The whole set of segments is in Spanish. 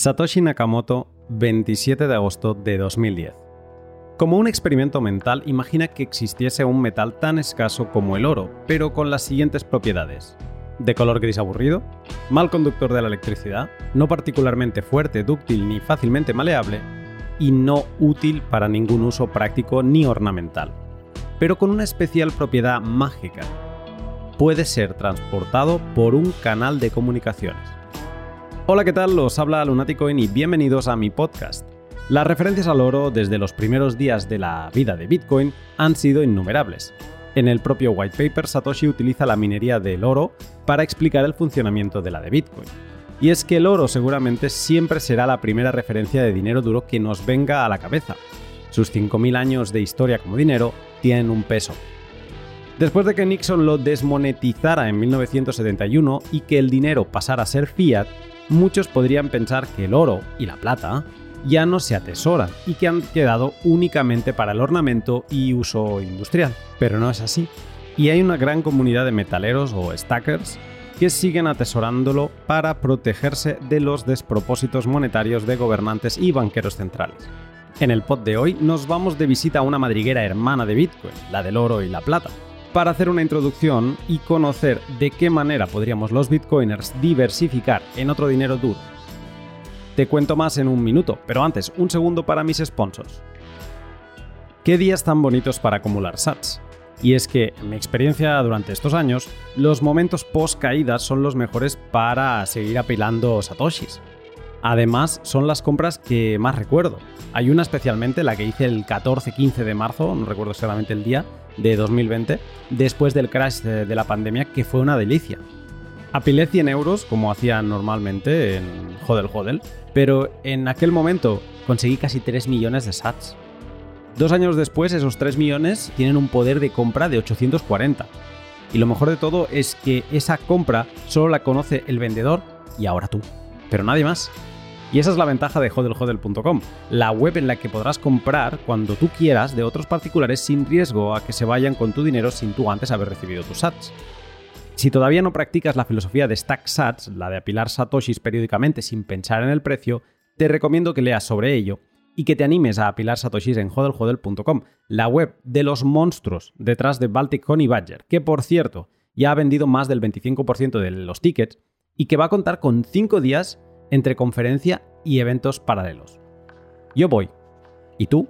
Satoshi Nakamoto, 27 de agosto de 2010. Como un experimento mental, imagina que existiese un metal tan escaso como el oro, pero con las siguientes propiedades. De color gris aburrido, mal conductor de la electricidad, no particularmente fuerte, dúctil ni fácilmente maleable, y no útil para ningún uso práctico ni ornamental, pero con una especial propiedad mágica. Puede ser transportado por un canal de comunicaciones. Hola, ¿qué tal? Os habla Lunaticoin y bienvenidos a mi podcast. Las referencias al oro desde los primeros días de la vida de Bitcoin han sido innumerables. En el propio white paper, Satoshi utiliza la minería del oro para explicar el funcionamiento de la de Bitcoin. Y es que el oro seguramente siempre será la primera referencia de dinero duro que nos venga a la cabeza. Sus 5.000 años de historia como dinero tienen un peso. Después de que Nixon lo desmonetizara en 1971 y que el dinero pasara a ser fiat, muchos podrían pensar que el oro y la plata ya no se atesoran y que han quedado únicamente para el ornamento y uso industrial. Pero no es así. Y hay una gran comunidad de metaleros o stackers que siguen atesorándolo para protegerse de los despropósitos monetarios de gobernantes y banqueros centrales. En el pod de hoy nos vamos de visita a una madriguera hermana de Bitcoin, la del oro y la plata, para hacer una introducción y conocer de qué manera podríamos los bitcoiners diversificar en otro dinero duro. Te cuento más en un minuto, pero antes, un segundo para mis sponsors. ¿Qué días tan bonitos para acumular sats? Y es que, en mi experiencia durante estos años, los momentos post caídas son los mejores para seguir apilando satoshis. Además, son las compras que más recuerdo. Hay una especialmente, la que hice el 14-15 de marzo, no recuerdo exactamente el día, de 2020, después del crash de la pandemia, que fue una delicia. Apilé 100 euros, como hacía normalmente en Hodel Hodel, pero en aquel momento conseguí casi 3 millones de sats. Dos años después, esos 3 millones tienen un poder de compra de 840. Y lo mejor de todo es que esa compra solo la conoce el vendedor y ahora tú, pero nadie más. Y esa es la ventaja de hodelhodel.com, la web en la que podrás comprar cuando tú quieras de otros particulares sin riesgo a que se vayan con tu dinero sin tú antes haber recibido tus sats. Si todavía no practicas la filosofía de Stack Sats, la de apilar satoshis periódicamente sin pensar en el precio, te recomiendo que leas sobre ello y que te animes a apilar satoshis en hodelhodel.com, la web de los monstruos detrás de Baltic Honey Badger, que por cierto ya ha vendido más del 25% de los tickets y que va a contar con 5 días entre conferencia y eventos paralelos. Yo voy. ¿Y tú?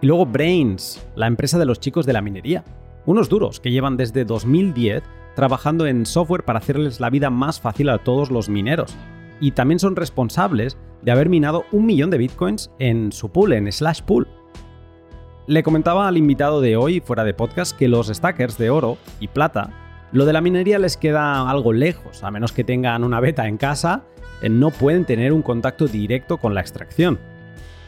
Y luego Brains, la empresa de los chicos de la minería. Unos duros que llevan desde 2010 trabajando en software para hacerles la vida más fácil a todos los mineros. Y también son responsables de haber minado un millón de bitcoins en su pool, en Slash Pool. Le comentaba al invitado de hoy, fuera de podcast, que los stackers de oro y plata, lo de la minería les queda algo lejos, a menos que tengan una beta en casa no pueden tener un contacto directo con la extracción.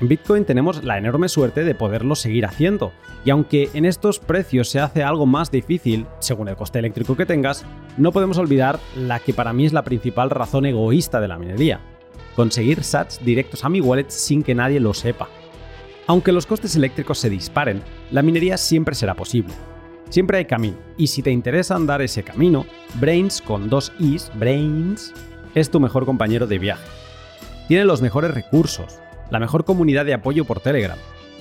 En Bitcoin tenemos la enorme suerte de poderlo seguir haciendo, y aunque en estos precios se hace algo más difícil, según el coste eléctrico que tengas, no podemos olvidar la que para mí es la principal razón egoísta de la minería, conseguir sats directos a mi wallet sin que nadie lo sepa. Aunque los costes eléctricos se disparen, la minería siempre será posible. Siempre hay camino, y si te interesa andar ese camino, Brains con dos is, Brains, es tu mejor compañero de viaje. Tiene los mejores recursos, la mejor comunidad de apoyo por Telegram,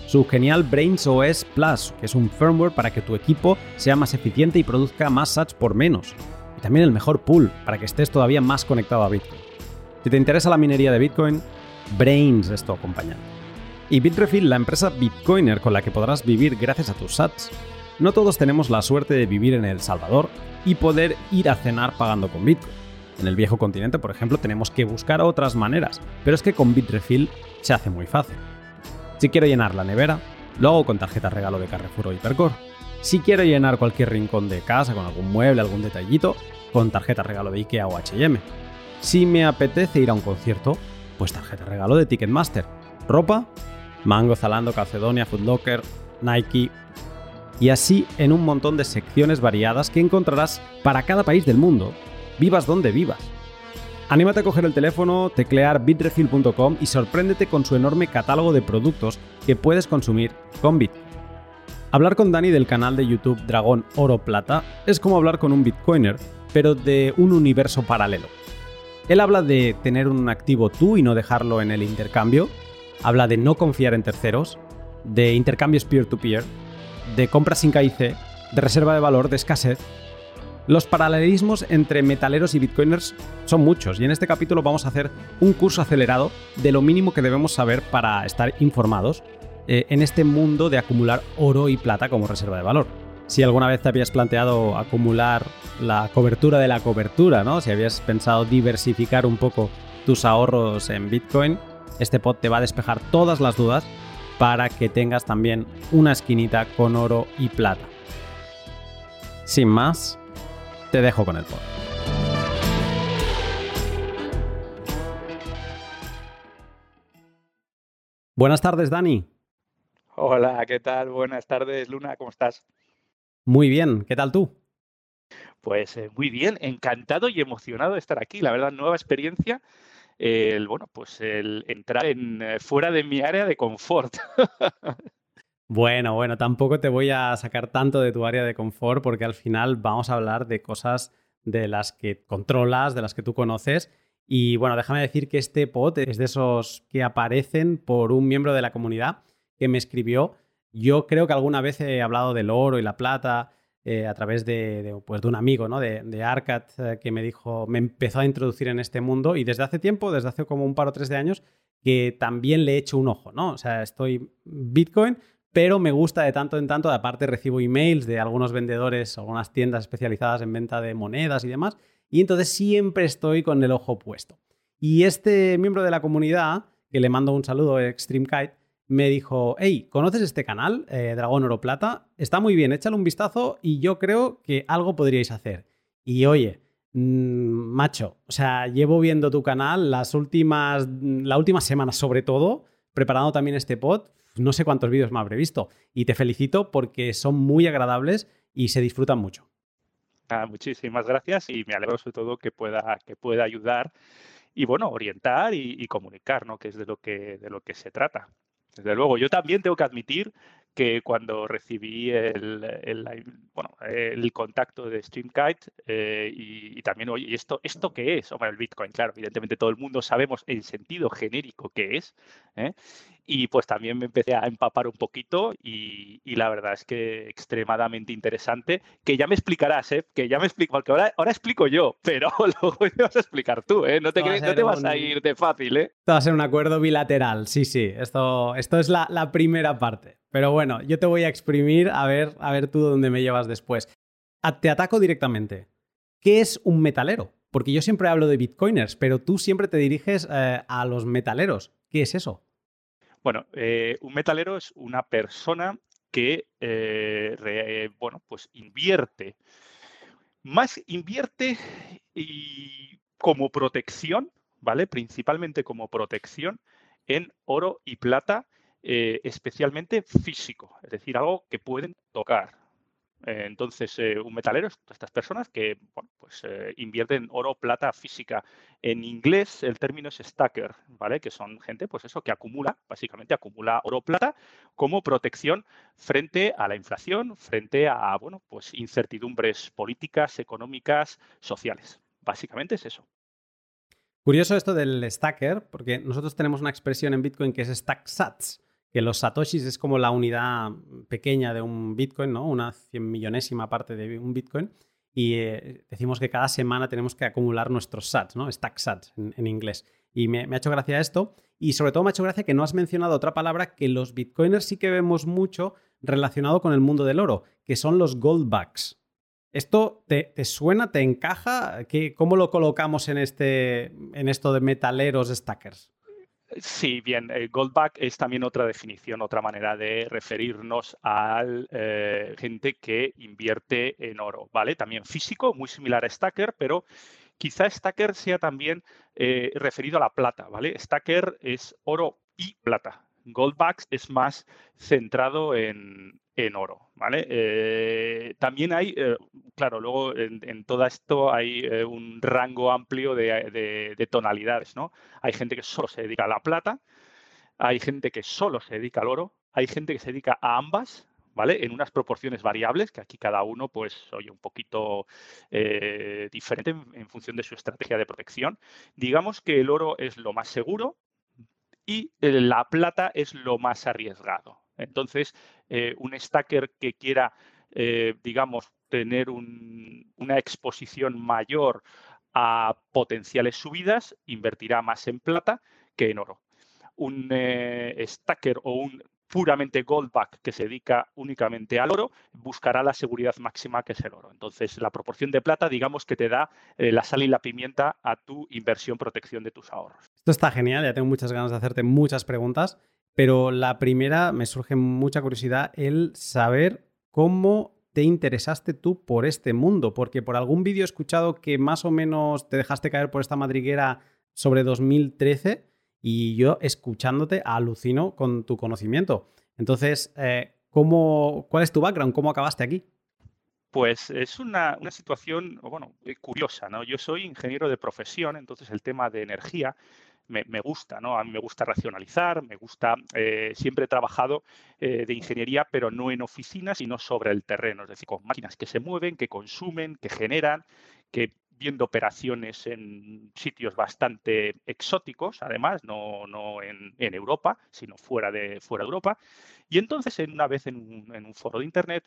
su genial Brains OS Plus, que es un firmware para que tu equipo sea más eficiente y produzca más sats por menos, y también el mejor pool para que estés todavía más conectado a Bitcoin. Si te interesa la minería de Bitcoin, Brains es tu acompañante. Y Bitrefill, la empresa Bitcoiner con la que podrás vivir gracias a tus sats. No todos tenemos la suerte de vivir en El Salvador y poder ir a cenar pagando con Bitcoin. En el viejo continente, por ejemplo, tenemos que buscar otras maneras, pero es que con Bitrefill se hace muy fácil. Si quiero llenar la nevera, lo hago con tarjeta regalo de Carrefour o Hipercore. Si quiero llenar cualquier rincón de casa con algún mueble, algún detallito, con tarjeta regalo de IKEA o HM. Si me apetece ir a un concierto, pues tarjeta regalo de Ticketmaster. Ropa, Mango, Zalando, Calcedonia, Footlocker, Nike. Y así en un montón de secciones variadas que encontrarás para cada país del mundo vivas donde vivas. Anímate a coger el teléfono, teclear bitrefill.com y sorpréndete con su enorme catálogo de productos que puedes consumir con Bit. Hablar con Dani del canal de YouTube Dragón Oro Plata es como hablar con un Bitcoiner, pero de un universo paralelo. Él habla de tener un activo tú y no dejarlo en el intercambio, habla de no confiar en terceros, de intercambios peer-to-peer, de compras sin KIC, de reserva de valor, de escasez. Los paralelismos entre metaleros y bitcoiners son muchos y en este capítulo vamos a hacer un curso acelerado de lo mínimo que debemos saber para estar informados eh, en este mundo de acumular oro y plata como reserva de valor si alguna vez te habías planteado acumular la cobertura de la cobertura, ¿no? Si habías pensado diversificar un poco tus ahorros en Bitcoin, este pod te va a despejar todas las dudas para que tengas también una esquinita con oro y plata. Sin más, te dejo con el pod. Buenas tardes, Dani. Hola, ¿qué tal? Buenas tardes, Luna, ¿cómo estás? Muy bien, ¿qué tal tú? Pues eh, muy bien, encantado y emocionado de estar aquí. La verdad, nueva experiencia. El, bueno, pues el entrar en, eh, fuera de mi área de confort. bueno, bueno, tampoco te voy a sacar tanto de tu área de confort porque al final vamos a hablar de cosas de las que controlas, de las que tú conoces. Y bueno, déjame decir que este pod es de esos que aparecen por un miembro de la comunidad que me escribió yo creo que alguna vez he hablado del oro y la plata eh, a través de, pues de, un amigo, ¿no? De, de Arcat, eh, que me dijo, me empezó a introducir en este mundo y desde hace tiempo, desde hace como un par o tres de años, que también le he hecho un ojo, ¿no? O sea, estoy Bitcoin, pero me gusta de tanto en tanto, aparte recibo emails de algunos vendedores, algunas tiendas especializadas en venta de monedas y demás, y entonces siempre estoy con el ojo puesto. Y este miembro de la comunidad, que le mando un saludo, Extreme Kite, me dijo, hey, ¿conoces este canal, eh, Dragón Oro Plata? Está muy bien, échale un vistazo y yo creo que algo podríais hacer. Y oye, mm, macho, o sea, llevo viendo tu canal las últimas, la última semana sobre todo, preparando también este pod, no sé cuántos vídeos me habré visto. Y te felicito porque son muy agradables y se disfrutan mucho. Ah, muchísimas gracias y me alegro sobre todo que pueda, que pueda ayudar y bueno, orientar y, comunicar, ¿no? Que es de lo que, de lo que se trata. Desde luego, yo también tengo que admitir que cuando recibí el, bueno, el contacto de Streamkite eh, y, también, oye, ¿esto, ¿esto qué es? El Bitcoin, claro, evidentemente todo el mundo sabemos en sentido genérico qué es. ¿eh? Y pues también me empecé a empapar un poquito y, la verdad es que extremadamente interesante, que ya me explicarás, ¿eh? que ya me explico, porque ahora, ahora explico yo, pero luego te vas a explicar tú, ¿eh? no te, no te vas a ir de fácil. ¿eh? Esto va a ser un acuerdo bilateral, sí, sí, esto, esto es la, la primera parte. Pero bueno, yo te voy a exprimir a ver, a ver tú dónde me llevas después. te ataco directamente. ¿Qué es un metalero? Porque yo siempre hablo de bitcoiners, pero tú siempre te diriges eh, a los metaleros. ¿Qué es eso? Bueno, eh, un metalero es una persona que, eh, bueno, pues invierte. Más invierte y como protección, ¿vale? Principalmente como protección en oro y plata eh, especialmente físico, es decir, algo que pueden tocar. Eh, entonces, eh, un metalero es estas personas que bueno, pues, invierten oro, plata física. En inglés el término es stacker, ¿vale? Que son gente, pues eso, que acumula, básicamente acumula oro, plata como protección frente a la inflación, frente a, bueno, pues incertidumbres políticas, económicas, sociales. Básicamente es eso. Curioso esto del stacker, porque nosotros tenemos una expresión en Bitcoin que es stack sats, que los satoshis es como la unidad pequeña de un Bitcoin, ¿no? Una cien millonésima parte de un Bitcoin. Y eh, decimos que cada semana tenemos que acumular nuestros sats, ¿no? Stack sats en, inglés. Y me, ha hecho gracia esto. Y sobre todo me ha hecho gracia que no has mencionado otra palabra que los bitcoiners sí que vemos mucho relacionado con el mundo del oro, que son los goldbacks. ¿Esto te, suena, te encaja? ¿Qué, ¿Cómo lo colocamos en, este, en esto de metaleros stackers? Sí, bien, el Goldback es también otra definición, otra manera de referirnos a eh, gente que invierte en oro, ¿vale? También físico, muy similar a Stacker, pero quizá Stacker sea también eh, referido a la plata, ¿vale? Stacker es oro y plata. Goldbacks es más centrado en, en oro, ¿vale? Eh, también hay, eh, claro, luego en, todo esto hay eh, un rango amplio de, tonalidades, ¿no? Hay gente que solo se dedica a la plata, hay gente que solo se dedica al oro, hay gente que se dedica a ambas, ¿vale? En unas proporciones variables, que aquí cada uno, pues, oye, un poquito diferente en, función de su estrategia de protección. Digamos que el oro es lo más seguro y la plata es lo más arriesgado. Entonces, un stacker que quiera, digamos, tener una exposición mayor a potenciales subidas, invertirá más en plata que en oro. Un eh, stacker o un puramente goldback que se dedica únicamente al oro, buscará la seguridad máxima que es el oro. Entonces, la proporción de plata, digamos que te da eh, la sal y la pimienta a tu inversión protección de tus ahorros. Esto está genial, ya tengo muchas ganas de hacerte muchas preguntas, pero la primera me surge mucha curiosidad el saber cómo te interesaste tú por este mundo? Porque por algún vídeo he escuchado que más o menos te dejaste caer por esta madriguera sobre 2013 y yo escuchándote alucino con tu conocimiento. Entonces, eh, ¿cómo, ¿cuál es tu background? ¿Cómo acabaste aquí? Pues es una, situación, bueno, eh, curiosa, ¿no? Yo soy ingeniero de profesión, entonces el tema de energía me, gusta, ¿no? A mí me gusta racionalizar, me gusta, eh, siempre he trabajado de ingeniería, pero no en oficinas, sino sobre el terreno, es decir, con máquinas que se mueven, que consumen, que generan, que viendo operaciones en sitios bastante exóticos, además, no, no en, Europa, sino fuera de, fuera de Europa. Y entonces, en una vez en un, foro de Internet,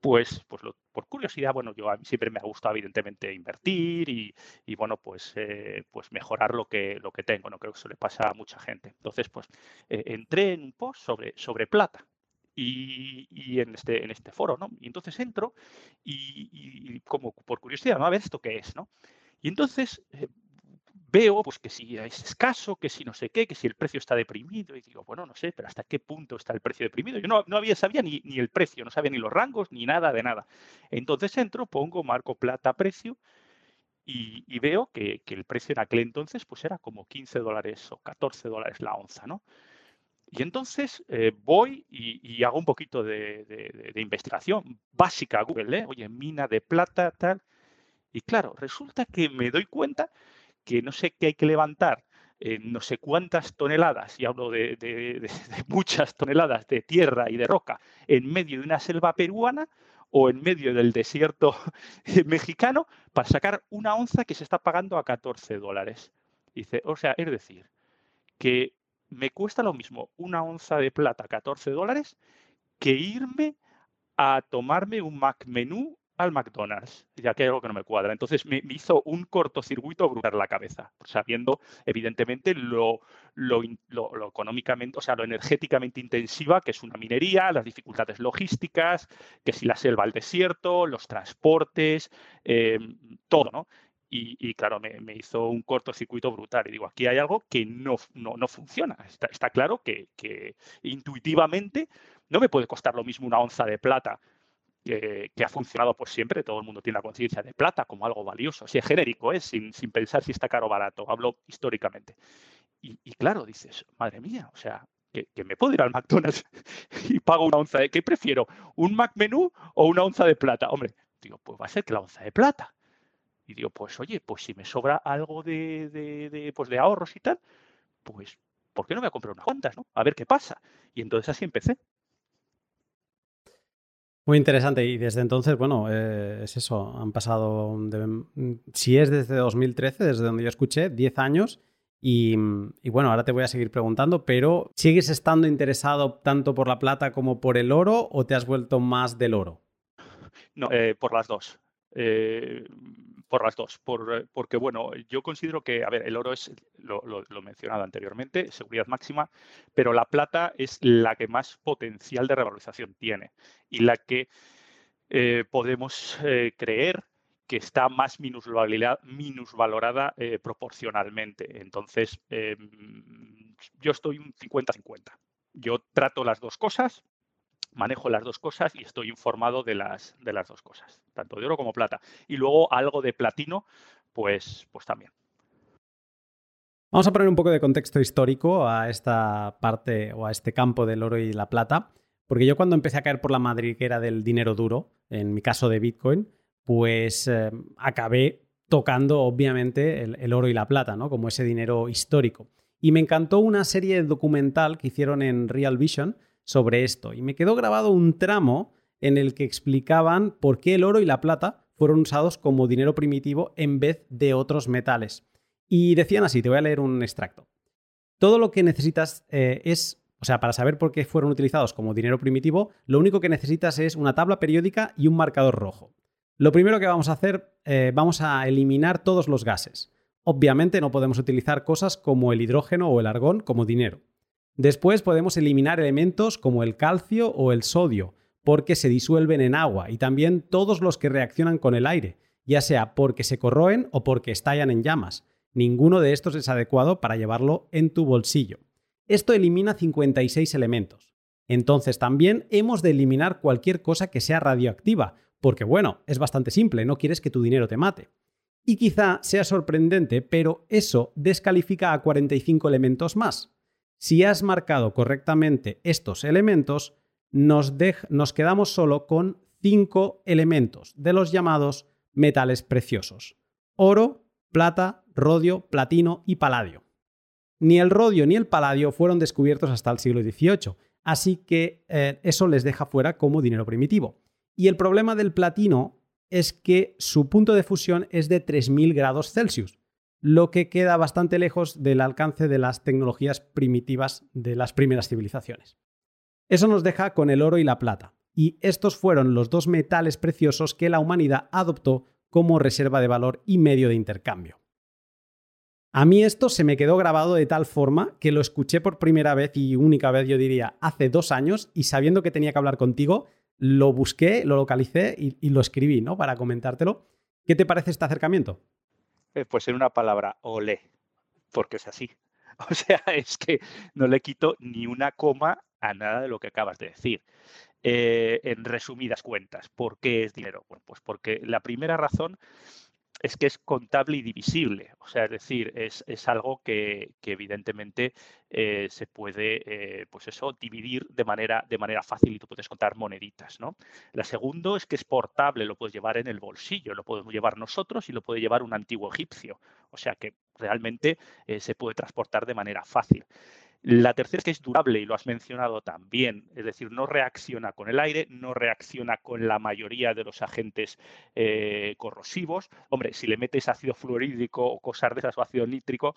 pues, pues por curiosidad, bueno, yo siempre me ha gustado evidentemente invertir y, bueno, pues, eh, pues mejorar lo que, lo que tengo, ¿no? Creo que eso le pasa a mucha gente. Entonces, pues eh, entré en un post sobre, sobre plata y, en, este, en este foro, ¿no? Y entonces entro y, como por curiosidad, ¿no? A ver esto qué es, ¿no? Y entonces eh, veo pues que si es escaso, que si no sé qué, que si el precio está deprimido, y digo, bueno, no sé, pero ¿hasta qué punto está el precio deprimido? Yo no, no había, sabía ni, ni, el precio, no sabía ni los rangos, ni nada de nada. Entonces entro, pongo, marco plata, precio, y, y veo que, que, el precio en aquel entonces pues era como 15 dólares o 14 dólares la onza, ¿no? Y entonces eh, voy y, hago un poquito de, investigación básica a Google, ¿eh? oye, mina de plata, tal. Y claro, resulta que me doy cuenta que no sé qué hay que levantar, no sé cuántas toneladas, y hablo de, de, muchas toneladas de tierra y de roca, en medio de una selva peruana o en medio del desierto mexicano para sacar una onza que se está pagando a 14 dólares. Dice, o sea, es decir, que me cuesta lo mismo una onza de plata, 14 dólares, que irme a tomarme un Mac menú al McDonald's, ya que hay algo que no me cuadra. Entonces me, hizo un cortocircuito brutal la cabeza, sabiendo evidentemente lo, lo, económicamente, o sea, lo energéticamente intensiva que es una minería, las dificultades logísticas, que si la selva al desierto, los transportes, eh, todo, ¿no? Y, claro, me, hizo un cortocircuito brutal. Y digo, aquí hay algo que no, no, funciona. Está, claro que, intuitivamente no me puede costar lo mismo una onza de plata que, ha funcionado por siempre. Todo el mundo tiene la conciencia de plata como algo valioso. Así es genérico, ¿eh? sin, sin pensar si está caro o barato. Hablo históricamente. Y, claro, dices, madre mía, o sea, que, me puedo ir al McDonald's y pago una onza de... ¿Qué prefiero? ¿Un Mac menú o una onza de plata? Hombre, digo, pues va a ser que la onza de plata. Y digo, pues oye, pues si me sobra algo de, pues de ahorros y tal, pues ¿por qué no me voy a comprar unas cuantas, ¿no? A ver qué pasa. Y entonces así empecé. Muy interesante. Y desde entonces, bueno, eh, es eso. Han pasado, si es desde 2013, desde donde yo escuché, 10 años. Y, bueno, ahora te voy a seguir preguntando, pero ¿sigues estando interesado tanto por la plata como por el oro o te has vuelto más del oro? No, eh, por las dos. Eh, por las dos, por, porque bueno, yo considero que, a ver, el oro es, lo, lo, mencionado anteriormente, seguridad máxima, pero la plata es la que más potencial de revalorización tiene y la que eh, podemos eh, creer que está más minusvalorada, eh, proporcionalmente. Entonces, em, yo estoy un 50-50. Yo trato las dos cosas, manejo las dos cosas y estoy informado de las, de las dos cosas, tanto de oro como plata. Y luego algo de platino, pues, pues también. Vamos a poner un poco de contexto histórico a esta parte o a este campo del oro y la plata, porque yo cuando empecé a caer por la madriguera del dinero duro, en mi caso de Bitcoin, pues eh, acabé tocando obviamente el, el, oro y la plata, ¿no? Como ese dinero histórico. Y me encantó una serie documental que hicieron en Real Vision sobre esto y me quedó grabado un tramo en el que explicaban por qué el oro y la plata fueron usados como dinero primitivo en vez de otros metales. Y decían así, te voy a leer un extracto. Todo lo que necesitas eh, es, o sea, para saber por qué fueron utilizados como dinero primitivo, lo único que necesitas es una tabla periódica y un marcador rojo. Lo primero que vamos a hacer, eh, vamos a eliminar todos los gases. Obviamente no podemos utilizar cosas como el hidrógeno o el argón como dinero. Después podemos eliminar elementos como el calcio o el sodio, porque se disuelven en agua, y también todos los que reaccionan con el aire, ya sea porque se corroen o porque estallan en llamas. Ninguno de estos es adecuado para llevarlo en tu bolsillo. Esto elimina 56 elementos. Entonces también hemos de eliminar cualquier cosa que sea radioactiva, porque bueno, es bastante simple, no quieres que tu dinero te mate. Y quizá sea sorprendente, pero eso descalifica a 45 elementos más. Si has marcado correctamente estos elementos, nos, quedamos solo con 5 elementos de los llamados metales preciosos. Oro, plata, rodio, platino y paladio. Ni el rodio ni el paladio fueron descubiertos hasta el siglo XVIII, así que eh, eso les deja fuera como dinero primitivo. Y el problema del platino es que su punto de fusión es de 3.000 grados Celsius, lo que queda bastante lejos del alcance de las tecnologías primitivas de las primeras civilizaciones. Eso nos deja con el oro y la plata, y estos fueron los dos metales preciosos que la humanidad adoptó como reserva de valor y medio de intercambio. A mí esto se me quedó grabado de tal forma que lo escuché por primera vez y única vez, yo diría, hace dos años y sabiendo que tenía que hablar contigo, lo busqué, lo localicé y, lo escribí, ¿no? Para comentártelo. ¿Qué te parece este acercamiento? Eh, pues en una palabra, ole, porque es así. O sea, es que no le quito ni una coma a nada de lo que acabas de decir. Eh, en resumidas cuentas, ¿por qué es dinero? Bueno, pues porque la primera razón es que es contable y divisible. O sea, es decir, es, algo que, evidentemente eh, se puede, eh, pues eso, dividir de manera, de manera fácil y tú puedes contar moneditas, ¿no? La segunda es que es portable, lo puedes llevar en el bolsillo, lo podemos llevar nosotros y lo puede llevar un antiguo egipcio. O sea que realmente eh, se puede transportar de manera fácil. La tercera es que es durable y lo has mencionado también, es decir, no reacciona con el aire, no reacciona con la mayoría de los agentes eh, corrosivos. Hombre, si le metes ácido fluorídrico o cosas de esas o ácido nítrico,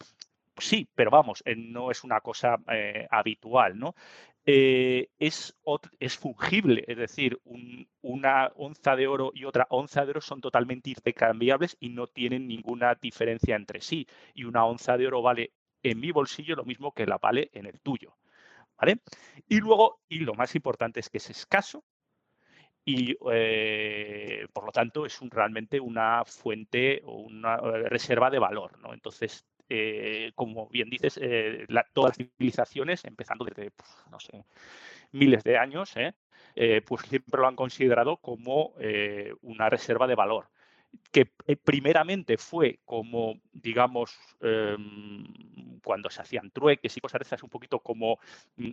sí, pero vamos, eh, no es una cosa eh, habitual, ¿no? es, es, fungible, es decir, una onza de oro y otra onza de oro son totalmente intercambiables y no tienen ninguna diferencia entre sí. Y una onza de oro vale en mi bolsillo lo mismo que la vale en el tuyo. ¿Vale? Y luego, y lo más importante es que es escaso y eh, por lo tanto es realmente una fuente o una eh, reserva de valor. ¿no? Entonces, eh, como bien dices, todas las civilizaciones, empezando desde, pues, no sé, miles de años, pues siempre lo han considerado como una reserva de valor que eh, primeramente fue como, digamos, em, cuando se hacían trueques y cosas de esas, un poquito como mm,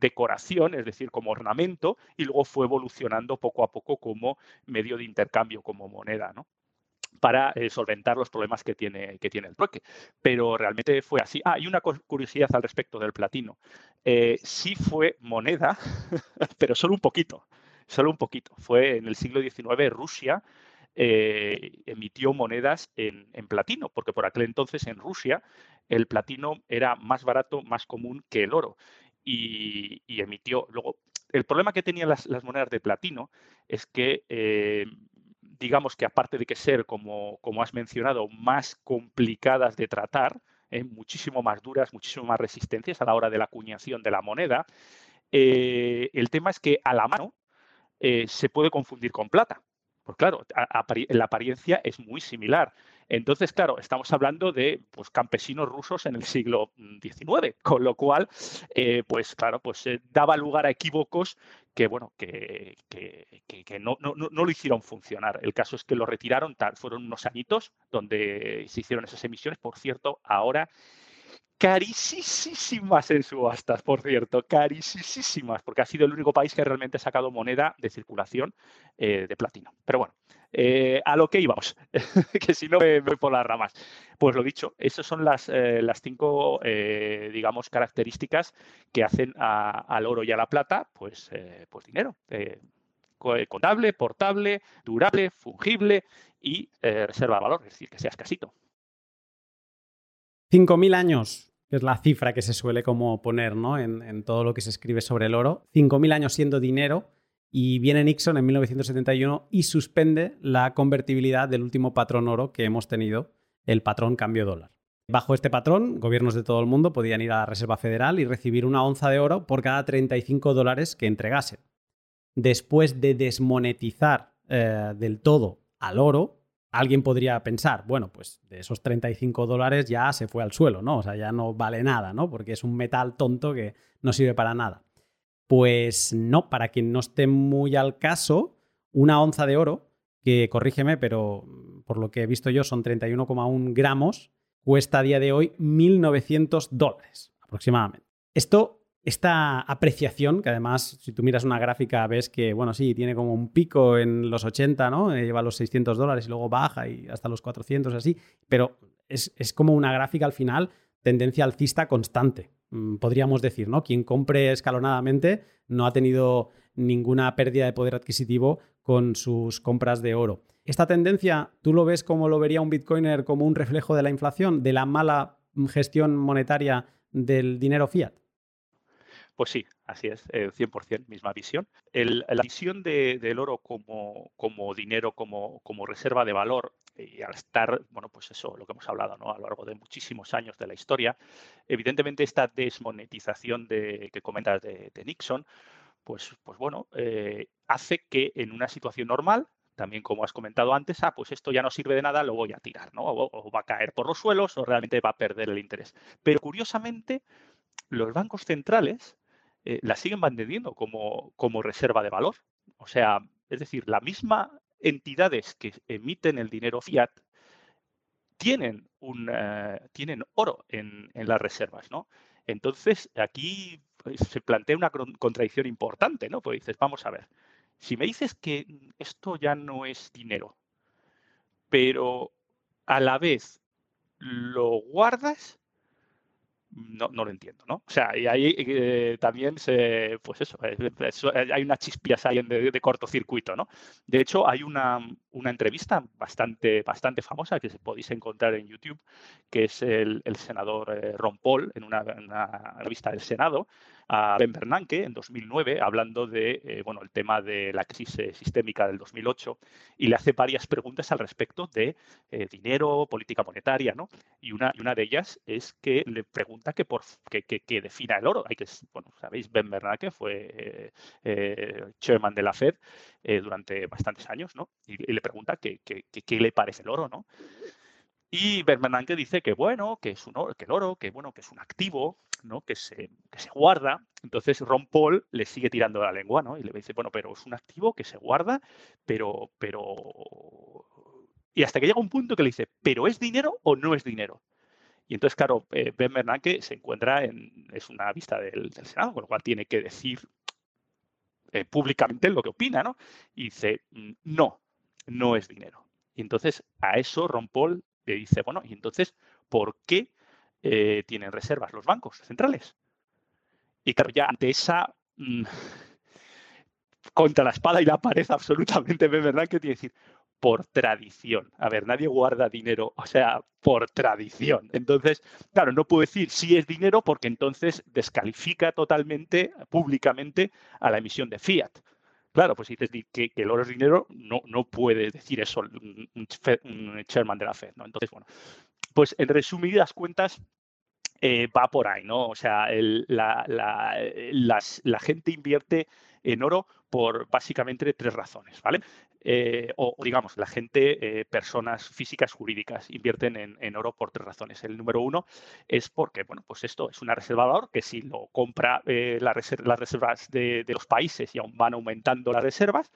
decoración, es decir, como ornamento, y luego fue evolucionando poco a poco como medio de intercambio, como moneda, ¿no? para eh, solventar los problemas que tiene, que tiene el trueque. Pero realmente fue así. Ah, y una curiosidad al respecto del platino. Eh, sí fue moneda, pero solo un poquito, solo un poquito. Fue en el siglo XIX Rusia eh, emitió monedas en, platino, porque por aquel entonces en Rusia el platino era más barato, más común que el oro. Y, emitió. Luego, el problema que tenían las, monedas de platino es que, eh, digamos que aparte de que ser, como, como has mencionado, más complicadas de tratar, eh, muchísimo más duras, muchísimo más resistentes a la hora de la acuñación de la moneda, el tema es que a la mano se puede confundir con plata. Pues claro, la apariencia es muy similar. Entonces, claro, estamos hablando de pues, campesinos rusos en el siglo XIX, con lo cual, eh, pues claro, pues eh, daba lugar a equívocos que, bueno, que, no, lo hicieron funcionar. El caso es que lo retiraron, tal, fueron unos añitos donde se hicieron esas emisiones. Por cierto, ahora carísimas en subastas, por cierto, carísimas, porque ha sido el único país que realmente ha sacado moneda de circulación eh, de platino. Pero bueno, eh, a lo que íbamos, que si no me voy por las ramas. Pues lo dicho, esas son las, eh, las cinco, eh, digamos, características que hacen al oro y a la plata, pues, pues dinero. contable, portable, durable, fungible y reserva de valor, es decir, que sea escasito. 5.000 años, que es la cifra que se suele como poner ¿no? en, todo lo que se escribe sobre el oro. 5.000 años siendo dinero y viene Nixon en 1971 y suspende la convertibilidad del último patrón oro que hemos tenido, el patrón cambio dólar. Bajo este patrón, gobiernos de todo el mundo podían ir a la Reserva Federal y recibir una onza de oro por cada 35 dólares que entregasen. Después de desmonetizar eh, del todo al oro, alguien podría pensar, bueno, pues de esos 35 dólares ya se fue al suelo, ¿no? O sea, ya no vale nada, ¿no? Porque es un metal tonto que no sirve para nada. Pues no, para quien no esté muy al caso, una onza de oro, que corrígeme, pero por lo que he visto yo son 31,1 gramos, cuesta a día de hoy 1.900 dólares aproximadamente. Esto, esta apreciación, que además si tú miras una gráfica ves que, bueno, sí, tiene como un pico en los 80, ¿no? Eh, lleva los 600 dólares y luego baja y hasta los 400 así, pero es, es como una gráfica al final, tendencia alcista constante. Mm, podríamos decir, ¿no? Quien compre escalonadamente no ha tenido ninguna pérdida de poder adquisitivo con sus compras de oro. ¿Esta tendencia tú lo ves como lo vería un bitcoiner como un reflejo de la inflación, de la mala gestión monetaria del dinero fiat? Pues sí, así es, 100% eh, misma visión. la visión del oro como, dinero, como, como, reserva de valor, y al estar, bueno, pues eso, lo que hemos hablado ¿no? a lo largo de muchísimos años de la historia, evidentemente esta desmonetización de, que comentas de, Nixon, pues, pues bueno, eh, hace que en una situación normal, también como has comentado antes, ah, pues esto ya no sirve de nada, lo voy a tirar, ¿no? o va a caer por los suelos o realmente va a perder el interés. Pero curiosamente, los bancos centrales eh, la siguen manteniendo como, como reserva de valor. O sea, es decir, la misma entidades que emiten el dinero fiat tienen, un, eh, tienen oro en, las reservas, ¿no? Entonces, aquí pues, se plantea una contradicción importante, ¿no? Pues dices, vamos a ver, si me dices que esto ya no es dinero, pero a la vez lo guardas, no, no, lo entiendo, ¿no? O sea, y ahí eh, también se, pues eso, hay unas chispillas ahí de, de, cortocircuito, ¿no? De hecho, hay una, una, entrevista bastante, bastante famosa que se podéis encontrar en YouTube, que es el, senador eh, Ron Paul, en una, una, revista del Senado, a Ben Bernanke en 2009, hablando de, eh, bueno, el tema de la crisis sistémica del 2008, y le hace varias preguntas al respecto de dinero, política monetaria, ¿no? Y una, y una de ellas es que le pregunta que, por, que, defina el oro. Hay que, bueno, sabéis, Ben Bernanke fue eh, eh, chairman de la Fed eh, durante bastantes años, ¿no? Y, le pregunta qué le parece el oro, ¿no? Y Bernanke dice que bueno, que es un oro, que el oro, que bueno, que es un activo, ¿no? Que se, que se guarda. Entonces Ron Paul le sigue tirando la lengua, ¿no? Y le dice, bueno, pero es un activo que se guarda, pero, pero. Y hasta que llega un punto que le dice, ¿pero es dinero o no es dinero? Y entonces, claro, eh, Ben Bernanke se encuentra en, es una vista del, Senado, con lo cual tiene que decir eh, públicamente lo que opina, ¿no? Y dice, mm, no, no es dinero. Y entonces a eso Ron Paul le dice, bueno, y entonces, ¿por qué eh, tienen reservas los bancos centrales? Y claro, ya ante esa mm, contra la espada y la pared absolutamente Ben Bernanke tiene que decir, por tradición. A ver, nadie guarda dinero, o sea, por tradición. Entonces, claro, no puedo decir si es dinero porque entonces descalifica totalmente, públicamente, a la emisión de fiat. Claro, pues si dices que, el oro es dinero, no, no puede decir eso un, chairman de la Fed, ¿no? Entonces, bueno, pues en resumidas cuentas, eh, va por ahí, ¿no? O sea, la, la, gente invierte en oro por básicamente tres razones, ¿vale? Eh, o digamos, la gente, eh, personas físicas, jurídicas, invierten en, oro por tres razones. El número uno es porque, bueno, pues esto es una reserva de valor que si lo compra eh, las reservas de, los países y aún van aumentando las reservas,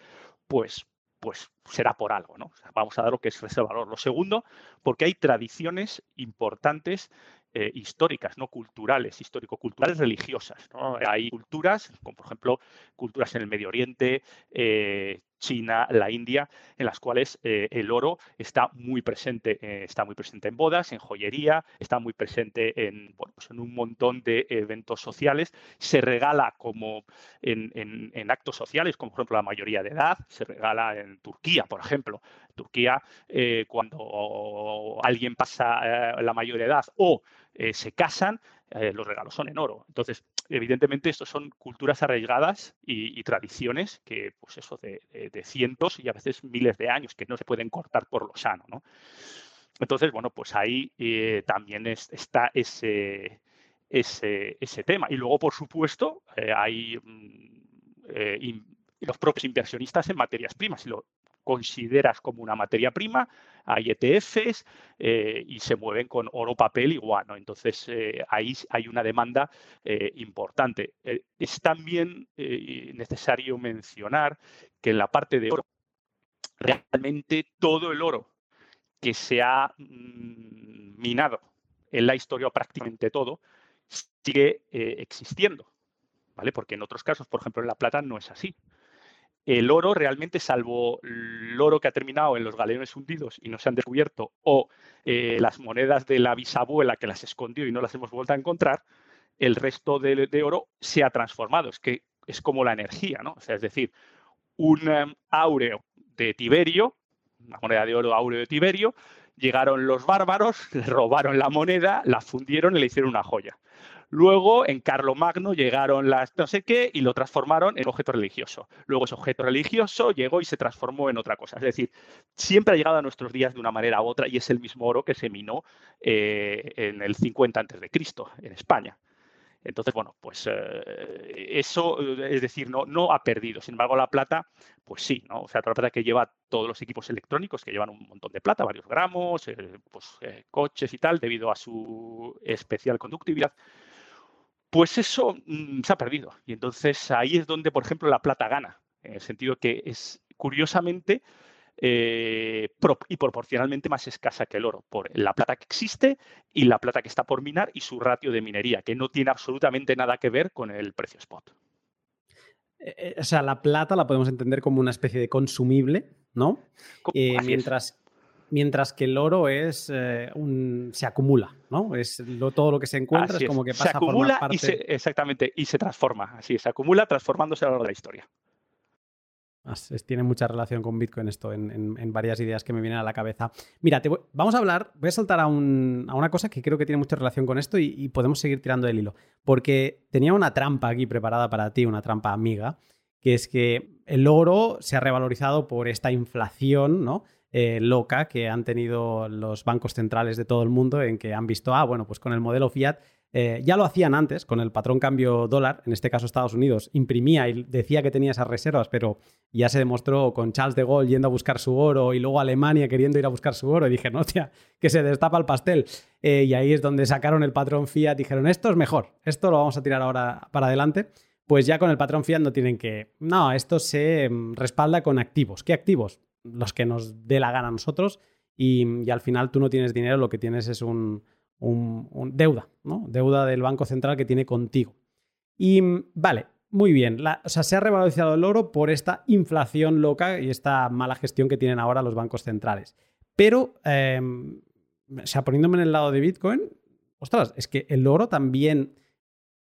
pues pues será por algo, ¿no? vamos a dar lo que es reserva de valor. Lo segundo, porque hay tradiciones importantes eh, históricas, no culturales, histórico-culturales religiosas. Hay culturas, como por ejemplo culturas en el Medio Oriente, eh, China, la India, en las cuales eh, el oro está muy presente, eh, está muy presente en bodas, en joyería, está muy presente en, pues en un montón de eventos sociales, se regala como en, actos sociales, como por ejemplo la mayoría de edad, se regala en Turquía, por ejemplo. Turquía, eh, cuando alguien pasa la mayoría de edad o se casan, los regalos son en oro. Entonces, evidentemente, estos son culturas arraigadas y, tradiciones que, pues eso, de, cientos y a veces miles de años que no se pueden cortar por lo sano, ¿no? Entonces, bueno, pues ahí eh, también está ese, ese, tema. Y luego, por supuesto, eh, hay mm, eh, los propios inversionistas en materias primas. Y lo, consideras como una materia prima, hay ETFs eh, y se mueven con oro, papel y guano. Entonces, eh, ahí hay una demanda eh, importante. es también necesario mencionar que en la parte de oro, realmente todo el oro que se ha mm, minado en la historia, prácticamente todo, sigue existiendo. ¿Vale? Porque en otros casos, por ejemplo, en la plata no es así el oro realmente, salvo el oro que ha terminado en los galeones hundidos y no se han descubierto, o eh, las monedas de la bisabuela que las escondió y no las hemos vuelto a encontrar, el resto de, oro se ha transformado. Es que es como la energía, ¿no? O sea, es decir, un um, áureo de Tiberio, una moneda de oro áureo de Tiberio, llegaron los bárbaros, le robaron la moneda, la fundieron y le hicieron una joya. Luego, en Carlomagno llegaron las no sé qué y lo transformaron en objeto religioso. Luego ese objeto religioso llegó y se transformó en otra cosa. Es decir, siempre ha llegado a nuestros días de una manera u otra y es el mismo oro que se minó eh, en el 50 a.C. en España. Entonces, bueno, pues eh, eso, es decir, no, no ha perdido. Sin embargo, la plata, pues sí, ¿no? O sea, la plata que lleva todos los equipos electrónicos, que llevan un montón de plata, varios gramos, eh, pues coches y tal, debido a su especial conductividad, pues eso mm, se ha perdido. Y entonces ahí es donde, por ejemplo, la plata gana, en el sentido que es curiosamente eh, y proporcionalmente más escasa que el oro, por la plata que existe y la plata que está por minar y su ratio de minería, que no tiene absolutamente nada que ver con el precio spot. Eh, eh, o sea, la plata la podemos entender como una especie de consumible, ¿no? mientras, mientras que el oro es eh, un, se acumula, ¿no? Es todo lo que se encuentra, es como que pasa se acumula Y se, exactamente, y se transforma, así, se acumula transformándose a lo largo de la historia. tiene mucha relación con Bitcoin esto en, varias ideas que me vienen a la cabeza. Mira, vamos a hablar, voy a saltar a, una cosa que creo que tiene mucha relación con esto y, y, podemos seguir tirando el hilo, porque tenía una trampa aquí preparada para ti, una trampa amiga, que es que el oro se ha revalorizado por esta inflación, ¿no? Eh, loca que han tenido los bancos centrales de todo el mundo en que han visto, ah, bueno, pues con el modelo fiat eh, ya lo hacían antes, con el patrón cambio dólar, en este caso Estados Unidos, imprimía y decía que tenía esas reservas, pero ya se demostró con Charles de Gaulle yendo a buscar su oro y luego Alemania queriendo ir a buscar su oro. Y dije, no, tía, que se destapa el pastel. Eh, y ahí es donde sacaron el patrón fiat, dijeron, esto es mejor, esto lo vamos a tirar ahora para adelante. Pues ya con el patrón fiat no tienen que. No, esto se mm, respalda con activos. ¿Qué activos? Los que nos dé la gana a nosotros y, al final tú no tienes dinero, lo que tienes es un, deuda, ¿no? Deuda del Banco Central que tiene contigo. Y vale, muy bien, o sea, se ha revalorizado el oro por esta inflación loca y esta mala gestión que tienen ahora los bancos centrales. Pero, em, o sea, poniéndome en el lado de Bitcoin, ostras, es que el oro también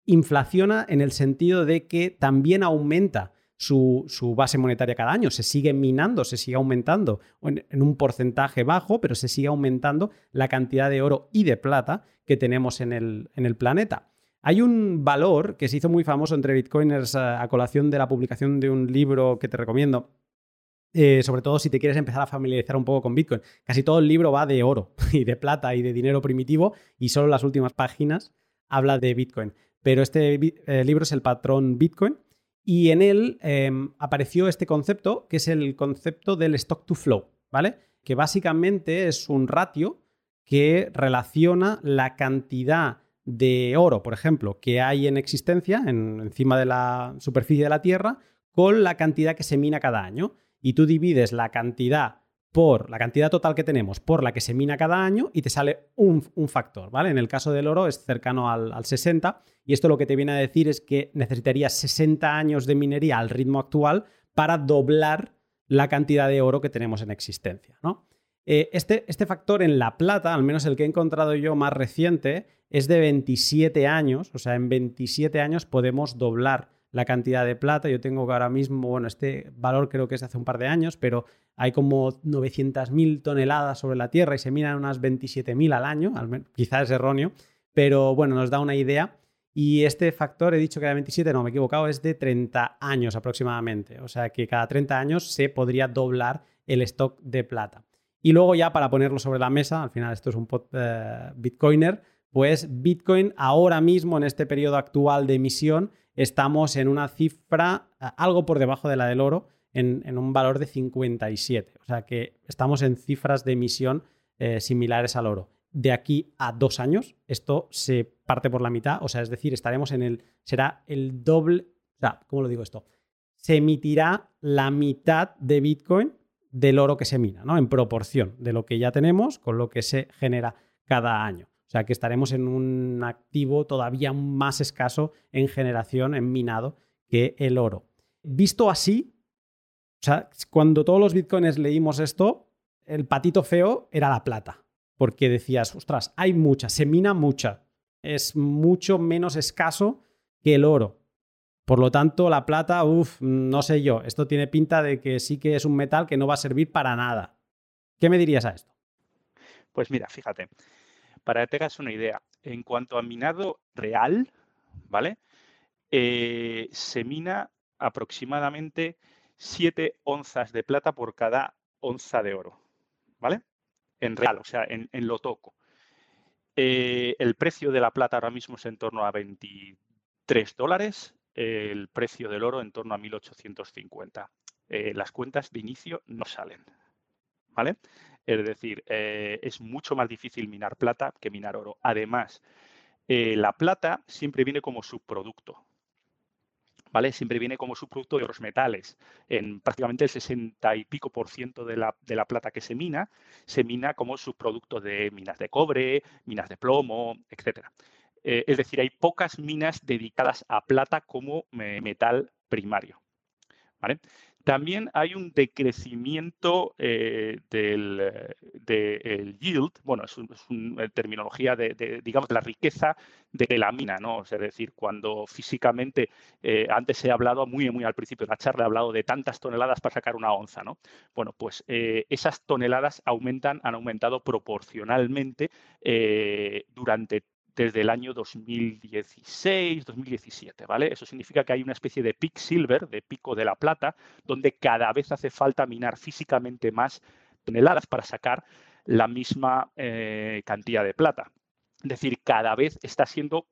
inflaciona en el sentido de que también aumenta su, base monetaria cada año. Se sigue minando, se sigue aumentando en, un porcentaje bajo, pero se sigue aumentando la cantidad de oro y de plata que tenemos en el, en el planeta. Hay un valor que se hizo muy famoso entre bitcoiners eh, a, colación de la publicación de un libro que te recomiendo, eh, sobre todo si te quieres empezar a familiarizar un poco con Bitcoin. Casi todo el libro va de oro y de plata y de dinero primitivo y solo las últimas páginas habla de Bitcoin. Pero este eh, libro es el patrón Bitcoin y en él em, apareció este concepto, que es el concepto del stock to flow, ¿vale? Que básicamente es un ratio que relaciona la cantidad de oro, por ejemplo, que hay en existencia encima de la superficie de la Tierra con la cantidad que se mina cada año. Y tú divides la cantidad por la cantidad total que tenemos por la que se mina cada año y te sale un, factor, ¿vale? En el caso del oro es cercano al, 60 y esto lo que te viene a decir es que necesitarías 60 años de minería al ritmo actual para doblar la cantidad de oro que tenemos en existencia. ¿no? Eh, este, este factor en la plata, al menos el que he encontrado yo más reciente, es de 27 años, o sea, en 27 años podemos doblar la cantidad de plata. Yo tengo que ahora mismo, bueno, este valor creo que es hace un par de años, pero hay como 900.000 toneladas sobre la Tierra y se miran unas 27.000 al año, quizás es erróneo, pero bueno, nos da una idea. Y este factor, he dicho que era 27, no, me he equivocado, es de 30 años aproximadamente. O sea que cada 30 años se podría doblar el stock de plata. Y luego ya para ponerlo sobre la mesa, al final esto es un eh, Bitcoiner, pues Bitcoin ahora mismo en este periodo actual de emisión estamos en una cifra algo por debajo de la del oro, en, un valor de 57. O sea que estamos en cifras de emisión eh, similares al oro. De aquí a dos años, esto se parte por la mitad, o sea, es decir, estaremos en el, será el doble, o sea, ¿cómo lo digo esto? Se emitirá la mitad de Bitcoin del oro que se mina, ¿no? En proporción de lo que ya tenemos con lo que se genera cada año. O sea que estaremos en un activo todavía más escaso en generación, en minado, que el oro. Visto así, o sea, cuando todos los bitcoins leímos esto, el patito feo era la plata. Porque decías, ostras, hay mucha, se mina mucha. Es mucho menos escaso que el oro. Por lo tanto, la plata, uff, no sé yo, esto tiene pinta de que sí que es un metal que no va a servir para nada. ¿Qué me dirías a esto? Pues mira, fíjate, para que tengas una idea, en cuanto a minado real, ¿vale? Eh, se mina aproximadamente 7 onzas de plata por cada onza de oro, ¿vale? En real, o sea, en, lo toco. Eh, el precio de la plata ahora mismo es en torno a 23 dólares el precio del oro en torno a 1850. Eh, las cuentas de inicio no salen. ¿Vale? Es decir, eh, es mucho más difícil minar plata que minar oro. Además, eh, la plata siempre viene como subproducto. ¿Vale? Siempre viene como subproducto de otros metales. En prácticamente el 60 y pico por ciento de la, de la, plata que se mina, se mina como subproducto de minas de cobre, minas de plomo, etcétera. Eh, es decir, hay pocas minas dedicadas a plata como metal primario. También hay un decrecimiento eh, del yield, bueno, es, una terminología de, digamos, la riqueza de la mina, ¿no? Es decir, cuando físicamente, eh, antes ha hablado, muy, muy al principio de la charla, he hablado de tantas toneladas para sacar una onza, ¿no? Bueno, pues esas toneladas aumentan, han aumentado proporcionalmente durante desde el año 2016, 2017, ¿vale? Eso significa que hay una especie de peak silver, de pico de la plata, donde cada vez hace falta minar físicamente más toneladas para sacar la misma eh, cantidad de plata. Es decir, cada vez está siendo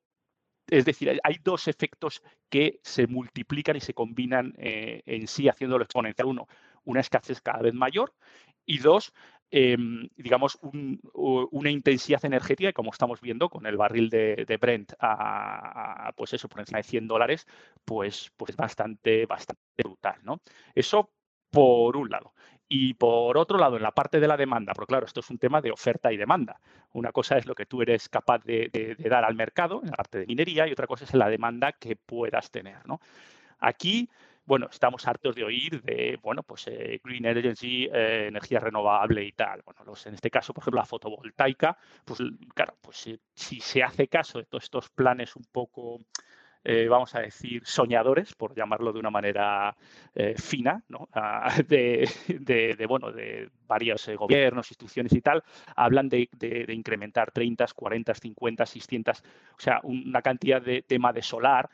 es decir, hay dos efectos que se multiplican y se combinan eh, en sí, haciéndolo exponencial. Uno, una escasez cada vez mayor y dos, Em, digamos, una intensidad energética, como estamos viendo con el barril de, Brent a, pues eso, por encima de 100 dólares, pues, pues bastante, bastante brutal, ¿no? Eso por un lado. Y por otro lado, en la parte de la demanda, porque claro, esto es un tema de oferta y demanda. Una cosa es lo que tú eres capaz de, de dar al mercado, en la parte de minería, y otra cosa es la demanda que puedas tener, ¿no? Aquí bueno, estamos hartos de oír de, bueno, pues eh, green energy, eh, energía renovable y tal. Bueno, los, en este caso, por ejemplo, la fotovoltaica, pues claro, pues si se hace caso de todos estos planes un poco eh, vamos a decir, soñadores, por llamarlo de una manera eh, fina, ¿no? Ah, de, bueno, de varios eh, gobiernos, instituciones y tal, hablan de, incrementar 30, 40, 50, 600, o sea, una cantidad de tema de solar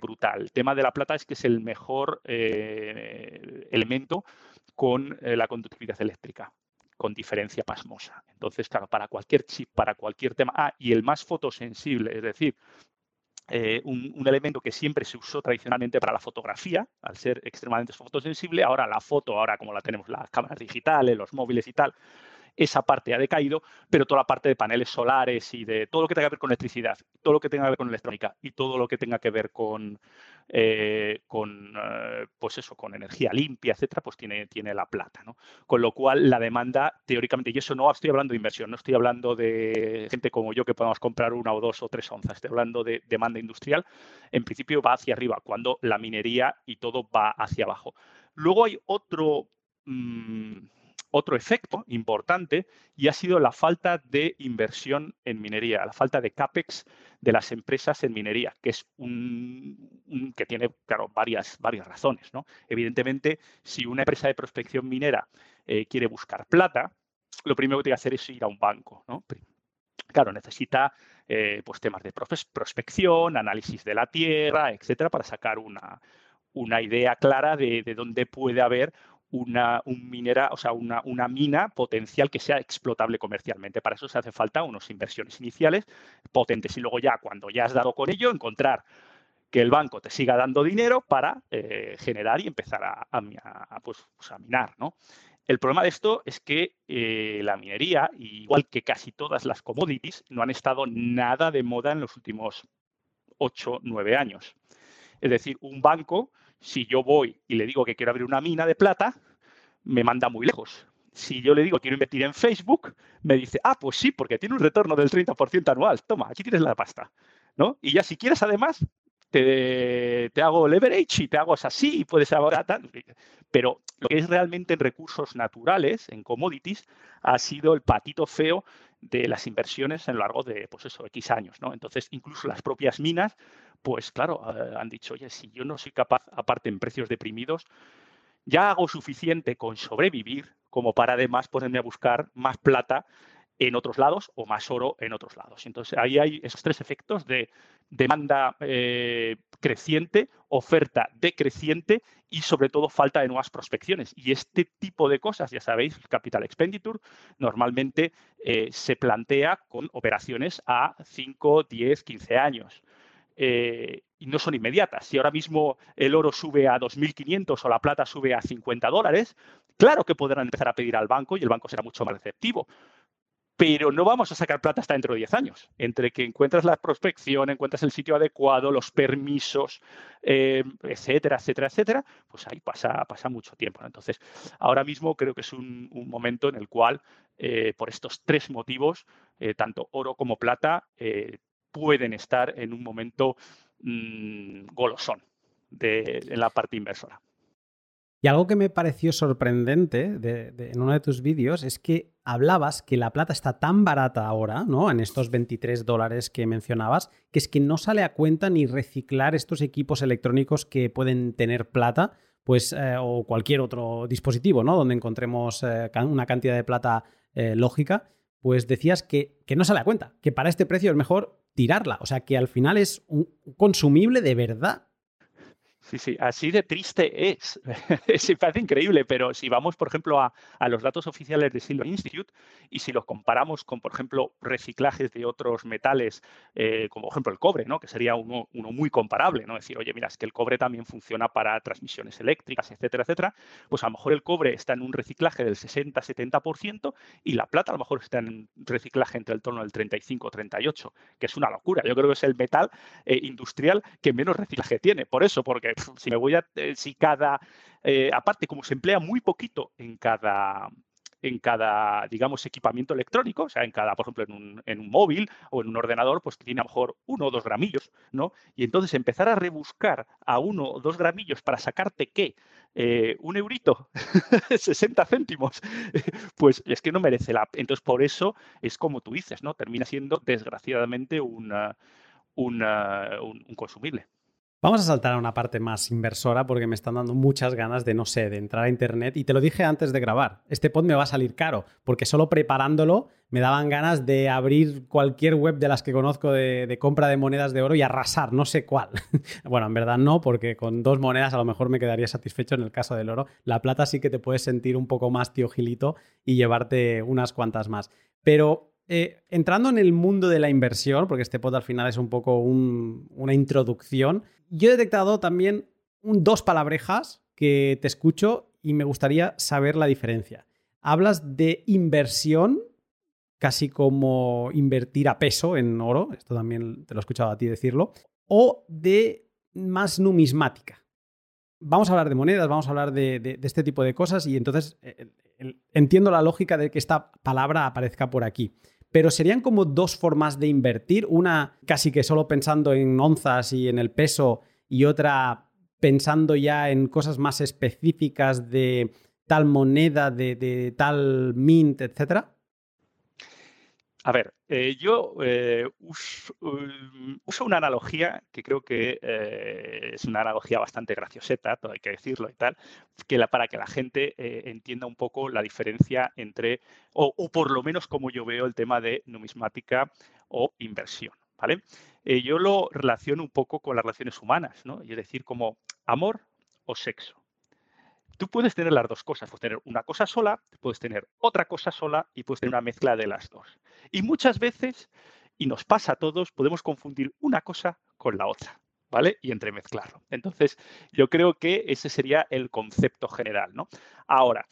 brutal. El tema de la plata es que es el mejor elemento con la conductividad eléctrica con diferencia pasmosa. Entonces, claro, para cualquier chip, para cualquier tema, ah, y el más fotosensible, es decir, eh, un, elemento que siempre se usó tradicionalmente para la fotografía, al ser extremadamente fotosensible, ahora la foto, ahora como la tenemos las cámaras digitales, los móviles y tal, esa parte ha decaído, pero toda la parte de paneles solares y de todo lo que tenga que ver con electricidad, todo lo que tenga que ver con electrónica y todo lo que tenga que ver con, eh, eh, pues eso, con energía limpia, etcétera, pues tiene, tiene la plata, ¿no? Con lo cual la demanda, teóricamente, y eso no estoy hablando de inversión, no estoy hablando de gente como yo que podemos comprar una o dos o tres onzas, estoy hablando de demanda industrial, en principio va hacia arriba, cuando la minería y todo va hacia abajo. Luego hay otro mm, otro efecto importante y ha sido la falta de inversión en minería, la falta de CAPEX de las empresas en minería, que es un, que tiene, claro, varias, varias razones. ¿no? Evidentemente, si una empresa de prospección minera eh, quiere buscar plata, lo primero que tiene que hacer es ir a un banco. ¿no? Claro, necesita eh, pues temas de prospección, análisis de la tierra, etcétera, para sacar una, una idea clara de, de, dónde puede haber una, un minera, o sea, una, una, mina potencial que sea explotable comercialmente. Para eso se hace falta unas inversiones iniciales potentes y luego ya cuando ya has dado con ello, encontrar que el banco te siga dando dinero para eh, generar y empezar a, pues, pues, a, minar. ¿no? El problema de esto es que eh, la minería, igual que casi todas las commodities, no han estado nada de moda en los últimos 8, 9 años. Es decir, un banco si yo voy y le digo que quiero abrir una mina de plata, me manda muy lejos. Si yo le digo quiero invertir en Facebook, me dice, ah, pues sí, porque tiene un retorno del 30% anual. Toma, aquí tienes la pasta. ¿no? Y ya si quieres, además, te, hago leverage y te hago así y puedes ahora Pero lo que es realmente en recursos naturales, en commodities, ha sido el patito feo de las inversiones a lo largo de, pues eso, X años, ¿no? Entonces, incluso las propias minas pues claro, eh, han dicho, oye, si yo no soy capaz, aparte en precios deprimidos, ya hago suficiente con sobrevivir como para además ponerme a buscar más plata en otros lados o más oro en otros lados. Entonces ahí hay esos tres efectos de demanda eh, creciente, oferta decreciente y sobre todo falta de nuevas prospecciones. Y este tipo de cosas, ya sabéis, capital expenditure normalmente eh, se plantea con operaciones a 5, 10, 15 años. Eh, y no son inmediatas. Si ahora mismo el oro sube a 2.500 o la plata sube a 50 dólares, claro que podrán empezar a pedir al banco y el banco será mucho más receptivo. Pero no vamos a sacar plata hasta dentro de 10 años. Entre que encuentras la prospección, encuentras el sitio adecuado, los permisos, eh, etcétera, etcétera, etcétera, pues ahí pasa, pasa mucho tiempo. Entonces, ahora mismo creo que es un, momento en el cual, eh, por estos tres motivos, tanto oro como plata, pueden estar en un momento mm, golosón de, en la parte inversora. Y algo que me pareció sorprendente en uno de tus vídeos es que hablabas que la plata está tan barata ahora, ¿no? En estos 23 dólares que mencionabas, que es que no sale a cuenta ni reciclar estos equipos electrónicos que pueden tener plata, pues, eh, o cualquier otro dispositivo, ¿no? Donde encontremos eh, una cantidad de plata eh, lógica. Pues decías que, que no sale a cuenta, que para este precio es mejor tirarla. O sea que al final es un consumible de verdad. Sí, sí, así de triste es. Se parece increíble, pero si vamos, por ejemplo, a, los datos oficiales de Silver Institute y si los comparamos con, por ejemplo, reciclajes de otros metales, eh, como por ejemplo el cobre, ¿no? que sería uno, muy comparable, ¿no? decir, oye, mira, es que el cobre también funciona para transmisiones eléctricas, etcétera, etcétera, pues a lo mejor el cobre está en un reciclaje del 60-70% y la plata a lo mejor está en un reciclaje entre el torno del 35-38, que es una locura. Yo creo que es el metal eh, industrial que menos reciclaje tiene. Por eso, porque si me voy a, eh, si cada, eh, aparte como se emplea muy poquito en cada, en cada, digamos, equipamiento electrónico, o sea, en cada, por ejemplo, en un, en un, móvil o en un ordenador, pues tiene a lo mejor uno o dos gramillos, ¿no? Y entonces empezar a rebuscar a uno o dos gramillos para sacarte qué, eh, un eurito, 60 céntimos, pues es que no merece la... Entonces, por eso es como tú dices, ¿no? Termina siendo, desgraciadamente, una, una, un consumible. Vamos a saltar a una parte más inversora porque me están dando muchas ganas de, no sé, de entrar a internet. Y te lo dije antes de grabar, este pod me va a salir caro porque solo preparándolo me daban ganas de abrir cualquier web de las que conozco de, compra de monedas de oro y arrasar, no sé cuál. bueno, en verdad no, porque con dos monedas a lo mejor me quedaría satisfecho en el caso del oro. La plata sí que te puedes sentir un poco más tío Gilito y llevarte unas cuantas más. Pero eh, entrando en el mundo de la inversión, porque este pod al final es un poco una introducción, yo he detectado también dos palabrejas que te escucho y me gustaría saber la diferencia. Hablas de inversión, casi como invertir a peso en oro, esto también te lo he escuchado a ti decirlo, o de más numismática. Vamos a hablar de monedas, vamos a hablar de, este tipo de cosas y entonces eh, entiendo la lógica de que esta palabra aparezca por aquí pero serían como dos formas de invertir, una casi que solo pensando en onzas y en el peso y otra pensando ya en cosas más específicas de tal moneda de, tal mint, etcétera? A ver, eh, yo eh, uso, una analogía que creo que eh, es una analogía bastante gracioseta, todo hay que decirlo y tal, que la, para que la gente entienda un poco la diferencia entre, o, o, por lo menos como yo veo el tema de numismática o inversión, ¿vale? yo lo relaciono un poco con las relaciones humanas, ¿no? Es decir, como amor o sexo. Tú puedes tener las dos cosas, puedes tener una cosa sola, puedes tener otra cosa sola y puedes tener una mezcla de las dos. Y muchas veces, y nos pasa a todos, podemos confundir una cosa con la otra. ¿Vale? Y entremezclarlo. Entonces, yo creo que ese sería el concepto general, ¿no? Ahora,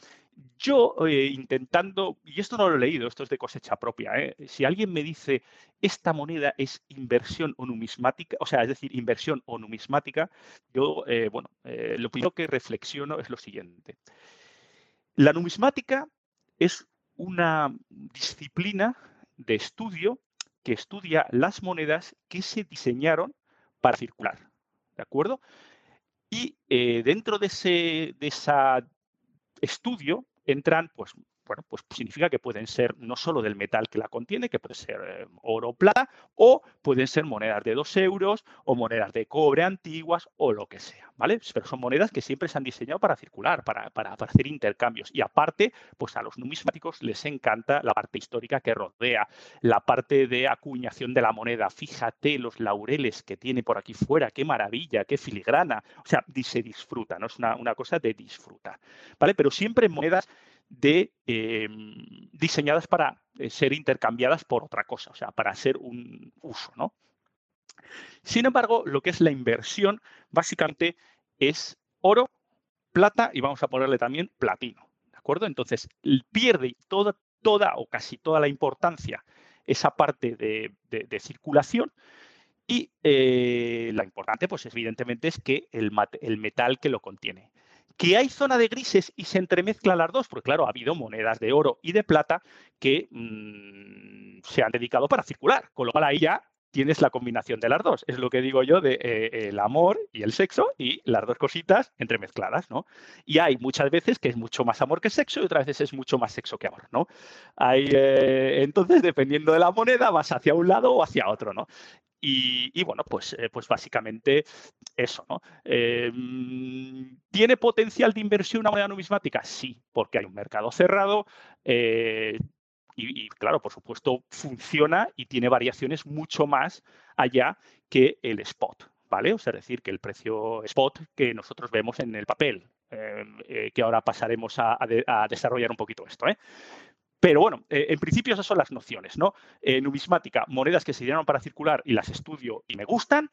yo eh, intentando, y esto no lo he leído, esto es de cosecha propia, ¿eh? si alguien me dice esta moneda es inversión o numismática, o sea, es decir, inversión o numismática, yo, eh, bueno, lo primero que reflexiono es lo siguiente. La numismática es una disciplina de estudio que estudia las monedas que se diseñaron para circular, ¿de acuerdo? Y dentro de ese de esa estudio entran pues bueno, pues significa que pueden ser no solo del metal que la contiene, que puede ser eh, oro o plata, o pueden ser monedas de dos euros o monedas de cobre antiguas o lo que sea, ¿vale? Pero son monedas que siempre se han diseñado para circular, para, para, hacer intercambios. Y aparte, pues a los numismáticos les encanta la parte histórica que rodea, la parte de acuñación de la moneda. Fíjate los laureles que tiene por aquí fuera, qué maravilla, qué filigrana. O sea, se disfruta, ¿no? Es una, una cosa de disfrutar, ¿vale? Pero siempre monedas de, em, diseñadas para eh, ser intercambiadas por otra cosa, o sea, para hacer un uso, ¿no? Sin embargo, lo que es la inversión básicamente es oro, plata y vamos a ponerle también platino, ¿de acuerdo? Entonces, pierde toda, toda o casi toda la importancia esa parte de, circulación y eh, la importante, pues evidentemente, es que el metal que lo contiene que hay zona de grises y se entremezclan las dos, porque claro, ha habido monedas de oro y de plata que mm, se han dedicado para circular, con lo cual ahí ya tienes la combinación de las dos. Es lo que digo yo de eh, el amor y el sexo y las dos cositas entremezcladas, ¿no? Y hay muchas veces que es mucho más amor que sexo y otras veces es mucho más sexo que amor, ¿no? Hay, eh, entonces, dependiendo de la moneda, vas hacia un lado o hacia otro, ¿no? Y, bueno, pues, eh, pues básicamente eso, ¿no? Em, ¿Tiene potencial de inversión una moneda numismática? Sí, porque hay un mercado cerrado. Eh, y, claro, por supuesto, funciona y tiene variaciones mucho más allá que el spot, ¿vale? O sea, decir, que el precio spot que nosotros vemos en el papel, eh, que ahora pasaremos a, a, desarrollar un poquito esto, ¿eh? Pero bueno, eh, en principio esas son las nociones, ¿no? Eh, numismática, monedas que se dieron para circular y las estudio y me gustan.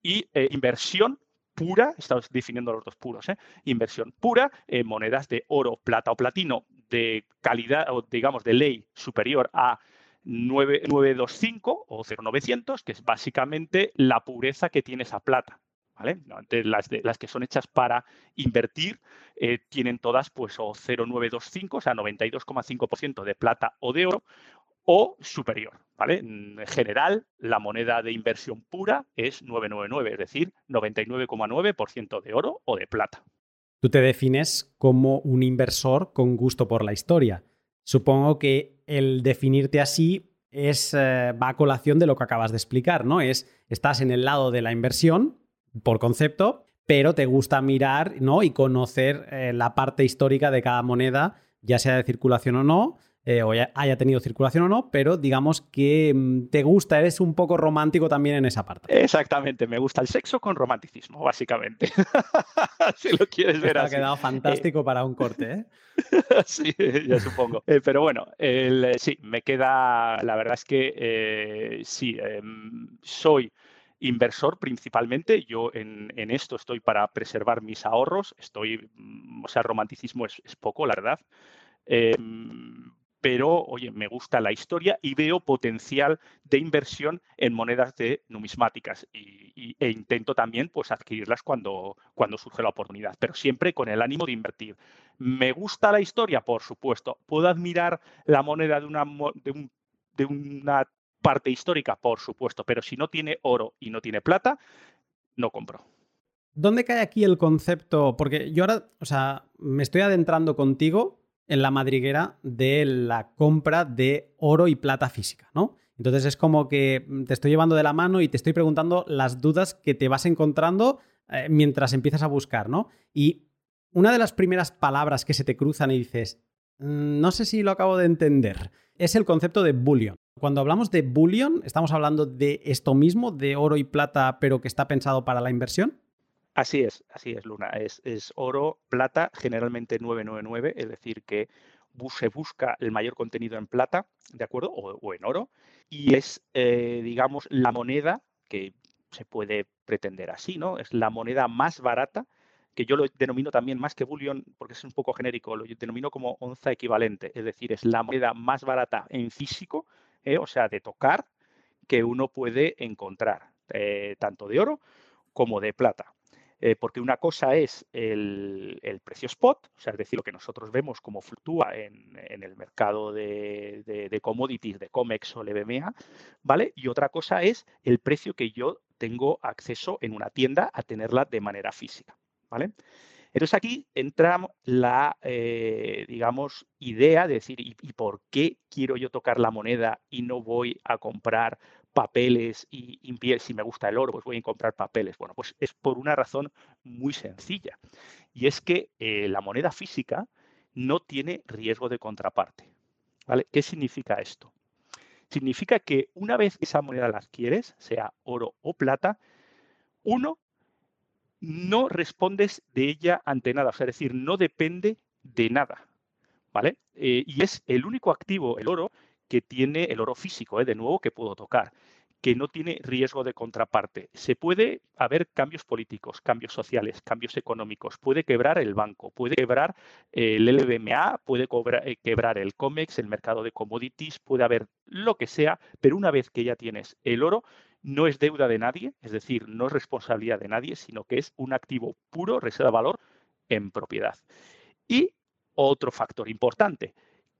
Y eh, inversión pura, estamos definiendo los dos puros, inversión pura, monedas de oro, plata o platino de calidad, o digamos, de ley superior a 925 o 0900, que es básicamente la pureza que tiene esa plata. Las, de, las que son hechas para invertir eh, tienen todas pues o 0,925, o sea, 92,5% de plata o de oro o superior, ¿vale? En general, la moneda de inversión pura es 999, es decir, 99,9% de oro o de plata. Tú te defines como un inversor con gusto por la historia. Supongo que el definirte así es, eh, va a colación de lo que acabas de explicar, ¿no? Es, estás en el lado de la inversión, por concepto, pero te gusta mirar ¿no? y conocer eh, la parte histórica de cada moneda, ya sea de circulación o no, eh, o haya tenido circulación o no, pero digamos que mm, te gusta, eres un poco romántico también en esa parte. Exactamente, me gusta el sexo con romanticismo, básicamente. si lo quieres ver así. Ha quedado fantástico para un corte, ¿eh? sí, ya supongo. pero bueno, sí, me queda, la verdad es que sí, em, soy inversor principalmente. Yo en, esto estoy para preservar mis ahorros. Estoy, mm, o sea, romanticismo es, poco, la verdad. Em, pero, oye, me gusta la historia y veo potencial de inversión en monedas de numismáticas y, e intento también pues, adquirirlas cuando, surge la oportunidad, pero siempre con el ánimo de invertir. ¿Me gusta la historia? Por supuesto. ¿Puedo admirar la moneda de una, de, de una parte histórica, por supuesto, pero si no tiene oro y no tiene plata, no compro. ¿dónde cae aquí el concepto? Porque yo ahora, o sea, me estoy adentrando contigo en la madriguera de la compra de oro y plata física, ¿no? Entonces es como que te estoy llevando de la mano y te estoy preguntando las dudas que te vas encontrando eh, mientras empiezas a buscar, ¿no? Y una de las primeras palabras que se te cruzan y dices, mm, no sé si lo acabo de entender, es el concepto de bullion. Cuando hablamos de bullion, ¿estamos hablando de esto mismo, de oro y plata, pero que está pensado para la inversión? Así es, así es, Luna. Es, oro, plata, generalmente 999, es decir, que se busca el mayor contenido en plata, ¿de acuerdo? O, en oro. Y es, eh, digamos, la moneda que se puede pretender así, ¿no? Es la moneda más barata, que yo lo denomino también más que bullion, porque es un poco genérico, lo denomino como onza equivalente, es decir, es la moneda más barata en físico, ¿eh? o sea, de tocar, que uno puede encontrar, eh, tanto de oro como de plata. Eh, porque una cosa es el, precio spot, o sea, es decir, lo que nosotros vemos como fluctúa en, el mercado de, commodities de COMEX o LBMA, ¿vale? Y otra cosa es el precio que yo tengo acceso en una tienda a tenerla de manera física, ¿vale? Entonces aquí entra la, eh, digamos, idea de decir, ¿y, por qué quiero yo tocar la moneda y no voy a comprar papeles y, si me gusta el oro, pues voy a comprar papeles. Bueno, pues es por una razón muy sencilla. Y es que eh, la moneda física no tiene riesgo de contraparte. ¿vale? ¿Qué significa esto? Significa que una vez que esa moneda la adquieres, sea oro o plata, uno, no respondes de ella ante nada, o sea, es decir, no depende de nada. ¿Vale? Eh, y es el único activo, el oro, que tiene el oro físico, ¿eh? de nuevo, que puedo tocar, que no tiene riesgo de contraparte. Se puede haber cambios políticos, cambios sociales, cambios económicos, puede quebrar el banco, puede quebrar el LBMA, puede eh, quebrar el COMEX, el mercado de commodities, puede haber lo que sea, pero una vez que ya tienes el oro, no es deuda de nadie, es decir, no es responsabilidad de nadie, sino que es un activo puro, reserva valor en propiedad. Y otro factor importante,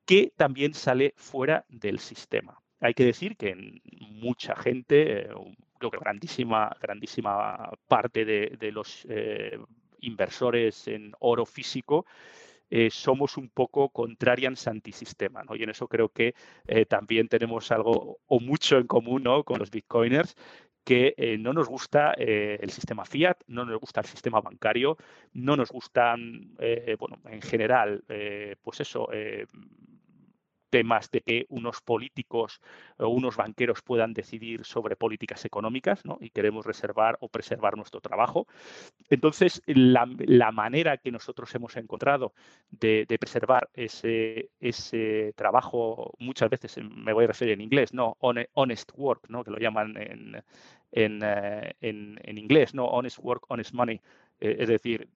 que también sale fuera del sistema. Hay que decir que mucha gente, eh, creo que grandísima, grandísima parte de, los eh, inversores en oro físico, eh, somos un poco contrarians antisistema, ¿no? Y en eso creo que también tenemos algo o mucho en común con los bitcoiners, que no nos gusta el sistema fiat, no nos gusta el sistema bancario, no nos gustan, bueno, en general, pues eso, temas de que unos políticos o unos banqueros puedan decidir sobre políticas económicas ¿no? y queremos reservar o preservar nuestro trabajo. Entonces, la, manera que nosotros hemos encontrado de, preservar ese, ese, trabajo, muchas veces me voy a referir en inglés, no honest work, ¿no? que lo llaman en, en, eh, en inglés, no honest work, honest money, eh, es decir,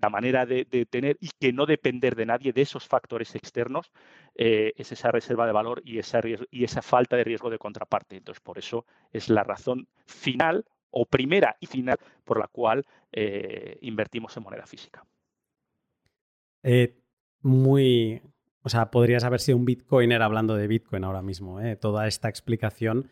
la manera de, tener y que no depender de nadie de esos factores externos eh, es esa reserva de valor y esa, falta de riesgo de contraparte. Entonces, por eso es la razón final o primera y final por la cual eh, invertimos en moneda física. Eh, muy, o sea, podrías haber sido un bitcoiner hablando de Bitcoin ahora mismo, toda esta explicación.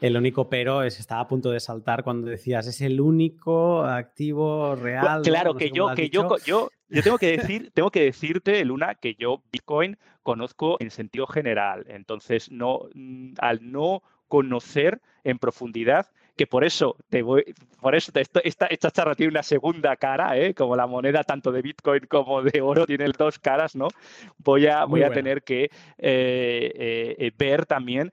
El único pero es estaba a punto de saltar cuando decías es el único activo real. Claro, que yo, que yo, yo, yo tengo que decir, tengo que decirte, Luna, que yo Bitcoin conozco en sentido general. Entonces, no, mm, al no conocer en profundidad, que por eso te voy, por eso esta, esta charla tiene una segunda cara, ¿eh? como la moneda tanto de Bitcoin como de oro tiene dos caras, ¿no? Voy a, voy a tener que eh, eh, ver también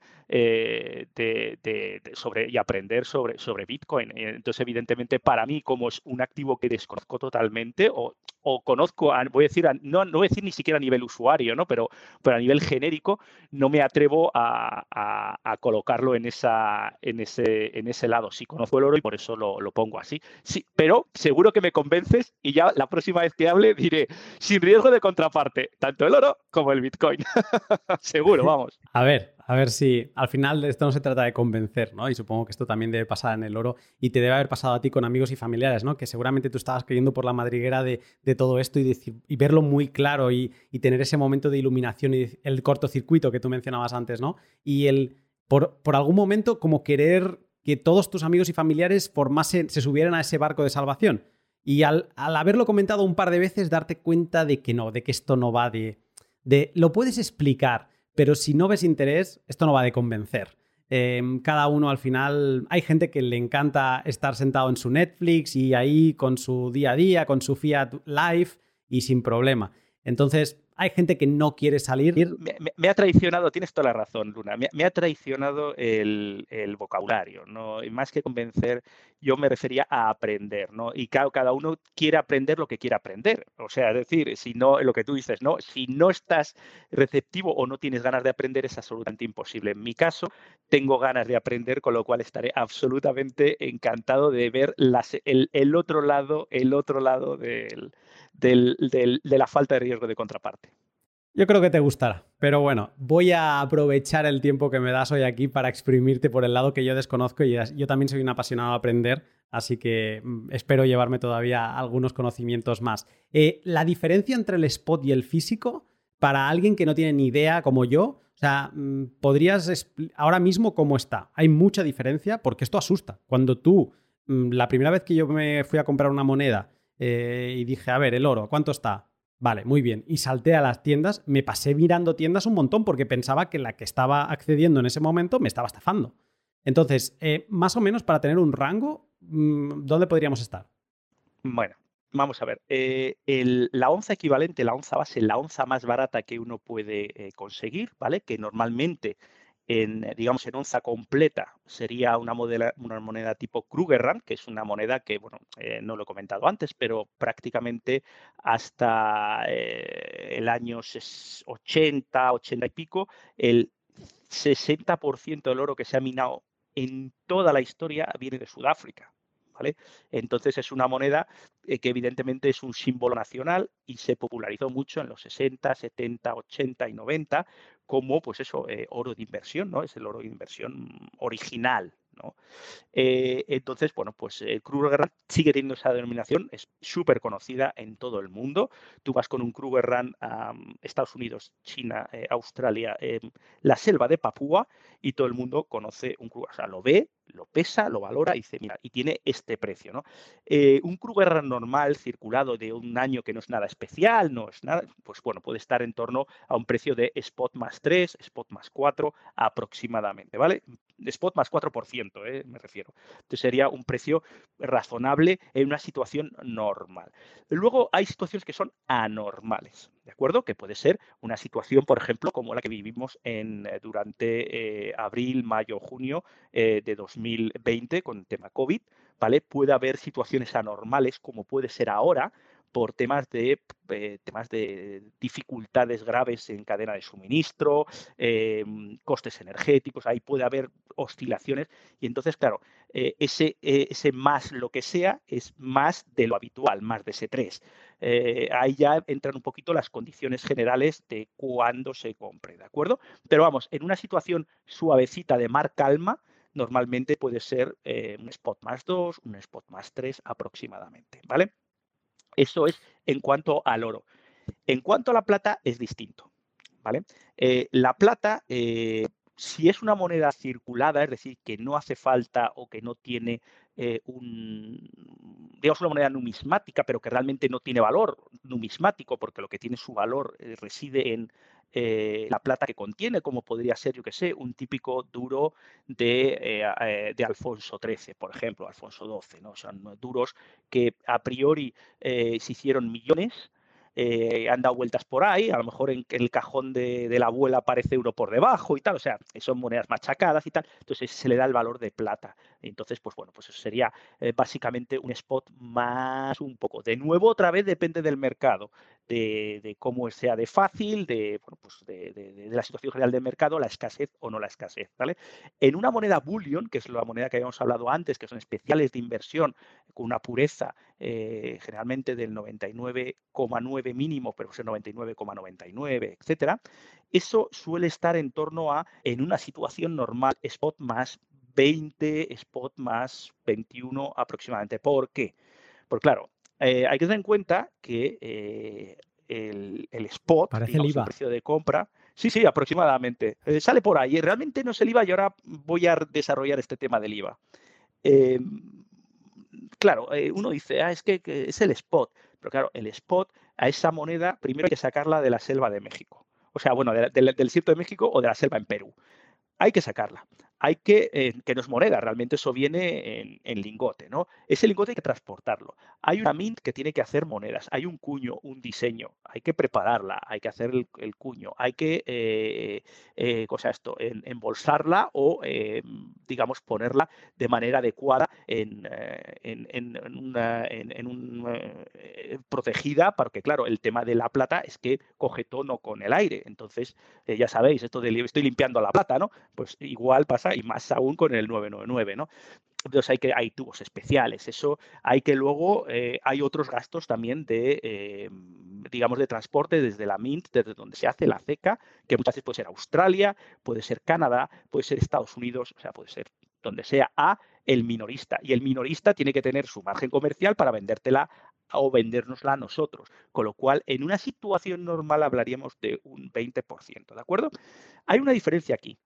sobre, y aprender sobre, sobre Bitcoin. Entonces, evidentemente, para mí, como es un activo que desconozco totalmente, o, o conozco, voy a decir, no, no voy a decir ni siquiera a nivel usuario, ¿no? pero, pero a nivel genérico, no me atrevo a, a, colocarlo en, esa, en, ese, en ese lado. Sí conozco el oro y por eso lo, lo pongo así. Sí, pero seguro que me convences y ya la próxima vez que hable diré, sin riesgo de contraparte, tanto el oro como el Bitcoin. seguro, vamos. A ver, a ver si al final esto no se trata de convencer, ¿no? Y supongo que esto también debe pasar en el oro y te debe haber pasado a ti con amigos y familiares, ¿no? Que seguramente tú estabas cayendo por la madriguera de, todo esto y, verlo muy claro y, tener ese momento de iluminación y el cortocircuito que tú mencionabas antes, ¿no? Y el, por, algún momento, como querer que todos tus amigos y familiares formasen, se subieran a ese barco de salvación. Y al, haberlo comentado un par de veces, darte cuenta de que no, de que esto no va de, de... Lo puedes explicar, pero si no ves interés, esto no va de convencer. Em, cada uno al final, hay gente que le encanta estar sentado en su Netflix y ahí con su día a día, con su Fiat Life y sin problema. Entonces, hay gente que no quiere salir. Me, ha traicionado, tienes toda la razón, Luna, me, ha traicionado el, vocabulario, ¿no? Y más que convencer, yo me refería a aprender, ¿no? Y cada, uno quiere aprender lo que quiere aprender. O sea, es decir, si no, lo que tú dices, ¿no? Si no estás receptivo o no tienes ganas de aprender, es absolutamente imposible. En mi caso, tengo ganas de aprender, con lo cual estaré absolutamente encantado de ver el, el otro lado, el otro lado de la falta de riesgo de contraparte. Yo creo que te gustará, pero bueno, voy a aprovechar el tiempo que me das hoy aquí para exprimirte por el lado que yo desconozco y yo también soy un apasionado a aprender, así que mm, espero llevarme todavía algunos conocimientos más. Eh, la diferencia entre el spot y el físico, para alguien que no tiene ni idea como yo, o sea, mm, podrías ahora mismo cómo está. Hay mucha diferencia porque esto asusta. Cuando tú, mm, la primera vez que yo me fui a comprar una moneda, eh, y dije, a ver, el oro, ¿cuánto está? Vale, muy bien. Y salté a las tiendas, me pasé mirando tiendas un montón porque pensaba que la que estaba accediendo en ese momento me estaba estafando. Entonces, eh, más o menos para tener un rango, mm, ¿dónde podríamos estar? Bueno, vamos a ver. Eh, la onza equivalente, la onza base, la onza más barata que uno puede conseguir, ¿vale? Que normalmente en, digamos, en onza completa sería una, una moneda tipo Krugerrand, que es una moneda que, bueno, eh, no lo he comentado antes, pero prácticamente hasta eh, el año 80, 80 y pico, el 60% del oro que se ha minado en toda la historia viene de Sudáfrica. Entonces es una moneda eh, que evidentemente es un símbolo nacional y se popularizó mucho en los 60, 70, 80 y 90 como pues eso, eh, oro de inversión, ¿no? Es el oro de inversión original, eh, entonces, bueno, pues el Kruger sigue teniendo esa denominación, es súper conocida en todo el mundo. Tú vas con un Kruger Run a Estados Unidos, China, Australia, la selva de Papúa y todo el mundo conoce un Kruger. O sea, lo ve, lo pesa, lo valora y dice, mira, y tiene este precio, ¿no? Eh, un Kruger normal, circulado de un año que no es nada especial, no es nada, pues bueno, puede estar en torno a un precio de spot más 3, spot más 4 aproximadamente, ¿vale? Spot más 4%, ¿eh? me refiero. Entonces sería un precio razonable en una situación normal. Luego hay situaciones que son anormales, ¿de acuerdo? Que puede ser una situación, por ejemplo, como la que vivimos en, eh, durante abril, mayo, junio de 2020 con el tema COVID, ¿vale? Puede haber situaciones anormales como puede ser ahora por temas de, eh, temas de dificultades graves en cadena de suministro, em, costes energéticos, ahí puede haber oscilaciones y entonces, claro, eh, ese, eh, ese más lo que sea es más de lo habitual, más de ese 3. ahí ya entran un poquito las condiciones generales de cuándo se compre, ¿de acuerdo? Pero vamos, en una situación suavecita de mar calma, normalmente puede ser un spot más 2, un spot más 3 aproximadamente, ¿vale? Eso es en cuanto al oro. En cuanto a la plata es distinto, ¿vale? Eh, la plata, eh, si es una moneda circulada, es decir, que no hace falta o que no tiene un, digamos, una moneda numismática, pero que realmente no tiene valor numismático, porque lo que tiene su valor reside en eh, la plata que contiene, como podría ser, yo que sé, un típico duro de, eh, eh, de Alfonso XIII, por ejemplo, Alfonso XII, ¿no? Son duros que a priori se hicieron millones, han dado vueltas por ahí, a lo mejor en, el cajón de, la abuela aparece euro por debajo y tal, o sea, son monedas machacadas y tal, entonces se le da el valor de plata. Entonces, pues bueno, pues eso sería eh, básicamente un spot más un poco. De nuevo, otra vez depende del mercado, de, cómo sea de fácil, de, bueno, pues de, la situación general del mercado, la escasez o no la escasez, ¿vale? En una moneda bullion, que es la moneda que habíamos hablado antes, que son especiales de inversión con una pureza eh, generalmente del 99,9 mínimo, pero es 99,99, etcétera, eso suele estar en torno a, en una situación normal, spot más 20, spot más 21 aproximadamente. ¿Por qué? Porque claro, eh, hay que tener en cuenta que eh, el, spot, el, precio de compra, Sí, sí, aproximadamente. Eh, sale por ahí. Realmente no es el IVA y ahora voy a desarrollar este tema del IVA. Claro, uno dice, ah, es que, es el spot. Pero claro, el spot a esa moneda primero hay que sacarla de la selva de México. O sea, bueno, del desierto de México o de la selva en Perú. Hay que sacarla hay que, eh, que no es moneda, realmente eso viene en, lingote, ¿no? Ese lingote hay que transportarlo. Hay una mint que tiene que hacer monedas, hay un cuño, un diseño, hay que prepararla, hay que hacer el, cuño, hay que, eh, eh, cosa esto, embolsarla o, digamos, ponerla de manera adecuada en, en, una, un, protegida, porque claro, el tema de la plata es que coge tono con el aire, entonces, ya sabéis, esto de estoy limpiando la plata, ¿no? Pues igual pasa y más aún con el 999, ¿no? Entonces hay que hay tubos especiales, eso hay que luego eh, hay otros gastos también de eh, digamos de transporte desde la Mint, desde donde se hace la ceca, que muchas veces puede ser Australia, puede ser Canadá, puede ser Estados Unidos, o sea, puede ser donde sea a el minorista y el minorista tiene que tener su margen comercial para vendértela o vendérnosla a nosotros, con lo cual en una situación normal hablaríamos de un 20%, ¿de acuerdo? Hay una diferencia aquí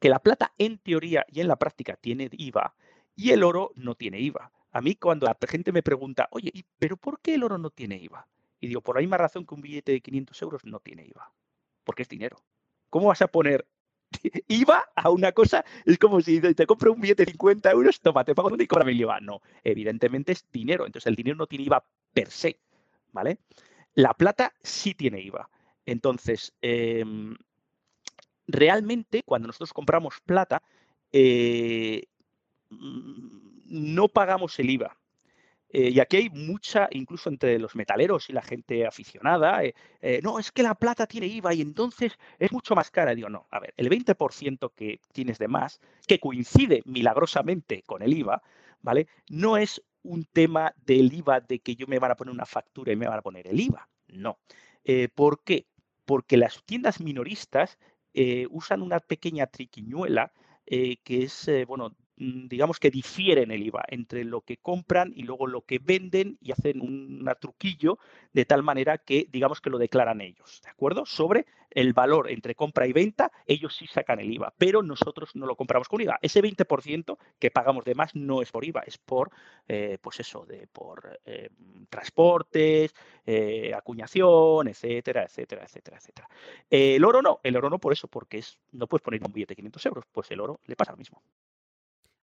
que la plata en teoría y en la práctica tiene IVA y el oro no tiene IVA. A mí cuando la gente me pregunta, oye, ¿pero por qué el oro no tiene IVA? Y digo, por la misma razón que un billete de 500 euros no tiene IVA, porque es dinero. ¿Cómo vas a poner IVA a una cosa? Es como si te compro un billete de 50 euros, toma, te pago y cobra IVA. No, evidentemente es dinero, entonces el dinero no tiene IVA per se, ¿vale? La plata sí tiene IVA. Entonces, em, realmente cuando nosotros compramos plata, eh, mm, no pagamos el IVA. Eh, y aquí hay mucha, incluso entre los metaleros y la gente aficionada, eh, no, es que la plata tiene IVA y entonces es mucho más cara. Digo, no, a ver, el 20% que tienes de más, que coincide milagrosamente con el IVA, ¿vale? No es un tema del IVA de que yo me van a poner una factura y me van a poner el IVA. No. ¿Por qué? Porque las tiendas minoristas usan una pequeña triquiñuela eh, que es, eh, bueno, digamos que difieren el IVA entre lo que compran y luego lo que venden y hacen un truquillo de tal manera que digamos que lo declaran ellos, ¿de acuerdo? Sobre el valor entre compra y venta, ellos sí sacan el IVA, pero nosotros no lo compramos con IVA. Ese 20% que pagamos de más no es por IVA, es por, eh, pues eso, de, por eh, transportes, eh, acuñación, etcétera, etcétera, etcétera, etcétera. el oro no, el oro no por eso, porque es, no puedes poner un billete de 500 euros, pues el oro le pasa lo mismo.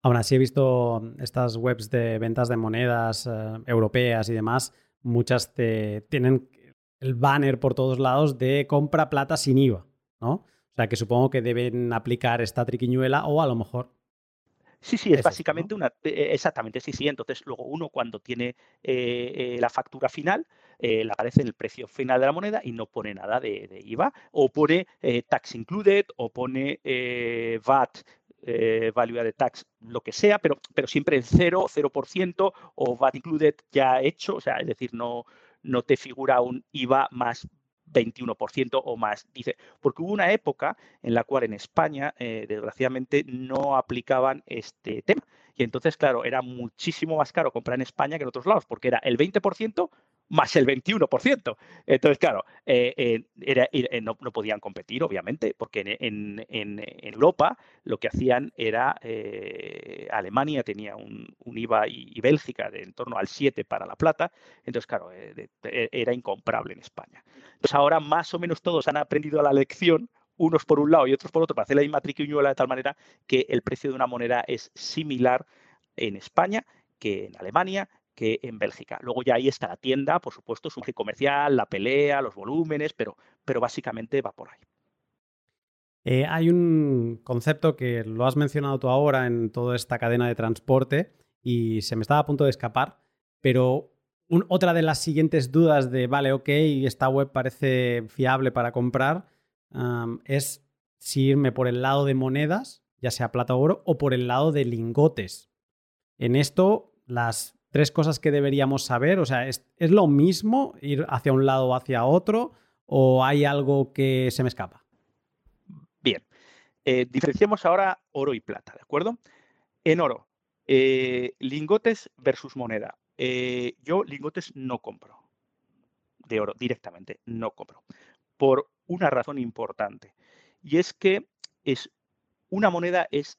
Aún así he visto estas webs de ventas de monedas europeas y demás, muchas te, tienen el banner por todos lados de compra plata sin IVA, ¿no? O sea que supongo que deben aplicar esta triquiñuela o a lo mejor. Sí, sí, es, básicamente una. Eh, exactamente, sí, sí. Entonces, luego uno cuando tiene eh, eh, la factura final, le aparece el precio final de la moneda y no pone nada de, IVA, o pone tax included, o pone VAT value de tax, lo que sea, pero, pero siempre en 0, 0% o VAT included ya hecho, o sea, es decir, no, no te figura un IVA más 21% o más. Dice, porque hubo una época en la cual en España, eh, desgraciadamente, no aplicaban este tema. Y entonces, claro, era muchísimo más caro comprar en España que en otros lados, porque era el 20% más el 21%. Entonces, claro, eh, eh, no, podían competir, obviamente, porque en, Europa lo que hacían era, eh, Alemania tenía un, IVA y, Bélgica de en torno al 7 para la plata, entonces, claro, era incomparable en España. Entonces, ahora más o menos todos han aprendido la lección, unos por un lado y otros por otro, para hacer la misma triquiñuela de tal manera que el precio de una moneda es similar en España que en Alemania, que en Bélgica. Luego ya ahí está la tienda, por supuesto, su comercial, la pelea, los volúmenes, pero, pero básicamente va por ahí. Eh, hay un concepto que lo has mencionado tú ahora en toda esta cadena de transporte y se me estaba a punto de escapar, pero otra de las siguientes dudas de, vale, ok, esta web parece fiable para comprar, es si irme por el lado de monedas, ya sea plata o oro, o por el lado de lingotes. En esto, las tres cosas que deberíamos saber? O sea, ¿es, lo mismo ir hacia un lado o hacia otro? ¿O hay algo que se me escapa? Bien. Eh, diferenciamos ahora oro y plata, ¿de acuerdo? En oro, eh, lingotes versus moneda. Eh, yo lingotes no compro de oro directamente, no compro. Por una razón importante. Y es que es una moneda es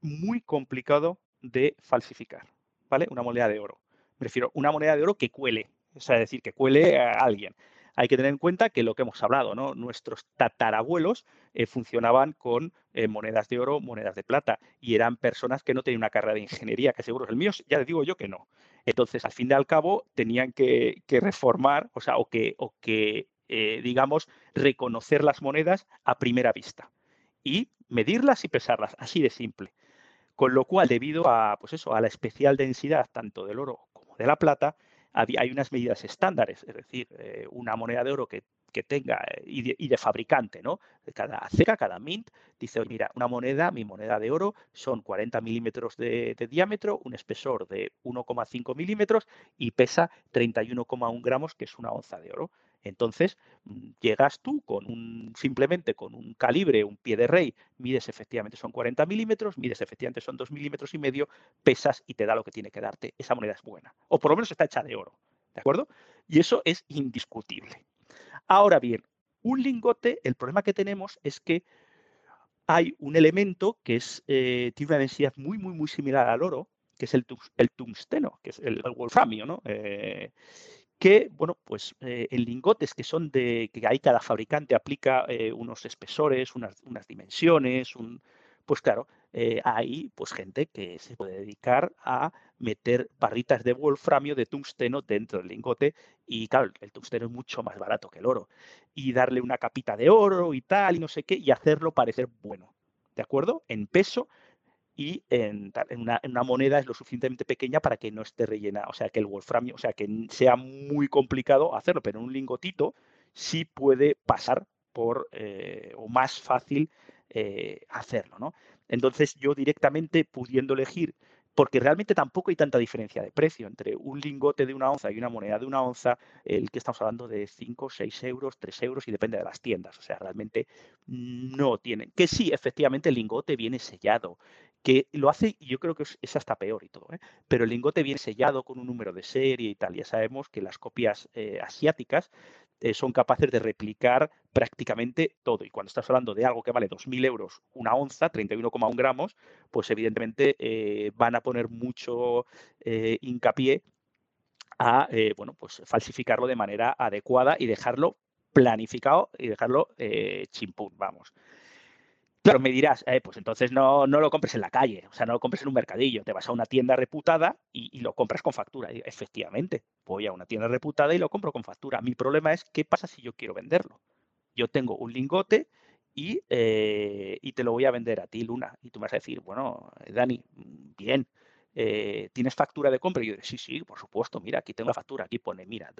muy complicado de falsificar, ¿vale? Una moneda de oro. Me refiero una moneda de oro que cuele, o sea, decir, que cuele a alguien. Hay que tener en cuenta que lo que hemos hablado, ¿no? Nuestros tatarabuelos eh, funcionaban con eh, monedas de oro, monedas de plata, y eran personas que no tenían una carrera de ingeniería, que seguro es el mío, ya les digo yo que no. Entonces, al fin y al cabo, tenían que, reformar, o sea, o que, o que digamos, reconocer las monedas a primera vista y medirlas y pesarlas, así de simple. Con lo cual, debido a, pues eso, a la especial densidad tanto del oro como de la plata, hay unas medidas estándares, es decir, eh, una moneda de oro que, tenga eh, y de, fabricante, ¿no? Cada ceca, cada mint, dice, mira, una moneda, mi moneda de oro son 40 milímetros de, de diámetro, un espesor de 1,5 milímetros y pesa 31,1 gramos, que es una onza de oro. Entonces, mm, llegas tú con un, simplemente con un calibre, un pie de rey, mides efectivamente son 40 milímetros, mides efectivamente son 2 milímetros y medio, pesas y te da lo que tiene que darte. Esa moneda es buena. O por lo menos está hecha de oro. ¿De acuerdo? Y eso es indiscutible. Ahora bien, un lingote, el problema que tenemos es que hay un elemento que es, eh, tiene una densidad muy, muy, muy similar al oro, que es el, tungsteno, que es el, wolframio, ¿no? Eh, que, bueno, pues eh, en lingotes que son de, que ahí cada fabricante aplica eh, unos espesores, unas, dimensiones, un, pues claro, eh, hay pues gente que se puede dedicar a meter barritas de wolframio, de tungsteno dentro del lingote y claro, el tungsteno es mucho más barato que el oro y darle una capita de oro y tal y no sé qué y hacerlo parecer bueno, ¿de acuerdo? En peso y en, una, moneda es lo suficientemente pequeña para que no esté rellena, o sea, que el wolframio, o sea, que sea muy complicado hacerlo, pero en un lingotito sí puede pasar por, eh, o más fácil eh, hacerlo, ¿no? Entonces yo directamente pudiendo elegir porque realmente tampoco hay tanta diferencia de precio entre un lingote de una onza y una moneda de una onza, el que estamos hablando de 5, 6 euros, 3 euros y depende de las tiendas. O sea, realmente no tienen. Que sí, efectivamente el lingote viene sellado, que lo hace, y yo creo que es, hasta peor y todo, ¿eh? pero el lingote viene sellado con un número de serie y tal. Ya sabemos que las copias eh, asiáticas eh, son capaces de replicar prácticamente todo. Y cuando estás hablando de algo que vale 2.000 euros una onza, 31,1 gramos, pues evidentemente eh, van a poner mucho hincapié a bueno, pues falsificarlo de manera adecuada y dejarlo planificado y dejarlo chimpún, vamos. Claro, me dirás, eh, pues entonces no, no, lo compres en la calle, o sea, no lo compres en un mercadillo, te vas a una tienda reputada y, lo compras con factura. efectivamente, voy a una tienda reputada y lo compro con factura. Mi problema es, ¿qué pasa si yo quiero venderlo? Yo tengo un lingote y, eh, y te lo voy a vender a ti, Luna. Y tú me vas a decir, bueno, Dani, bien, eh, ¿tienes factura de compra? Y yo digo, sí, sí, por supuesto, mira, aquí tengo la factura, aquí pone, mira,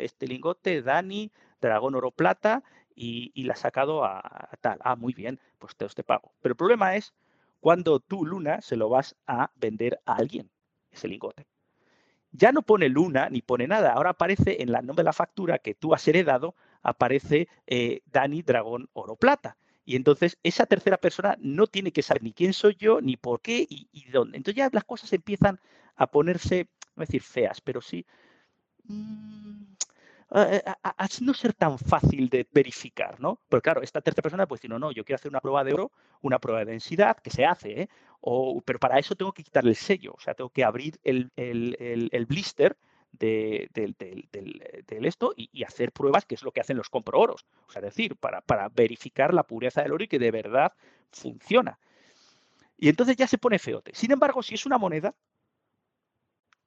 este lingote, Dani, dragón oro plata, y, la ha sacado a, tal. Ah, muy bien, pues te, te pago. Pero el problema es cuando tú, Luna, se lo vas a vender a alguien, ese lingote. Ya no pone Luna ni pone nada. Ahora aparece en el nombre de la factura que tú has heredado, aparece eh, Dani Dragón Oro Plata. Y entonces esa tercera persona no tiene que saber ni quién soy yo, ni por qué y, dónde. Entonces ya las cosas empiezan a ponerse, no decir feas, pero sí mm, a, no ser tan fácil de verificar, ¿no? Pero claro, esta tercera persona pues decir, no, no, yo quiero hacer una prueba de oro, una prueba de densidad, que se hace, ¿eh? O, pero para eso tengo que quitar el sello, o sea, tengo que abrir el, blister del, esto y, hacer pruebas, que es lo que hacen los oros, O sea, decir, para, para verificar la pureza del oro y que de verdad funciona. Y entonces ya se pone feote. Sin embargo, si es una moneda,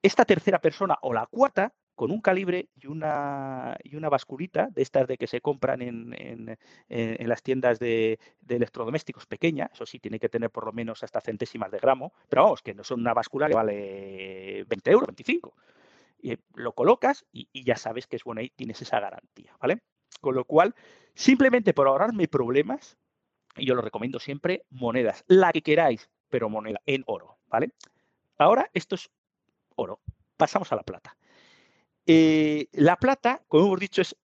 esta tercera persona o la cuarta con un calibre y una, y una basculita de estas de que se compran en, en, en las tiendas de, electrodomésticos pequeña, eso sí, tiene que tener por lo menos hasta centésimas de gramo, pero vamos, que no son una báscula que vale 20 euros, 25. Y lo colocas y, ya sabes que es bueno y tienes esa garantía, ¿vale? Con lo cual, simplemente por ahorrarme problemas, yo lo recomiendo siempre, monedas, la que queráis, pero moneda en oro, ¿vale? Ahora esto es oro. Pasamos a la plata. Eh, la plata, como hemos dicho, es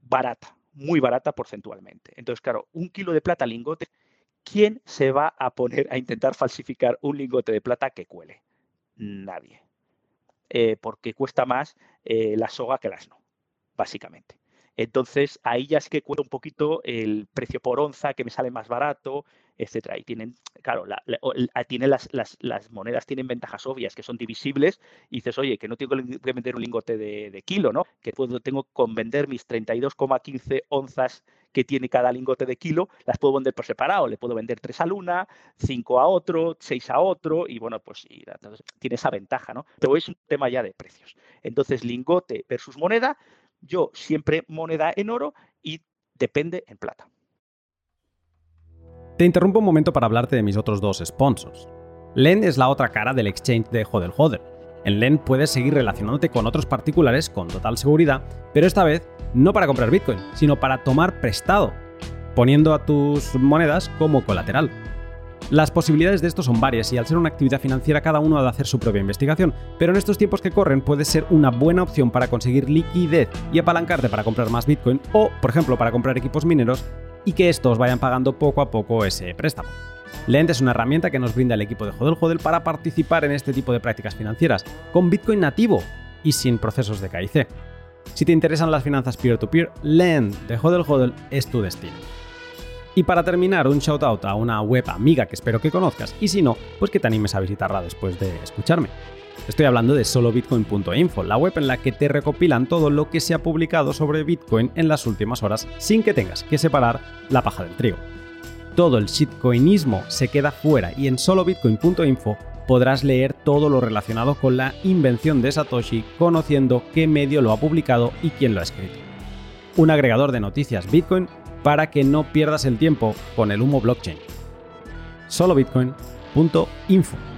barata, muy barata porcentualmente. Entonces, claro, un kilo de plata lingote, ¿quién se va a poner a intentar falsificar un lingote de plata que cuele? Nadie. Eh, porque cuesta más eh, la soga que las no, básicamente. Entonces, ahí ya es que cuenta un poquito el precio por onza, que me sale más barato, etcétera. Y tienen, claro, la, las, las, monedas tienen ventajas obvias, que son divisibles, y dices, oye, que no tengo que vender un lingote de, kilo, ¿no? Que puedo, tengo con vender mis 32,15 onzas que tiene cada lingote de kilo, las puedo vender por separado. Le puedo vender tres a una, cinco a otro, seis a otro, y bueno, pues tiene esa ventaja, ¿no? Pero es un tema ya de precios. Entonces, lingote versus moneda, yo siempre moneda en oro y depende en plata. Te interrumpo un momento para hablarte de mis otros dos sponsors. LEN es la otra cara del exchange de Hodel Hodel. En LEN puedes seguir relacionándote con otros particulares con total seguridad, pero esta vez no para comprar Bitcoin, sino para tomar prestado, poniendo a tus monedas como colateral. Las posibilidades de esto son varias y al ser una actividad financiera cada uno ha de hacer su propia investigación, pero en estos tiempos que corren puede ser una buena opción para conseguir liquidez y apalancarte para comprar más Bitcoin o, por ejemplo, para comprar equipos mineros y que estos vayan pagando poco a poco ese préstamo. Lend es una herramienta que nos brinda el equipo de Hodel Hodel para participar en este tipo de prácticas financieras, con Bitcoin nativo y sin procesos de KIC. Si te interesan las finanzas peer-to-peer, Lend de Hodel es tu destino. Y para terminar, un shout out a una web amiga que espero que conozcas, y si no, pues que te animes a visitarla después de escucharme. Estoy hablando de solobitcoin.info, la web en la que te recopilan todo lo que se ha publicado sobre Bitcoin en las últimas horas sin que tengas que separar la paja del trigo. Todo el shitcoinismo se queda fuera y en solobitcoin.info podrás leer todo lo relacionado con la invención de Satoshi, conociendo qué medio lo ha publicado y quién lo ha escrito. Un agregador de noticias Bitcoin para que no pierdas el tiempo con el humo blockchain. Solobitcoin.info.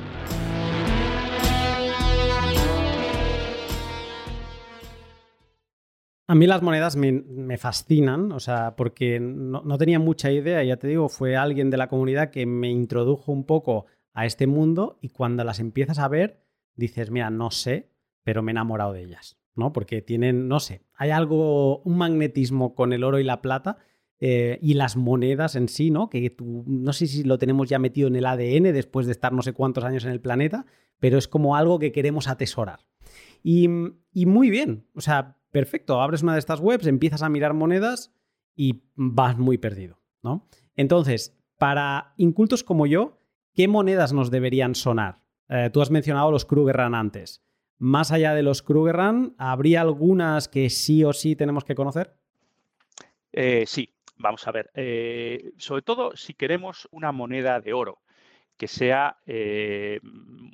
A mí las monedas me, fascinan, o sea, porque no, no, tenía mucha idea, ya te digo, fue alguien de la comunidad que me introdujo un poco a este mundo y cuando las empiezas a ver, dices, mira, no sé, pero me he enamorado de ellas, ¿no? Porque tienen, no sé, hay algo, un magnetismo con el oro y la plata eh, y las monedas en sí, ¿no? Que tú, no sé si lo tenemos ya metido en el ADN después de estar no sé cuántos años en el planeta, pero es como algo que queremos atesorar. Y, muy bien, o sea, perfecto, abres una de estas webs, empiezas a mirar monedas y vas muy perdido, ¿no? Entonces, para incultos como yo, ¿qué monedas nos deberían sonar? Eh, tú has mencionado los Krugerrand antes. Más allá de los Krugerrand, ¿habría algunas que sí o sí tenemos que conocer? Eh, sí, Vamos a ver, eh, sobre todo si queremos una moneda de oro que sea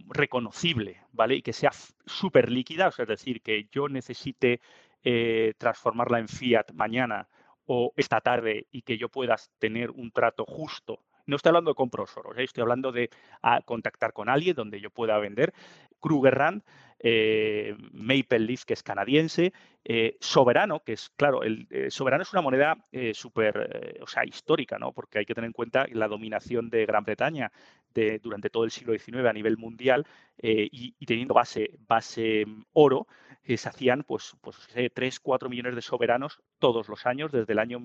reconocible, ¿vale? Y que sea súper líquida, es decir, que yo necesite eh, transformarla en fiat mañana o esta tarde y que yo pueda tener un trato justo. No estoy hablando de compros oros, estoy hablando de ah, contactar con alguien donde yo pueda vender. Krugerrand eh, Maple Leaf, que es canadiense, eh, Soberano, que es, claro, el eh, Soberano es una moneda súper, o sea, histórica, ¿no? Porque hay que tener en cuenta la dominación de Gran Bretaña durante todo el siglo XIX a nivel mundial y, teniendo base, base mm, oro, se hacían, pues, pues 3, 4 millones de soberanos todos los años, desde el año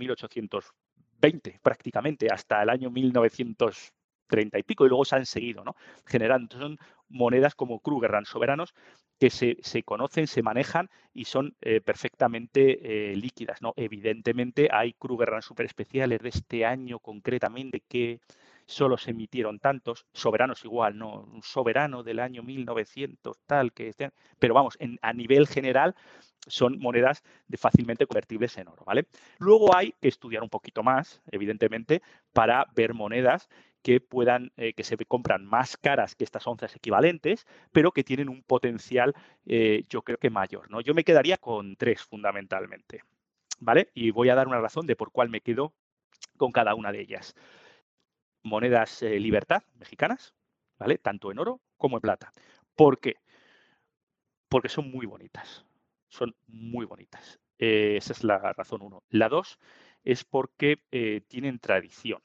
1820 prácticamente hasta el año 1900 30 y pico y luego se han seguido ¿no? generando. Son monedas como Krugerrand soberanos que se, conocen, se manejan y son eh, perfectamente eh, líquidas. ¿no? Evidentemente hay Krugerrand super especiales de este año concretamente que solo se emitieron tantos, soberanos igual, no, un soberano del año 1900 tal que pero vamos, a nivel general son monedas de fácilmente convertibles en oro, ¿vale? Luego hay que estudiar un poquito más, evidentemente, para ver monedas que puedan, eh, que se compran más caras que estas onzas equivalentes, pero que tienen un potencial, eh, yo creo que mayor. ¿no? Yo me quedaría con tres fundamentalmente, ¿vale? Y voy a dar una razón de por cuál me quedo con cada una de ellas. Monedas eh, libertad mexicanas, ¿vale? Tanto en oro como en plata. ¿Por qué? Porque son muy bonitas. Son muy bonitas. esa es la razón uno. La dos es porque tienen tradición.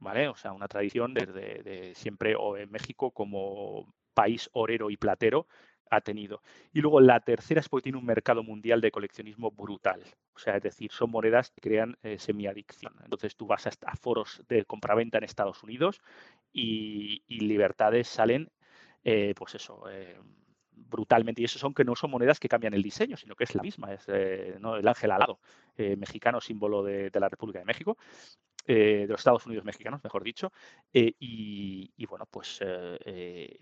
¿vale? O sea, una tradición desde siempre o en México como país orero y platero ha tenido. Y luego la tercera es porque tiene un mercado mundial de coleccionismo brutal. O sea, es decir, son monedas que crean eh, semiadicción. Entonces tú vas a, foros de compraventa en Estados Unidos y, libertades salen, eh, pues eso, eh, brutalmente. Y eso son que no son monedas que cambian el diseño, sino que es la misma, es el ángel alado, mexicano, símbolo de, la República de México. De los Estados Unidos mexicanos, mejor dicho, y, bueno, pues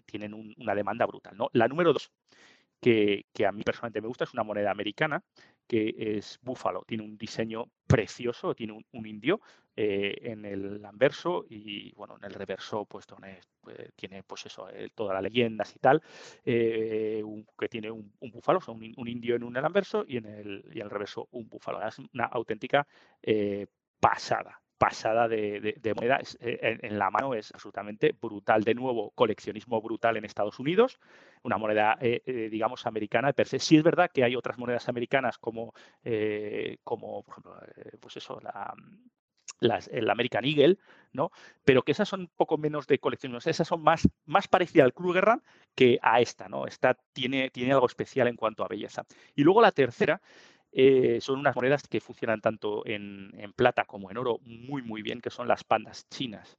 tienen una demanda brutal. ¿no? La número dos, que, a mí personalmente me gusta, es una moneda americana que es búfalo. Tiene un diseño precioso, tiene un, indio eh, en el anverso y bueno, en el reverso pues, tiene pues eso, eh, todas las leyendas y tal, eh, que tiene un, búfalo, o un, indio en un anverso y en el, y el reverso un búfalo. Es una auténtica pasada pasada de, moneda eh, en, la mano es absolutamente brutal. De nuevo, coleccionismo brutal en Estados Unidos, una moneda, eh, eh, digamos, americana per se. Sí es verdad que hay otras monedas americanas como, como por ejemplo, pues eso, la, el American Eagle, ¿no? Pero que esas son un poco menos de coleccionismo. Esas son más, más parecidas al Krugerrand que a esta, ¿no? Esta tiene, tiene algo especial en cuanto a belleza. Y luego la tercera eh, son unas monedas que funcionan tanto en, plata como en oro muy, muy bien, que son las pandas chinas.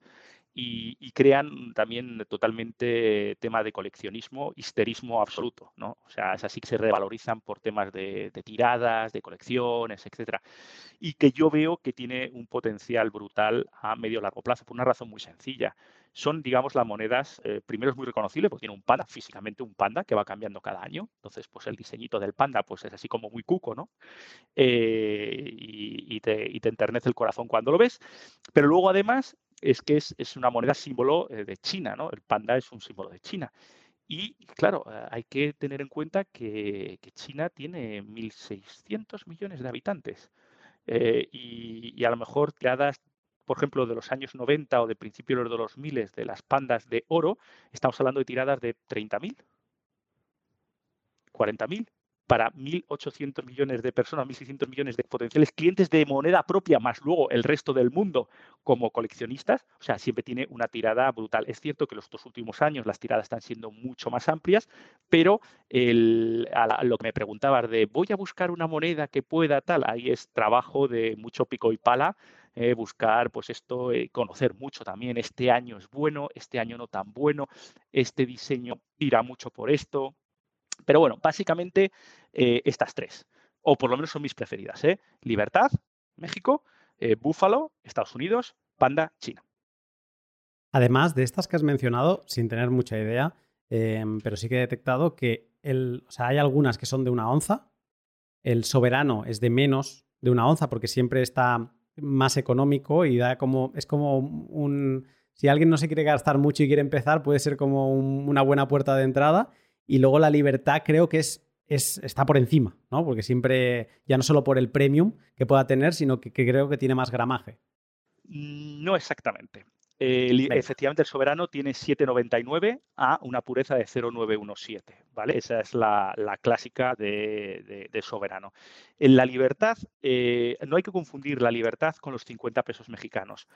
Y, crean también totalmente tema de coleccionismo, histerismo absoluto, ¿no? O sea, es así que se revalorizan por temas de, tiradas, de colecciones, etcétera. Y que yo veo que tiene un potencial brutal a medio largo plazo, por una razón muy sencilla son, digamos, las monedas, eh, primero es muy reconocible porque tiene un panda, físicamente un panda que va cambiando cada año. Entonces, pues el diseñito del panda pues es así como muy cuco, ¿no? Eh, y, te, enternece el corazón cuando lo ves. Pero luego, además, es que es, es una moneda símbolo eh, de China, ¿no? El panda es un símbolo de China. Y claro, hay que tener en cuenta que, China tiene 1.600 millones de habitantes. y, y, a lo mejor tiradas por ejemplo, de los años 90 o de principios de los 2000 de las pandas de oro, estamos hablando de tiradas de 30.000, 40.000 para 1.800 millones de personas, 1.600 millones de potenciales clientes de moneda propia, más luego el resto del mundo como coleccionistas. O sea, siempre tiene una tirada brutal. Es cierto que los dos últimos años las tiradas están siendo mucho más amplias, pero a, lo que me preguntabas de voy a buscar una moneda que pueda tal, ahí es trabajo de mucho pico y pala eh, buscar, pues esto, eh, conocer mucho también. Este año es bueno, este año no tan bueno, este diseño tira mucho por esto. Pero bueno, básicamente eh, estas tres, o por lo menos son mis preferidas. Libertad, México, Búfalo, Estados Unidos, Panda, China. Además de estas que has mencionado, sin tener mucha idea, em, pero sí que he detectado que el, o sea, hay algunas que son de una onza, el soberano es de menos de una onza porque siempre está más económico y da como, es como un, si alguien no se quiere gastar mucho y quiere empezar, puede ser como una buena puerta de entrada. Y luego la libertad creo que es, es, está por encima, ¿no? Porque siempre, ya no solo por el premium que pueda tener, sino que, que creo que tiene más gramaje. No exactamente efectivamente, el soberano tiene 7,99 a una pureza de 0,917. ¿vale? Esa es la, clásica de, soberano. En la libertad, eh, no hay que confundir la libertad con los 50 pesos mexicanos.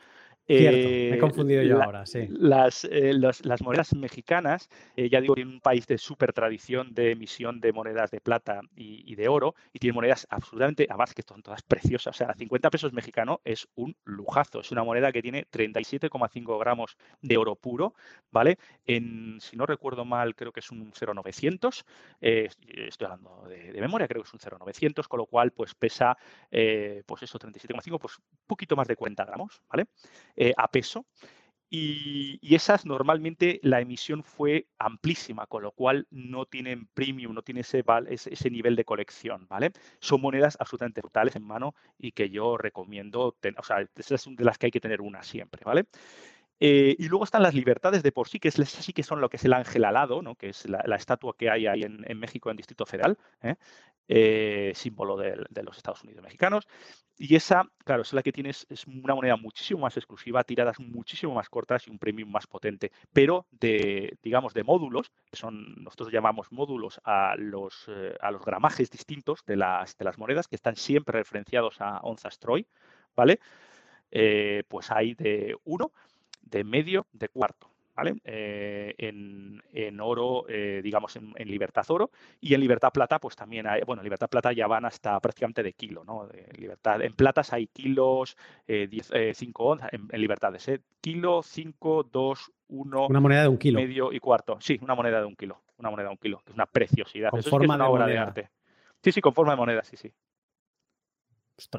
Cierto, me he eh, confundido yo ahora, sí. Las, eh, las monedas mexicanas, ya digo, tienen un país de súper tradición de emisión de monedas de plata y, de oro, y tienen monedas absolutamente, además que son todas preciosas. O sea, 50 pesos mexicano es un lujazo. Es una moneda que tiene 37,5 gramos de oro puro, ¿vale? En, si no recuerdo mal, creo que es un 0,900, eh, estoy hablando de, memoria, creo que es un 0,900, con lo cual pues pesa, eh, pues eso, 37,5, pues un poquito más de 40 gramos, ¿vale? Eh, a peso. Y, esas normalmente la emisión fue amplísima, con lo cual no tienen premium, no tiene ese, ese, nivel de colección, ¿vale? Son monedas absolutamente brutales en mano y que yo recomiendo, o sea, esas son de las que hay que tener una siempre, ¿vale? Eh, y luego están las libertades de por sí, que es, sí que son lo que es el ángel alado, ¿no? que es la, estatua que hay ahí en, México, en Distrito Federal, ¿eh? Eh, símbolo de, los Estados Unidos mexicanos. Y esa, claro, es la que tienes, es una moneda muchísimo más exclusiva, tiradas muchísimo más cortas y un premium más potente, pero de, digamos, de módulos, que son, nosotros llamamos módulos a los, a los gramajes distintos de las, de las monedas, que están siempre referenciados a onzas Troy, ¿vale? pues hay de uno de medio, de cuarto. ¿Vale? Eh, en, oro, eh, digamos, en, libertad oro, y en libertad plata, pues también hay, bueno, en libertad plata ya van hasta prácticamente de kilo, ¿no? libertad, en platas hay kilos, 5 eh, onzas, en, libertades, kilo, 5, 2, uno. Una moneda de un kilo. Medio y cuarto. Sí, una moneda de un kilo. Una moneda de un kilo. Es una preciosidad. Con forma de obra de arte. Sí, sí, con forma de moneda, sí, sí.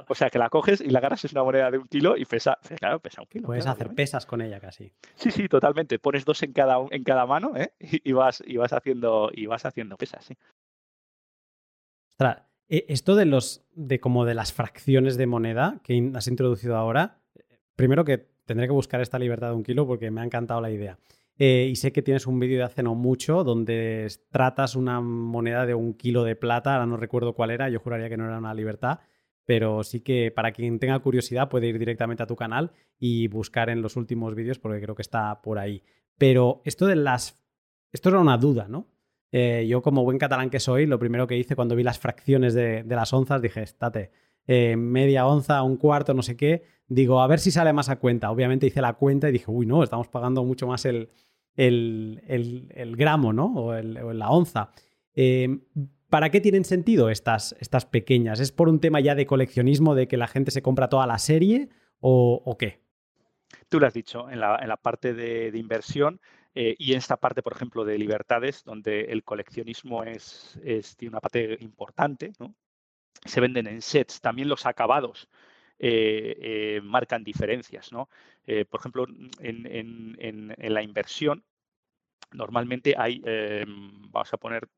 O sea, que la coges y la agarras es una moneda de un kilo y pesa, claro, pesa un kilo. Puedes hacer pesas con ella casi. Sí, sí, totalmente. Pones dos en cada, en cada mano ¿eh? y, vas, y, vas haciendo, y vas haciendo pesas, sí. Ostras, e, esto de los, de como de las fracciones de moneda que has introducido ahora, primero que tendré que buscar esta libertad de un kilo porque me ha encantado la idea. Eh, y sé que tienes un vídeo de hace no mucho donde tratas una moneda de un kilo de plata, ahora no recuerdo cuál era, yo juraría que no era una libertad, pero sí que para quien tenga curiosidad puede ir directamente a tu canal y buscar en los últimos vídeos porque creo que está por ahí. Pero esto de las... Esto era una duda, ¿no? Eh, yo como buen catalán que soy, lo primero que hice cuando vi las fracciones de, las onzas, dije, estate, eh, media onza, un cuarto, no sé qué, digo, a ver si sale más a cuenta. Obviamente hice la cuenta y dije, uy, no, estamos pagando mucho más el, el, gramo, ¿no? O, la onza. Eh, ¿Para qué tienen sentido estas, estas pequeñas? ¿Es por un tema ya de coleccionismo, de que la gente se compra toda la serie o, qué? Tú lo has dicho, en la, parte de, inversión eh, y en esta parte, por ejemplo, de libertades, donde el coleccionismo es, tiene una parte importante, se venden en sets, también los acabados. Eh, eh, marcan diferencias. ¿no? por ejemplo, en, la inversión, normalmente hay, vamos a poner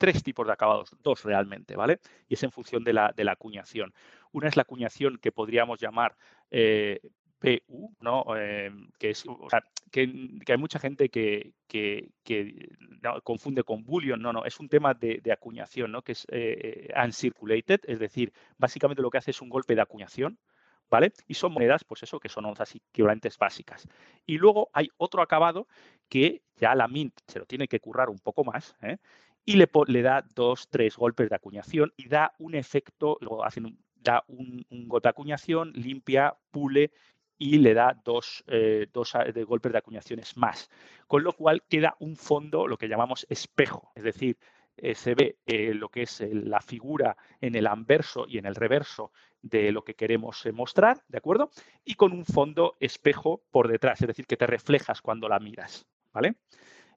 tres tipos de acabados, dos realmente, ¿vale? Y es en función de la, de la acuñación. Una es la acuñación que podríamos llamar eh, PU, ¿no? Em, que, que, hay mucha gente que, que, confunde con bullion. No, no, es un tema de, acuñación, ¿no? Que es eh, uncirculated, es decir, básicamente lo que hace es un golpe de acuñación. ¿Vale? Y son monedas, pues eso, que son onzas equivalentes básicas. Y luego hay otro acabado que ya la Mint se lo tiene que currar un poco más, ¿eh? Y le, da dos, tres golpes de acuñación y da un efecto, luego hacen da un, golpe de acuñación, limpia, pule y le da dos, eh, dos ah, de golpes de acuñaciones más. Con lo cual queda un fondo, lo que llamamos espejo, es decir, eh, se ve eh, lo que es la figura en el anverso y en el reverso de lo que queremos mostrar, ¿de acuerdo? Y con un fondo espejo por detrás, es decir, que te reflejas cuando la miras, ¿vale?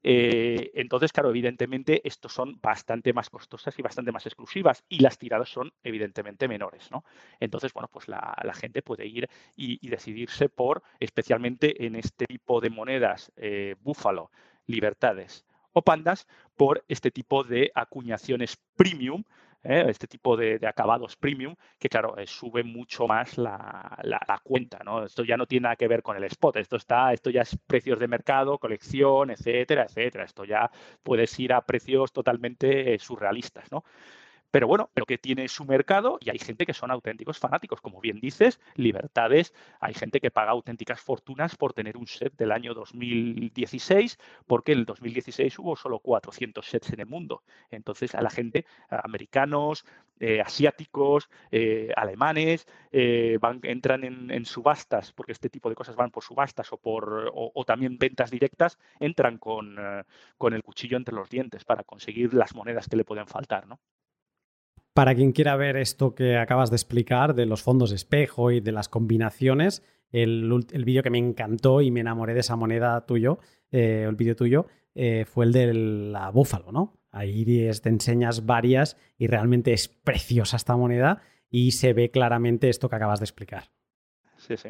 Eh, entonces, claro, evidentemente, estos son bastante más costosas y bastante más exclusivas y las tiradas son evidentemente menores, ¿no? Entonces, bueno, pues la, gente puede ir y, decidirse por, especialmente en este tipo de monedas, eh, búfalo, libertades o pandas, por este tipo de acuñaciones premium ¿eh? este tipo de, acabados premium, que claro, eh, sube mucho más la, cuenta, ¿no? Esto ya no tiene nada que ver con el spot, esto está, esto ya es precios de mercado, colección, etcétera, etcétera. Esto ya puedes ir a precios totalmente eh, surrealistas, ¿no? Pero bueno, pero que tiene su mercado y hay gente que son auténticos fanáticos. Como bien dices, libertades, hay gente que paga auténticas fortunas por tener un set del año 2016, porque en el 2016 hubo solo 400 sets en el mundo. Entonces a la gente, americanos, eh, asiáticos, eh, alemanes, eh, van, entran en, subastas, porque este tipo de cosas van por subastas o, por, o, también ventas directas, entran con, con el cuchillo entre los dientes para conseguir las monedas que le pueden faltar. ¿no? Para quien quiera ver esto que acabas de explicar de los fondos espejo y de las combinaciones, el, vídeo que me encantó y me enamoré de esa moneda tuyo, eh, el vídeo tuyo, eh, fue el de la búfalo, ¿no? Ahí te enseñas varias y realmente es preciosa esta moneda y se ve claramente esto que acabas de explicar. Sí, sí.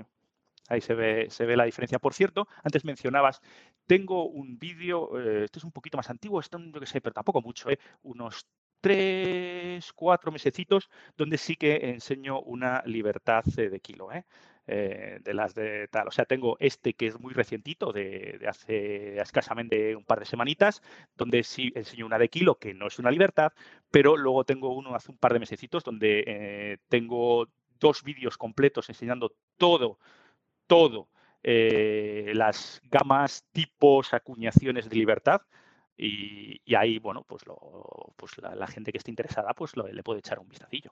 Ahí se ve, se ve la diferencia. Por cierto, antes mencionabas, tengo un vídeo, eh, esto es un poquito más antiguo, esto no sé, pero tampoco mucho, unos tres, cuatro mesecitos donde sí que enseño una libertad eh, de kilo. ¿eh? ¿eh? de las de tal. O sea, tengo este que es muy recientito, de, hace escasamente un par de semanitas, donde sí enseño una de kilo, que no es una libertad, pero luego tengo uno hace un par de mesecitos donde eh, tengo dos vídeos completos enseñando todo, todo, las gamas, tipos, acuñaciones de libertad y, ahí, bueno, pues, lo, pues la, gente que esté interesada, pues le puede echar un vistacillo.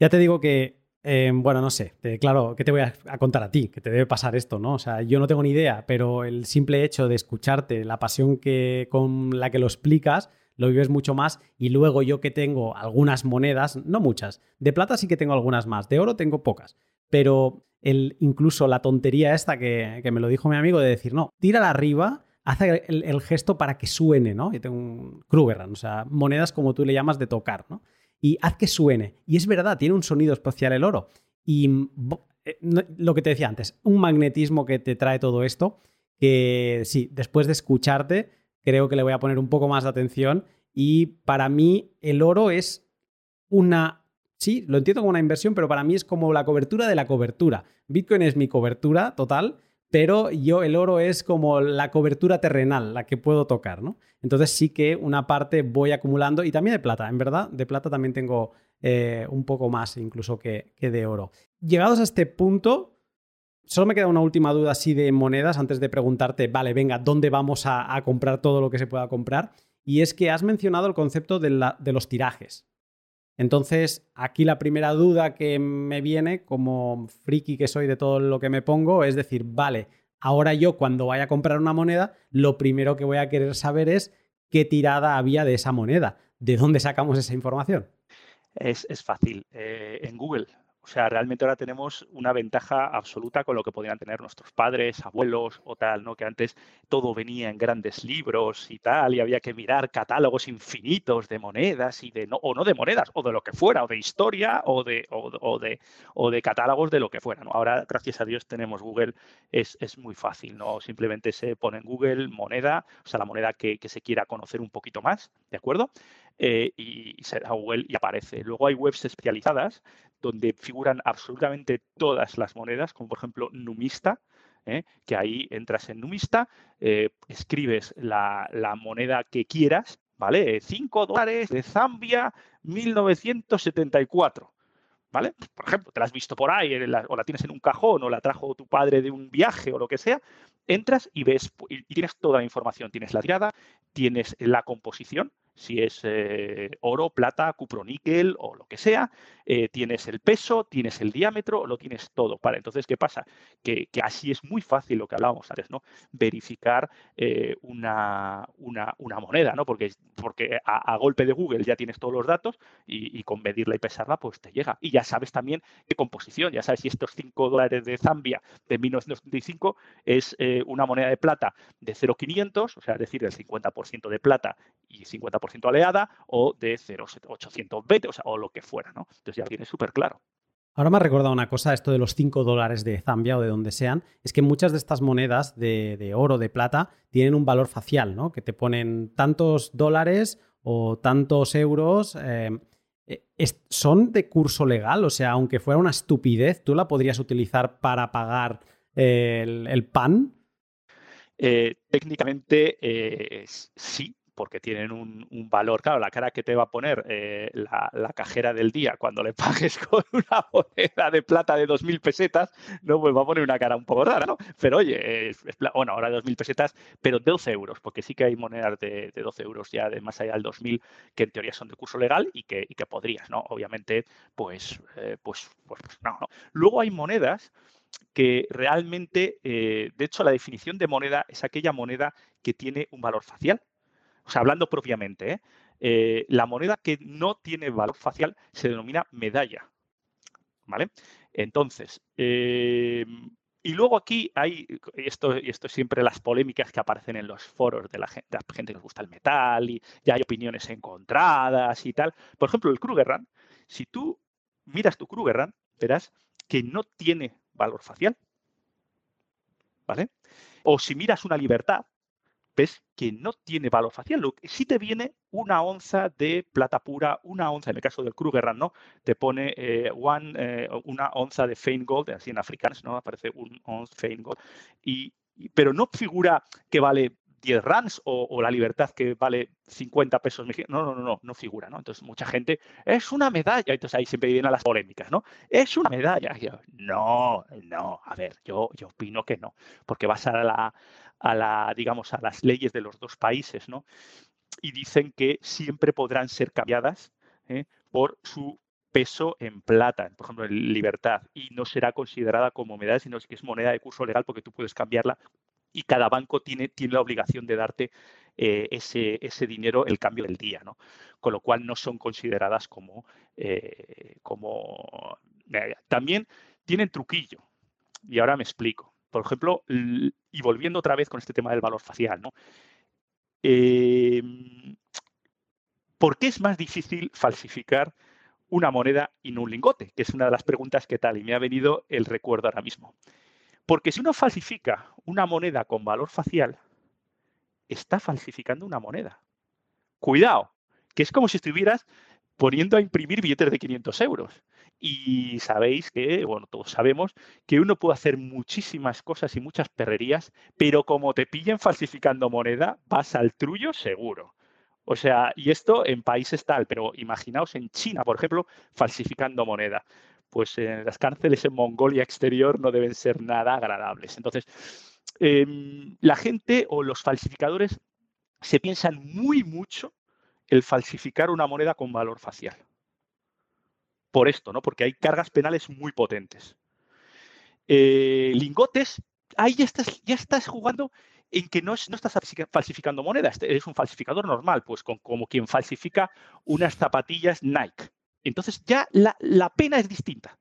Ya te digo que, eh, bueno, no sé, claro, ¿qué te voy a, contar a ti? Que te debe pasar esto, ¿no? O sea, yo no tengo ni idea, pero el simple hecho de escucharte, la pasión que, con la que lo explicas, lo vives mucho más. Y luego yo que tengo algunas monedas, no muchas, de plata sí que tengo algunas más, de oro tengo pocas, pero el, incluso la tontería esta que, me lo dijo mi amigo de decir, no, tírala arriba, hace el, gesto para que suene, ¿no? Yo tengo un Krugerrand, o sea, monedas como tú le llamas de tocar, ¿no? Y haz que suene. Y es verdad, tiene un sonido especial el oro. Y eh, lo que te decía antes, un magnetismo que te trae todo esto, que sí, después de escucharte, creo que le voy a poner un poco más de atención. Y para mí el oro es una... Sí, lo entiendo como una inversión, pero para mí es como la cobertura de la cobertura. Bitcoin es mi cobertura total, pero yo el oro es como la cobertura terrenal, la que puedo tocar, ¿no? Entonces sí que una parte voy acumulando y también de plata, en verdad, de plata también tengo eh, un poco más incluso que, de oro. Llegados a este punto, solo me queda una última duda así de monedas antes de preguntarte, vale, venga, ¿dónde vamos a, comprar todo lo que se pueda comprar? Y es que has mencionado el concepto de, los tirajes. Entonces, aquí la primera duda que me viene, como friki que soy de todo lo que me pongo, es decir, vale, ahora yo cuando vaya a comprar una moneda, lo primero que voy a querer saber es qué tirada había de esa moneda. ¿De dónde sacamos esa información? es, fácil. Eh, en Google o sea, realmente ahora tenemos una ventaja absoluta con lo que podían tener nuestros padres, abuelos o tal, ¿no? Que antes todo venía en grandes libros y tal, y había que mirar catálogos infinitos de monedas y de no, o no de monedas, o de lo que fuera, o de historia, o de, o, de, o de catálogos de lo que fuera. ¿no? Ahora, gracias a Dios, tenemos Google, es, es, muy fácil, ¿no? Simplemente se pone en Google moneda, o sea, la moneda que, que se quiera conocer un poquito más, ¿de acuerdo? Eh, y, se da Google y aparece. Luego hay webs especializadas donde figuran absolutamente todas las monedas, como por ejemplo Numista, ¿eh? que ahí entras en Numista, eh, escribes la, moneda que quieras, ¿vale? 5 dólares de Zambia 1974. ¿Vale? Por ejemplo, te la has visto por ahí, o la tienes en un cajón, o la trajo tu padre de un viaje, o lo que sea, entras y ves, y tienes toda la información. Tienes la tirada, tienes la composición, si es eh, oro, plata, cuproníquel o lo que sea, eh, tienes el peso, tienes el diámetro, lo tienes todo. Vale, entonces, ¿qué pasa? Que, así es muy fácil lo que hablábamos antes, ¿no? Verificar eh, una, una, moneda, ¿no? Porque, porque a, golpe de Google ya tienes todos los datos y, con medirla y pesarla, pues te llega. Y ya sabes también qué composición, ya sabes si estos 5 dólares de Zambia de 1975 es una moneda de plata de 0,500, o sea, es decir, el 50% de plata y 50% aleada, o de 0,820, o sea, o lo que fuera, ¿no? Entonces ya tiene súper claro. Ahora me ha recordado una cosa, esto de los 5 dólares de Zambia o de donde sean, es que muchas de estas monedas de, oro, de plata, tienen un valor facial, ¿no? Que te ponen tantos dólares o tantos euros. Eh, eh, ¿Son de curso legal? O sea, aunque fuera una estupidez, ¿tú la podrías utilizar para pagar el, pan? Eh, técnicamente sí, porque tienen un, valor. Claro, la cara que te va a poner eh, la, cajera del día cuando le pagues con una moneda de plata de 2.000 pesetas, no, pues va a poner una cara un poco rara, ¿no? Pero oye, bueno, ahora 2.000 pesetas, pero 12 euros, porque sí que hay monedas de, 12 euros ya de más allá del 2.000 que en teoría son de curso legal y que, que podrías, ¿no? Obviamente, pues, eh, pues, pues, no, no. Luego hay monedas que realmente, eh, de hecho, la definición de moneda es aquella moneda que tiene un valor facial o sea, hablando propiamente, ¿eh? Eh, la moneda que no tiene valor facial se denomina medalla. ¿Vale? Entonces, eh, y luego aquí hay, esto, y esto siempre las polémicas que aparecen en los foros de la gente, la gente que gusta el metal y ya hay opiniones encontradas y tal. Por ejemplo, el Krugerrand, si tú miras tu Krugerrand, verás que no tiene valor facial. ¿Vale? O si miras una libertad, ves que no tiene valor facial. Si te viene una onza de plata pura, una onza, en el caso del Krugerrand, ¿no? Te pone eh, one, eh, una onza de Fein Gold, así en africanos, ¿no? Aparece un onza Fein Gold. Y, pero no figura que vale 10 rands o, la libertad que vale 50 pesos mexicanos. No, no, no, no, no figura, ¿no? Entonces mucha gente, es una medalla. Entonces ahí siempre vienen las polémicas, ¿no? Es una medalla. no, no, a ver, yo, yo opino que no, porque vas a la, a la, digamos, a las leyes de los dos países, ¿no? Y dicen que siempre podrán ser cambiadas ¿eh? por su peso en plata, por ejemplo, en libertad, y no será considerada como medalla, sino que es moneda de curso legal porque tú puedes cambiarla y cada banco tiene, tiene la obligación de darte eh, ese, ese, dinero el cambio del día, ¿no? Con lo cual no son consideradas como... Eh, como también tienen truquillo, y ahora me explico. Por ejemplo, y volviendo otra vez con este tema del valor facial, ¿no? Em, ¿Por qué es más difícil falsificar una moneda y no un lingote? Que es una de las preguntas que tal, y me ha venido el recuerdo ahora mismo. Porque si uno falsifica una moneda con valor facial, está falsificando una moneda. Cuidado, que es como si estuvieras poniendo a imprimir billetes de 500 euros. Y sabéis que, bueno, todos sabemos que uno puede hacer muchísimas cosas y muchas perrerías, pero como te pillen falsificando moneda, vas al trullo seguro. O sea, y esto en países tal, pero imaginaos en China, por ejemplo, falsificando moneda. Pues en las cárceles en Mongolia exterior no deben ser nada agradables. Entonces, em, la gente o los falsificadores se piensan muy mucho el falsificar una moneda con valor facial. Por esto, ¿no? Porque hay cargas penales muy potentes. Eh, lingotes, ahí ya estás, ya estás jugando en que no, estás falsificando monedas, eres un falsificador normal, pues como quien falsifica unas zapatillas Nike. Entonces ya la, pena es distinta.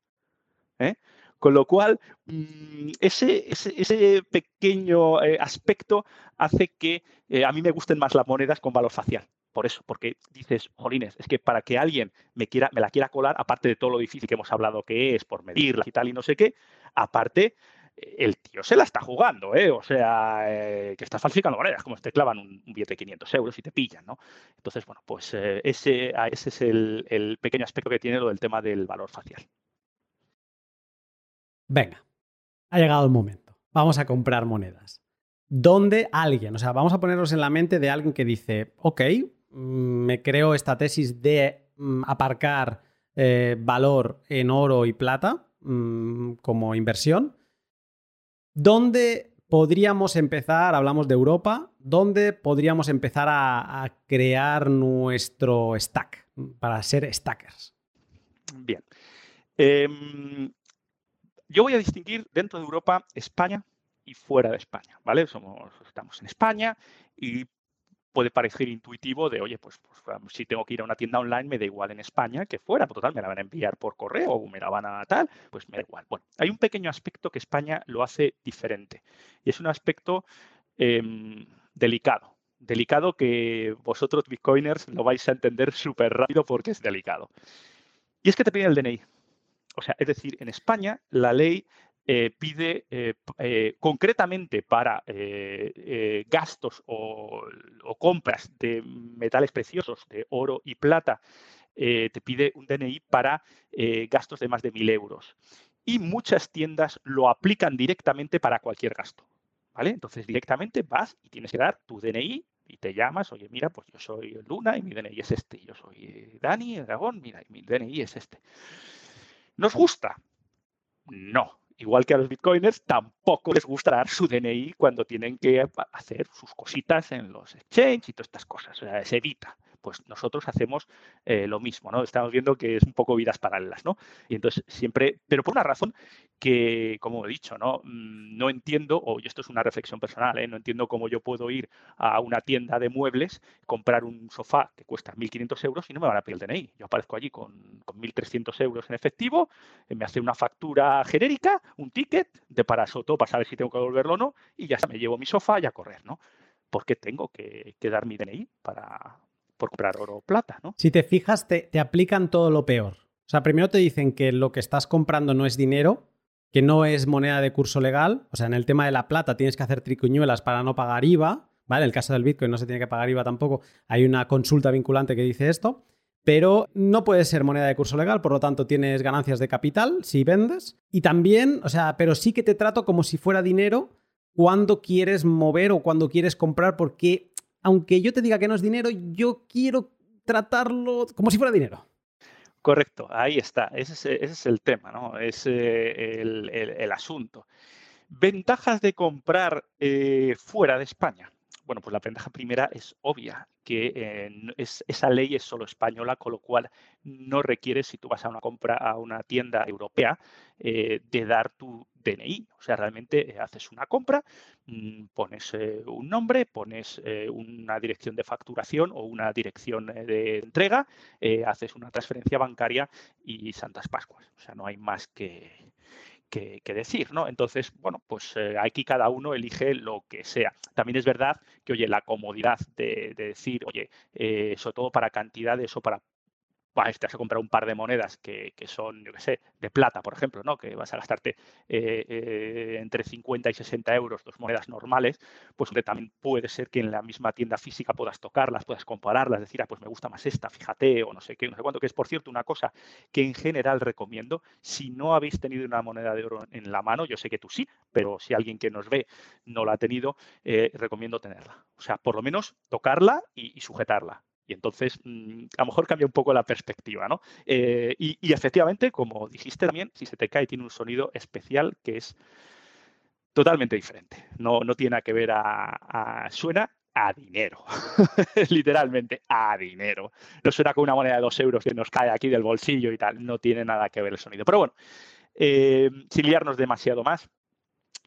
¿eh? Con lo cual, mm, ese, ese, pequeño eh, aspecto hace que a mí me gusten más las monedas con valor facial por eso, porque dices, jolines, es que para que alguien me, quiera, me la quiera colar, aparte de todo lo difícil que hemos hablado que es por medirla y tal y no sé qué, aparte, el tío se la está jugando, ¿eh? O sea, eh, que está falsificando monedas, como si te clavan un, billete de 500 euros y te pillan, ¿no? Entonces, bueno, pues eh, ese, ese es el, pequeño aspecto que tiene lo del tema del valor facial. Venga, ha llegado el momento. Vamos a comprar monedas. ¿Dónde alguien, o sea, vamos a ponernos en la mente de alguien que dice, ok, me creo esta tesis de mm, aparcar eh, valor en oro y plata mm, como inversión. ¿Dónde podríamos empezar, hablamos de Europa, dónde podríamos empezar a, crear nuestro stack para ser stackers? Bien. Em, yo voy a distinguir dentro de Europa España y fuera de España, ¿vale? Somos, estamos en España y puede parecer intuitivo de, oye, pues, pues, si tengo que ir a una tienda online, me da igual en España que fuera, por total, me la van a enviar por correo o me la van a tal, pues me da igual. Bueno, hay un pequeño aspecto que España lo hace diferente y es un aspecto em, delicado. Delicado que vosotros, bitcoiners, lo vais a entender súper rápido porque es delicado. Y es que te piden el DNI. O sea, es decir, en España la ley eh, pide eh, eh, concretamente para gastos o, compras de metales preciosos, de oro y plata, te pide un DNI para gastos de más de 1.000 euros. Y muchas tiendas lo aplican directamente para cualquier gasto. ¿vale? Entonces directamente vas y tienes que dar tu DNI y te llamas, oye, mira, pues yo soy Luna y mi DNI es este, yo soy Dani, el dragón, mira, y mi DNI es este. ¿Nos gusta? No, igual que a los bitcoiners, tampoco les gusta dar su DNI cuando tienen que hacer sus cositas en los exchanges y todas estas cosas. O sea, se evita pues nosotros hacemos eh, lo mismo, ¿no? Estamos viendo que es un poco vidas paralelas, ¿no? Y entonces siempre, pero por una razón que, como he dicho, ¿no? Mm, no entiendo, o esto es una reflexión personal, ¿eh? no entiendo cómo yo puedo ir a una tienda de muebles, comprar un sofá que cuesta 1.500 euros y no me van a pedir el DNI. Yo aparezco allí con, con 1.300 euros en efectivo, eh, me hace una factura genérica, un ticket de para Soto para saber si tengo que devolverlo o no, y ya me llevo mi sofá y a correr, ¿no? porque tengo que, que, dar mi DNI para, por comprar oro o plata, ¿no? Si te fijas, te, aplican todo lo peor. O sea, primero te dicen que lo que estás comprando no es dinero, que no es moneda de curso legal. O sea, en el tema de la plata tienes que hacer tricuñuelas para no pagar IVA. ¿Vale? En el caso del Bitcoin no se tiene que pagar IVA tampoco. Hay una consulta vinculante que dice esto. Pero no puede ser moneda de curso legal, por lo tanto tienes ganancias de capital si vendes. Y también, o sea, pero sí que te trato como si fuera dinero cuando quieres mover o cuando quieres comprar, porque aunque yo te diga que no es dinero, yo quiero tratarlo como si fuera dinero. Correcto, ahí está, ese es, el tema, ¿no? Es eh, el, asunto. Ventajas de comprar eh, fuera de España. Bueno, pues la ventaja primera es obvia, que eh, esa ley es solo española, con lo cual no requiere, si tú vas a una compra a una tienda europea, eh, de dar tu DNI. O sea, realmente haces una compra, mm, pones un nombre, pones una dirección de facturación o una dirección de entrega, haces una transferencia bancaria y Santas Pascuas. O sea, no hay más que, que, decir, ¿no? Entonces, bueno, pues eh, aquí cada uno elige lo que sea. También es verdad que, oye, la comodidad de, decir, oye, eh, sobre todo para cantidades o para te vas a comprar un par de monedas que, son, yo qué sé, de plata, por ejemplo, ¿no? que vas a gastarte eh, eh, entre 50 y 60 euros, dos monedas normales, pues también puede ser que en la misma tienda física puedas tocarlas, puedas compararlas, decir, ah, pues me gusta más esta, fíjate, o no sé qué, no sé cuánto, que es, por cierto, una cosa que en general recomiendo, si no habéis tenido una moneda de oro en la mano, yo sé que tú sí, pero si alguien que nos ve no la ha tenido, eh, recomiendo tenerla. O sea, por lo menos tocarla y sujetarla y entonces, mm, a lo mejor cambia un poco la perspectiva, ¿no? Eh, y, efectivamente, como dijiste también, si se te cae, tiene un sonido especial que es totalmente diferente. No, no tiene nada que ver a, suena a dinero, literalmente a dinero. No suena con una moneda de dos euros que nos cae aquí del bolsillo y tal, no tiene nada que ver el sonido. Pero bueno, eh, sin liarnos demasiado más,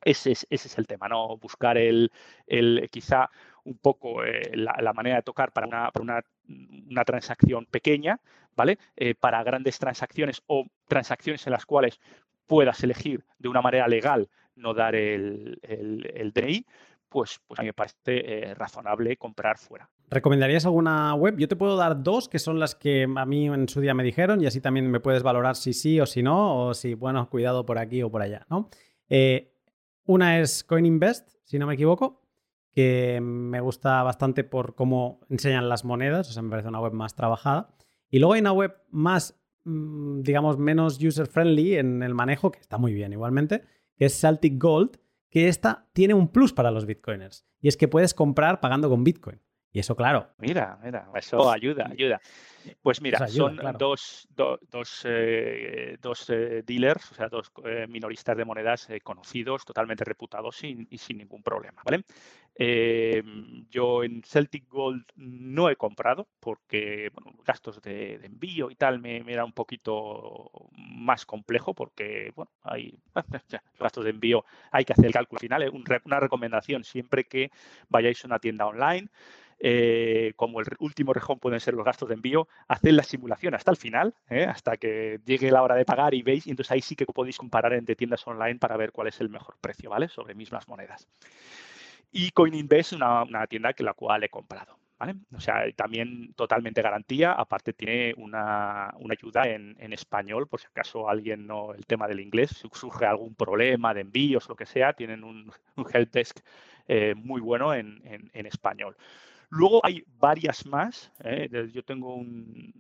ese es, el tema, ¿no? Buscar el, quizá un poco eh, la, manera de tocar para una, una, transacción pequeña, ¿vale? Eh, para grandes transacciones o transacciones en las cuales puedas elegir de una manera legal no dar el, el, pues, pues, a mí me parece eh, razonable comprar fuera. ¿Recomendarías alguna web? Yo te puedo dar dos que son las que a mí en su día me dijeron y así también me puedes valorar si sí o si no, o si, bueno, cuidado por aquí o por allá, ¿no? una es CoinInvest, si no me equivoco, que me gusta bastante por cómo enseñan las monedas, o sea, me parece una web más trabajada. Y luego hay una web más, mm, digamos, menos user-friendly en el manejo, que está muy bien igualmente, que es Celtic Gold, que esta tiene un plus para los bitcoiners. Y es que puedes comprar pagando con bitcoin. Y eso, claro. Mira, mira, eso ayuda, ayuda. Pues mira, son dos, dos, eh, dos eh, dealers, o sea, dos eh, minoristas de monedas conocidos, totalmente reputados sin, y sin ningún problema, ¿vale? yo en Celtic Gold no he comprado porque, bueno, gastos de, envío y tal me, era un poquito más complejo porque, bueno, hay gastos de envío, hay que hacer el cálculo final, una recomendación siempre que vayáis a una tienda online, eh, como el último rejón pueden ser los gastos de envío, haced la simulación hasta el final, ¿eh? hasta que llegue la hora de pagar y veis, y entonces ahí sí que podéis comparar entre tiendas online para ver cuál es el mejor precio, ¿vale? Sobre mismas monedas. Y CoinInvest es una, tienda que la cual he comprado. ¿Vale? O sea, también totalmente garantía, aparte tiene una, ayuda en, español, por si acaso alguien no, el tema del inglés, si surge algún problema de envíos, lo que sea, tienen un, helpdesk eh, muy bueno en, español. Luego hay varias más. ¿eh? Yo tengo un,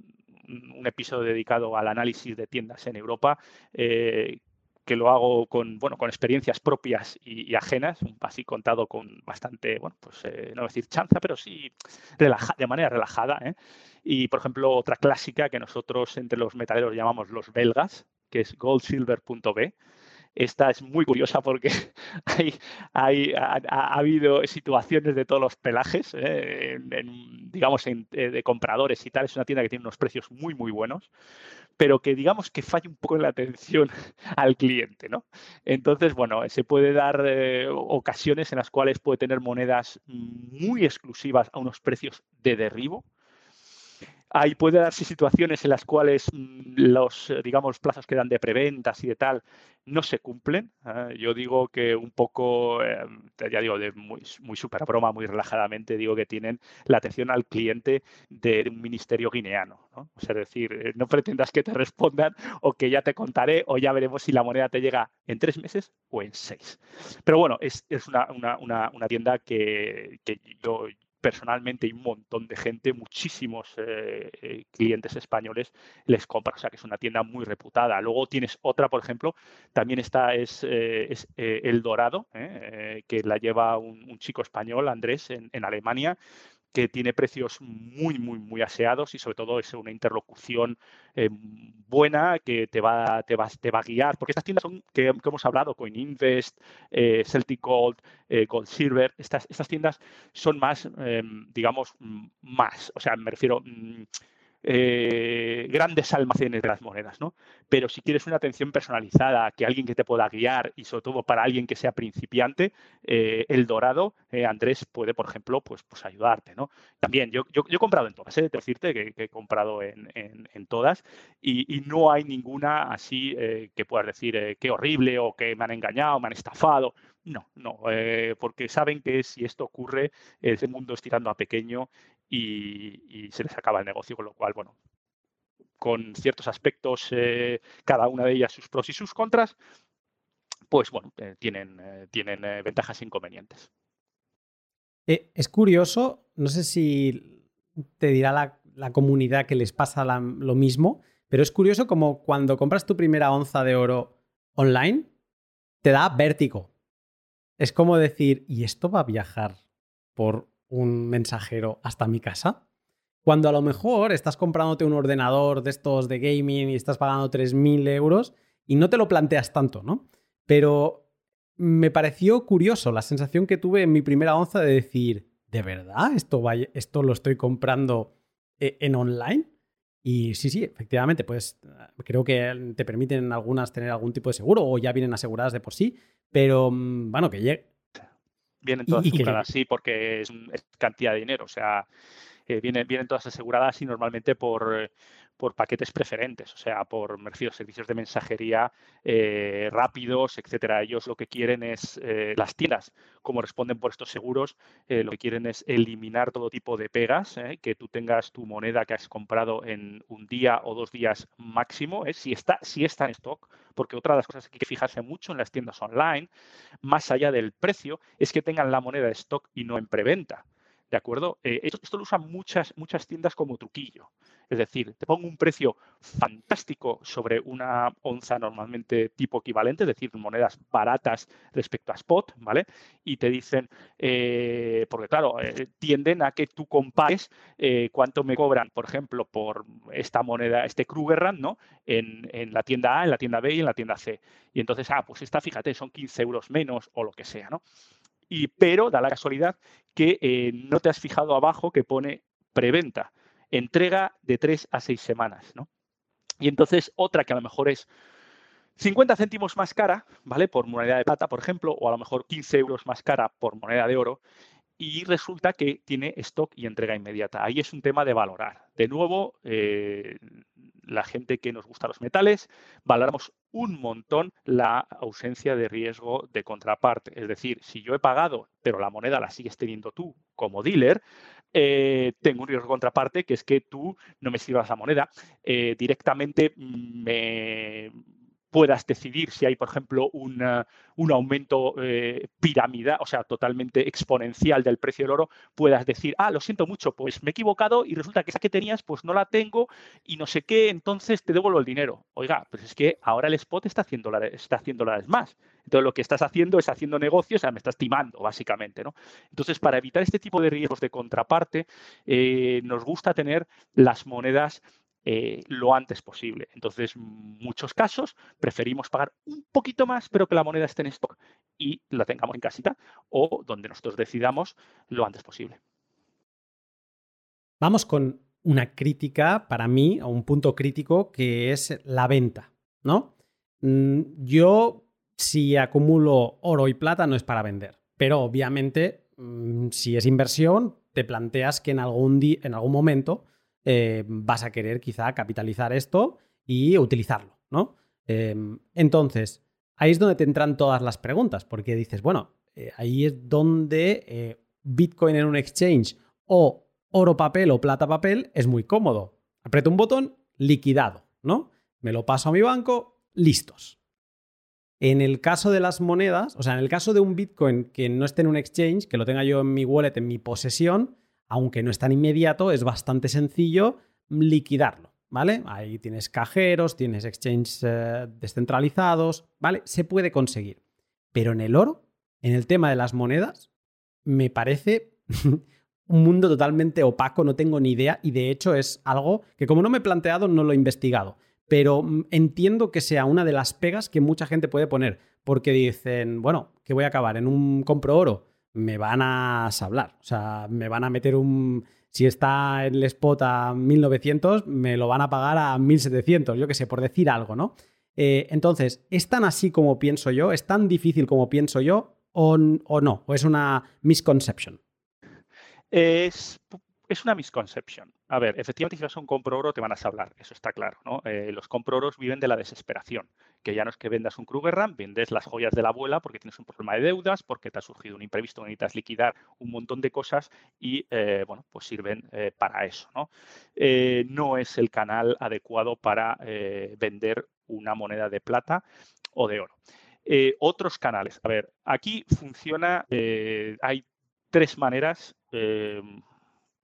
episodio dedicado al análisis de tiendas en Europa. Eh, que lo hago con, bueno, con experiencias propias y, ajenas, así contado con bastante, bueno, pues eh, no decir chanza, pero sí de manera relajada. Y, por ejemplo, otra clásica que nosotros entre los metaleros llamamos los belgas, que es goldsilver.b, esta es muy curiosa porque hay, ha, habido situaciones de todos los pelajes, ¿eh? digamos, eh, de compradores y tal. Es una tienda que tiene unos precios muy, muy buenos, pero que digamos que falla un poco en la atención al cliente, ¿no? Entonces, bueno, se puede dar eh, ocasiones en las cuales puede tener monedas muy exclusivas a unos precios de derribo, Ahí puede darse situaciones en las cuales mm, los, eh, digamos, plazos que dan de preventas y de tal no se cumplen. ¿eh? yo digo que un poco, eh, ya digo, de muy, muy super broma, muy relajadamente, digo que tienen la atención al cliente de, un ministerio guineano. ¿no? O sea, es decir, no pretendas que te respondan o que ya te contaré o ya veremos si la moneda te llega en tres meses o en seis. Pero bueno, es, es una, una, una, una, tienda que, que yo, personalmente y un montón de gente, muchísimos eh, eh, clientes españoles les compran, o sea que es una tienda muy reputada. Luego tienes otra, por ejemplo, también está es, eh, El Dorado, que la lleva un, chico español, Andrés, en, Alemania, que tiene precios muy, muy, muy aseados y sobre todo es una interlocución eh, buena que te va, te, va, te va a guiar, porque estas tiendas son que, hemos hablado, CoinInvest, eh, Celtic Gold, eh, Gold Silver, estas, estas tiendas son más, digamos, más, o sea, me refiero... Mm, eh, grandes almacenes de las monedas, ¿no? Pero si quieres una atención personalizada, que alguien que te pueda guiar y sobre todo para alguien que sea principiante, eh, el dorado, eh, Andrés puede, por ejemplo, pues, pues ayudarte, ¿no? También, yo, yo, he comprado en todas, ¿eh? decirte que, he comprado en, todas y, no hay ninguna así que puedas decir qué horrible o que me han engañado, me han estafado. No, no, porque saben que si esto ocurre, el mundo es tirando a pequeño y, se les acaba el negocio, con lo cual, bueno, con ciertos aspectos, eh, cada una de ellas sus pros y sus contras, pues bueno, eh, tienen, eh, tienen ventajas e inconvenientes. es curioso, no sé si te dirá la, comunidad que les pasa lo mismo, pero es curioso como cuando compras tu primera onza de oro online, te da vértigo. Es como decir, ¿y esto va a viajar por un mensajero hasta mi casa. Cuando a lo mejor estás comprándote un ordenador de estos de gaming y estás pagando 3.000 euros y no te lo planteas tanto, ¿no? Pero me pareció curioso la sensación que tuve en mi primera onza de decir, ¿de verdad esto, esto lo estoy comprando eh, en online? Y sí, sí, efectivamente, pues creo que te permiten algunas tener algún tipo de seguro o ya vienen aseguradas de por sí, pero mm, bueno, que Vienen todas aseguradas, sí, porque es, cantidad de dinero. O sea, eh, vienen, vienen todas aseguradas y normalmente por, por paquetes preferentes, o sea, por me servicios de mensajería eh, rápidos, etcétera. Ellos lo que quieren es eh, las tiendas, como responden por estos seguros, eh, lo que quieren es eliminar todo tipo de pegas, que tú tengas tu moneda que has comprado en un día o dos días máximo, si está si está en stock, porque otra de las cosas que hay que fijarse mucho en las tiendas online, más allá del precio, es que tengan la moneda de stock y no en preventa. ¿De acuerdo? esto, esto, lo usan muchas, muchas tiendas como truquillo. Es decir, te pongo un precio fantástico sobre una onza normalmente tipo equivalente, es decir, monedas baratas respecto a spot, ¿vale? Y te dicen, eh, porque claro, eh, tienden a que tú compares eh, cuánto me cobran, por ejemplo, por esta moneda, este Krugerrand, ¿no? En, en, la tienda A, en la tienda B y en la tienda C. Y entonces, ah, pues esta, fíjate, son 15 euros menos o lo que sea, ¿no? Y, pero da la casualidad que no te has fijado abajo que pone preventa entrega de tres a seis semanas, ¿no? Y entonces otra que a lo mejor es 50 céntimos más cara, ¿vale? Por moneda de plata, por ejemplo, o a lo mejor 15 euros más cara por moneda de oro, y resulta que tiene stock y entrega inmediata. Ahí es un tema de valorar. De nuevo, eh, la gente que nos gusta los metales, valoramos un montón la ausencia de riesgo de contraparte. Es decir, si yo he pagado, pero la moneda la sigues teniendo tú como dealer, eh, tengo un riesgo contraparte que es que tú no me sirvas la moneda, eh, directamente me puedas decidir si hay, por ejemplo, un aumento eh, piramidal, o sea, totalmente exponencial del precio del oro, puedas decir, ah, lo siento mucho, pues me he equivocado y resulta que esa que tenías, pues no la tengo y no sé qué, entonces te devuelvo el dinero. Oiga, pues es que ahora el spot está haciendo, la, está haciendo la vez más. Entonces lo que estás haciendo es haciendo negocios, o sea, me estás timando, básicamente, ¿no? Entonces, para evitar este tipo de riesgos de contraparte, eh, nos gusta tener las monedas eh, lo antes posible. Entonces, en muchos casos preferimos pagar un poquito más, pero que la moneda esté en stock y la tengamos en casita o donde nosotros decidamos lo antes posible. Vamos con una crítica para mí, a un punto crítico que es la venta, ¿no? Mm, yo, si acumulo oro y plata, no es para vender, pero obviamente, mm, si es inversión, te planteas que en algún, en algún momento eh, vas a querer quizá capitalizar esto y utilizarlo, ¿no? Em, entonces, ahí es donde te entran todas las preguntas, porque dices, bueno, eh, ahí es donde eh, Bitcoin en un exchange o oro papel o plata papel es muy cómodo. Aprieto un botón, liquidado, ¿no? Me lo paso a mi banco, listos. En el caso de las monedas, o sea, en el caso de un Bitcoin que no esté en un exchange, que lo tenga yo en mi wallet, en mi posesión, aunque no es tan inmediato, es bastante sencillo liquidarlo, ¿vale? Ahí tienes cajeros, tienes exchanges eh, descentralizados, ¿vale? Se puede conseguir. Pero en el oro, en el tema de las monedas, me parece un mundo totalmente opaco, no tengo ni idea y de hecho es algo que como no me he planteado no lo he investigado, pero mm, entiendo que sea una de las pegas que mucha gente puede poner, porque dicen, bueno, que voy a acabar en un compro oro, me van a sablar, o sea, me van a meter un... Si está en el spot a 1900, me lo van a pagar a 1700, yo qué sé, por decir algo, ¿no? Eh, entonces, ¿es tan así como pienso yo? ¿Es tan difícil como pienso yo? ¿O, o no? ¿O es una misconception? Es, es una misconception. A ver, efectivamente, si vas a un compro oro, te van a hablar, eso está claro. ¿no? Eh, los compro oros viven de la desesperación, que ya no es que vendas un Krugerrand, vendes las joyas de la abuela porque tienes un problema de deudas, porque te ha surgido un imprevisto, necesitas liquidar un montón de cosas y, eh, bueno, pues sirven eh, para eso. ¿no? no es el canal adecuado para vender una moneda de plata o de oro. otros canales. A ver, aquí funciona, hay tres maneras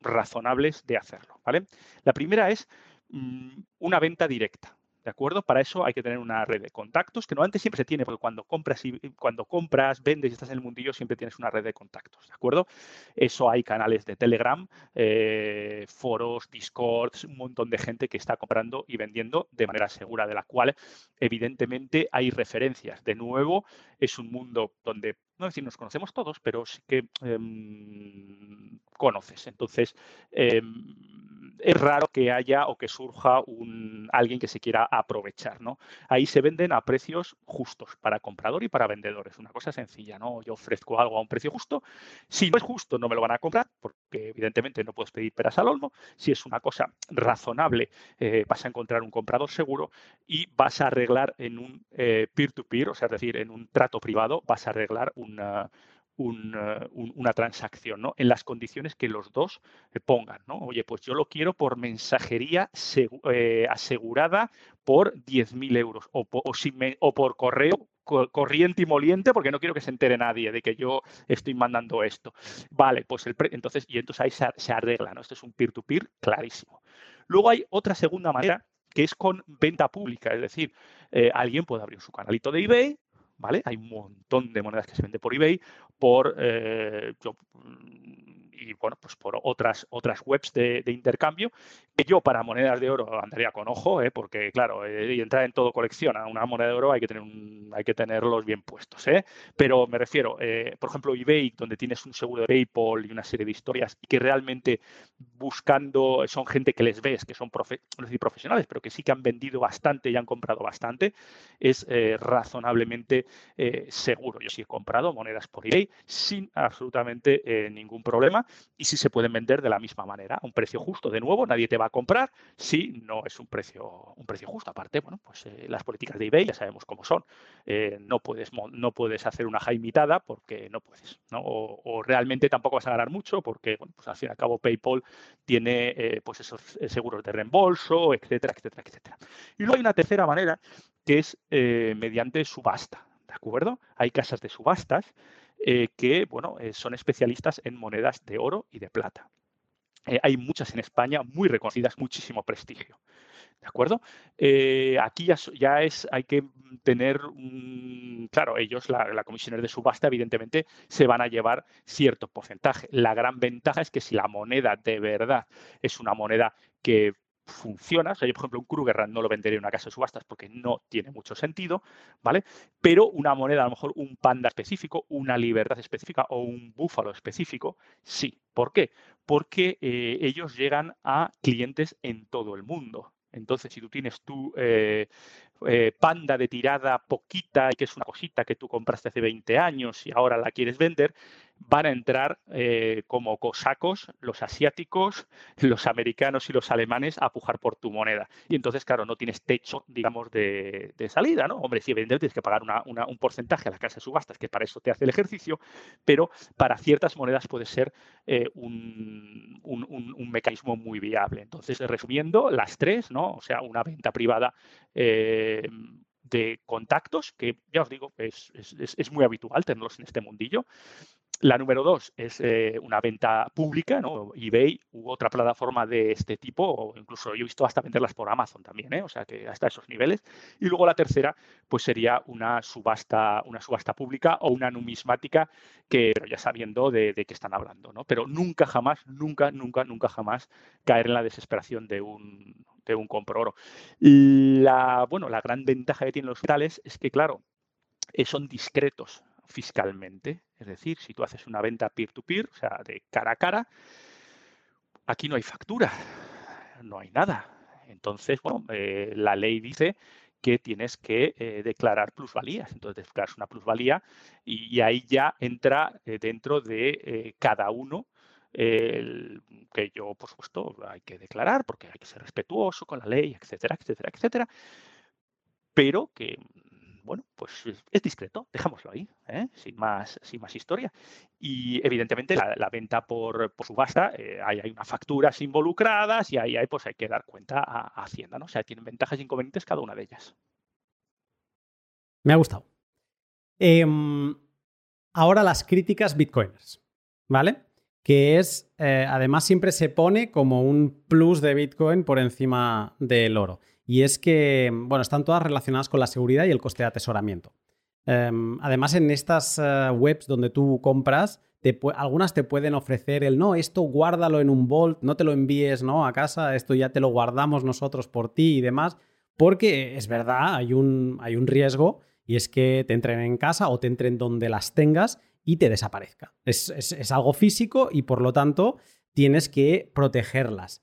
razonables de hacerlo. ¿vale? La primera es mm, una venta directa. ¿De acuerdo? Para eso hay que tener una red de contactos, que no antes siempre se tiene, porque cuando compras y cuando compras, vendes y estás en el mundillo, siempre tienes una red de contactos, ¿de acuerdo? Eso hay canales de Telegram, eh, foros, Discords, un montón de gente que está comprando y vendiendo de manera segura, de la cual evidentemente hay referencias. De nuevo, es un mundo donde no decir nos conocemos todos, pero sí que em, conoces. Entonces, em, es raro que haya o que surja un, alguien que se quiera aprovechar. ¿no? Ahí se venden a precios justos para comprador y para vendedores. Una cosa sencilla, ¿no? Yo ofrezco algo a un precio justo. Si no es justo, no me lo van a comprar, porque evidentemente no puedes pedir peras al olmo. Si es una cosa razonable, eh, vas a encontrar un comprador seguro y vas a arreglar en un eh, peer-to-peer, o sea, es decir, en un trato privado, vas a arreglar una, una transacción, ¿no? En las condiciones que los dos eh, pongan, ¿no? Oye, pues yo lo quiero por mensajería eh, asegurada por 10.000 euros o, por correo corriente y moliente porque no quiero que se entere nadie de que yo estoy mandando esto. Vale, pues el entonces, y entonces ahí se, arregla, ¿no? Esto es un peer-to-peer clarísimo. Luego hay otra segunda manera que es con venta pública, es decir, eh, alguien puede abrir su canalito de eBay, ¿vale? Hay un montón de monedas que se venden por eBay, por, eh, y bueno, pues por otras, otras webs de, intercambio, que yo para monedas de oro andaría con ojo, ¿eh? porque claro, eh, y entrar en todo colección a una moneda de oro hay que, tener hay que tenerlos bien puestos. ¿eh? Pero me refiero, eh, por ejemplo, eBay, donde tienes un seguro de PayPal y una serie de historias y que realmente buscando, son gente que les ves, que son profesionales, pero que sí que han vendido bastante y han comprado bastante, es razonablemente seguro. Yo sí he comprado monedas por eBay sin absolutamente ningún problema y si se pueden vender de la misma manera, a un precio justo. De nuevo, nadie te va a comprar si no es un precio, un precio justo. Aparte, bueno, pues eh, las políticas de eBay ya sabemos cómo son. Eh, no, puedes, no puedes hacer una jaimitada porque no puedes, ¿no? O, realmente tampoco vas a ganar mucho porque, bueno, pues al fin y al cabo PayPal tiene eh, pues esos seguros de reembolso, etcétera, etcétera, etcétera. Y luego hay una tercera manera que es mediante subasta. ¿De acuerdo? Hay casas de subastas eh, que bueno, eh, son especialistas en monedas de oro y de plata. Eh, hay muchas en España muy reconocidas, muchísimo prestigio. ¿De acuerdo? aquí ya, es, hay que tener, claro, ellos, la, la de subasta, evidentemente, se van a llevar cierto porcentaje. La gran ventaja es que si la moneda de verdad es una moneda que funciona. O sea, yo, por ejemplo, un Krugerrand no lo vendería en una casa de subastas porque no tiene mucho sentido, ¿vale? Pero una moneda, a lo mejor un panda específico, una libertad específica o un búfalo específico, sí. ¿Por qué? Porque eh, ellos llegan a clientes en todo el mundo. Entonces, si tú tienes tu eh, panda de tirada poquita y que es una cosita que tú compraste hace 20 años y ahora la quieres vender, van a entrar eh, como cosacos los asiáticos, los americanos y los alemanes a pujar por tu moneda. Y entonces, claro, no tienes techo, digamos, de, salida, ¿no? Hombre, si vender tienes que pagar un porcentaje a la casa de subastas, que para eso te hace el ejercicio, pero para ciertas monedas puede ser eh, un, mecanismo muy viable. Entonces, resumiendo, las tres, ¿no? O sea, una venta privada. De contactos, que ya os digo, es, es, muy habitual tenerlos en este mundillo. La número dos es eh, una venta pública, ¿no? eBay u otra plataforma de este tipo, o incluso yo he visto hasta venderlas por Amazon también, ¿eh? o sea que hasta esos niveles. Y luego la tercera, pues sería una subasta, una subasta pública o una numismática, que pero ya sabiendo de, qué están hablando, ¿no? Pero nunca jamás, nunca, nunca, nunca jamás caer en la desesperación de un, de un compro oro. La, bueno, la gran ventaja que tienen los tales es que, claro, eh, son discretos fiscalmente. Es decir, si tú haces una venta peer-to-peer, o sea, de cara a cara, aquí no hay factura, no hay nada. Entonces, bueno, eh, la ley dice que tienes que eh, declarar plusvalías. Entonces, declaras una plusvalía y, ahí ya entra dentro de cada uno que yo, por supuesto, hay que declarar porque hay que ser respetuoso con la ley, etcétera, etcétera, etcétera. Pero que bueno, pues es discreto, dejámoslo ahí, ¿eh? sin, más, sin más historia. Y evidentemente la, venta por, subasta, eh, hay, hay, unas facturas involucradas y ahí hay, pues hay que dar cuenta a, Hacienda, ¿no? O sea, tienen ventajas e inconvenientes cada una de ellas. Me ha gustado. Em, ahora las críticas bitcoiners, ¿vale? Que es, eh, además siempre se pone como un plus de Bitcoin por encima del oro y es que, bueno, están todas relacionadas con la seguridad y el coste de atesoramiento. Em, además, en estas eh, webs donde tú compras, algunas te pueden ofrecer el no, esto guárdalo en un vault, no te lo envíes ¿no? a casa, esto ya te lo guardamos nosotros por ti y demás, porque es verdad, hay un, hay un riesgo y es que te entren en casa o te entren donde las tengas y te desaparezca. Es, es algo físico y por lo tanto tienes que protegerlas.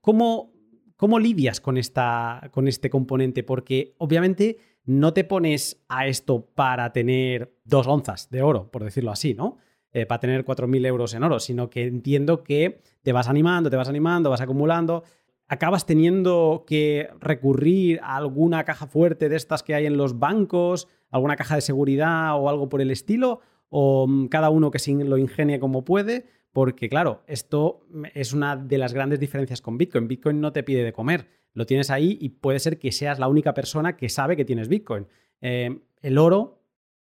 ¿Cómo, ¿Cómo lidias con, esta, con este componente? Porque obviamente no te pones a esto para tener dos onzas de oro, por decirlo así, ¿no? Eh, para tener 4.000 euros en oro, sino que entiendo que te vas animando, te vas animando, vas acumulando, acabas teniendo que recurrir a alguna caja fuerte de estas que hay en los bancos, alguna caja de seguridad o algo por el estilo, o mm, cada uno que lo ingenie como puede, porque claro, esto es una de las grandes diferencias con Bitcoin. Bitcoin no te pide de comer, lo tienes ahí y puede ser que seas la única persona que sabe que tienes Bitcoin. Eh, el oro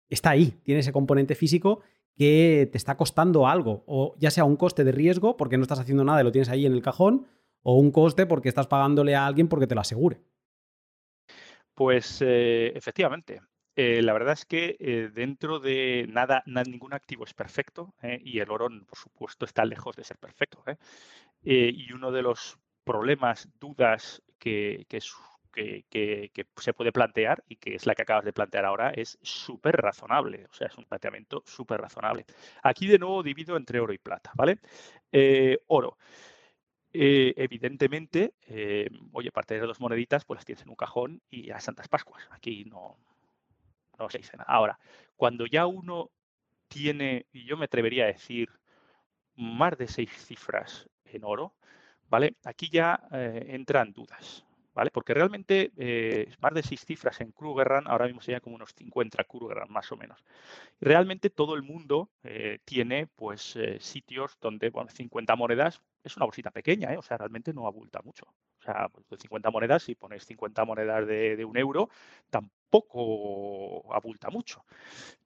está ahí, tiene ese componente físico que te está costando algo, o ya sea un coste de riesgo porque no estás haciendo nada y lo tienes ahí en el cajón, o un coste porque estás pagándole a alguien porque te lo asegure. Pues eh, efectivamente, eh, la verdad es que eh, dentro de nada, ningún activo es perfecto ¿eh? y el oro, por supuesto, está lejos de ser perfecto. y uno de los problemas, dudas que, que, se puede plantear y que es la que acabas de plantear ahora es súper razonable. O sea, es un planteamiento súper razonable. Aquí de nuevo divido entre oro y plata, ¿vale? oro. evidentemente, oye, parte de dos moneditas, pues las tienes en un cajón y a Santas Pascuas. Aquí no, no se dice nada. Ahora, cuando ya uno tiene, y yo me atrevería a decir, más de seis cifras en oro, ¿vale? Aquí ya eh, entran dudas, ¿vale? Porque realmente eh, más de seis cifras en Krugerrand, ahora mismo serían como unos 50 Krugerrand más o menos. Realmente todo el mundo eh, tiene pues sitios donde, bueno, 50 monedas es una bolsita pequeña, o sea, realmente no abulta mucho. O sea, pues, de 50 monedas, si pones 50 monedas de, un euro, tampoco poco abulta mucho.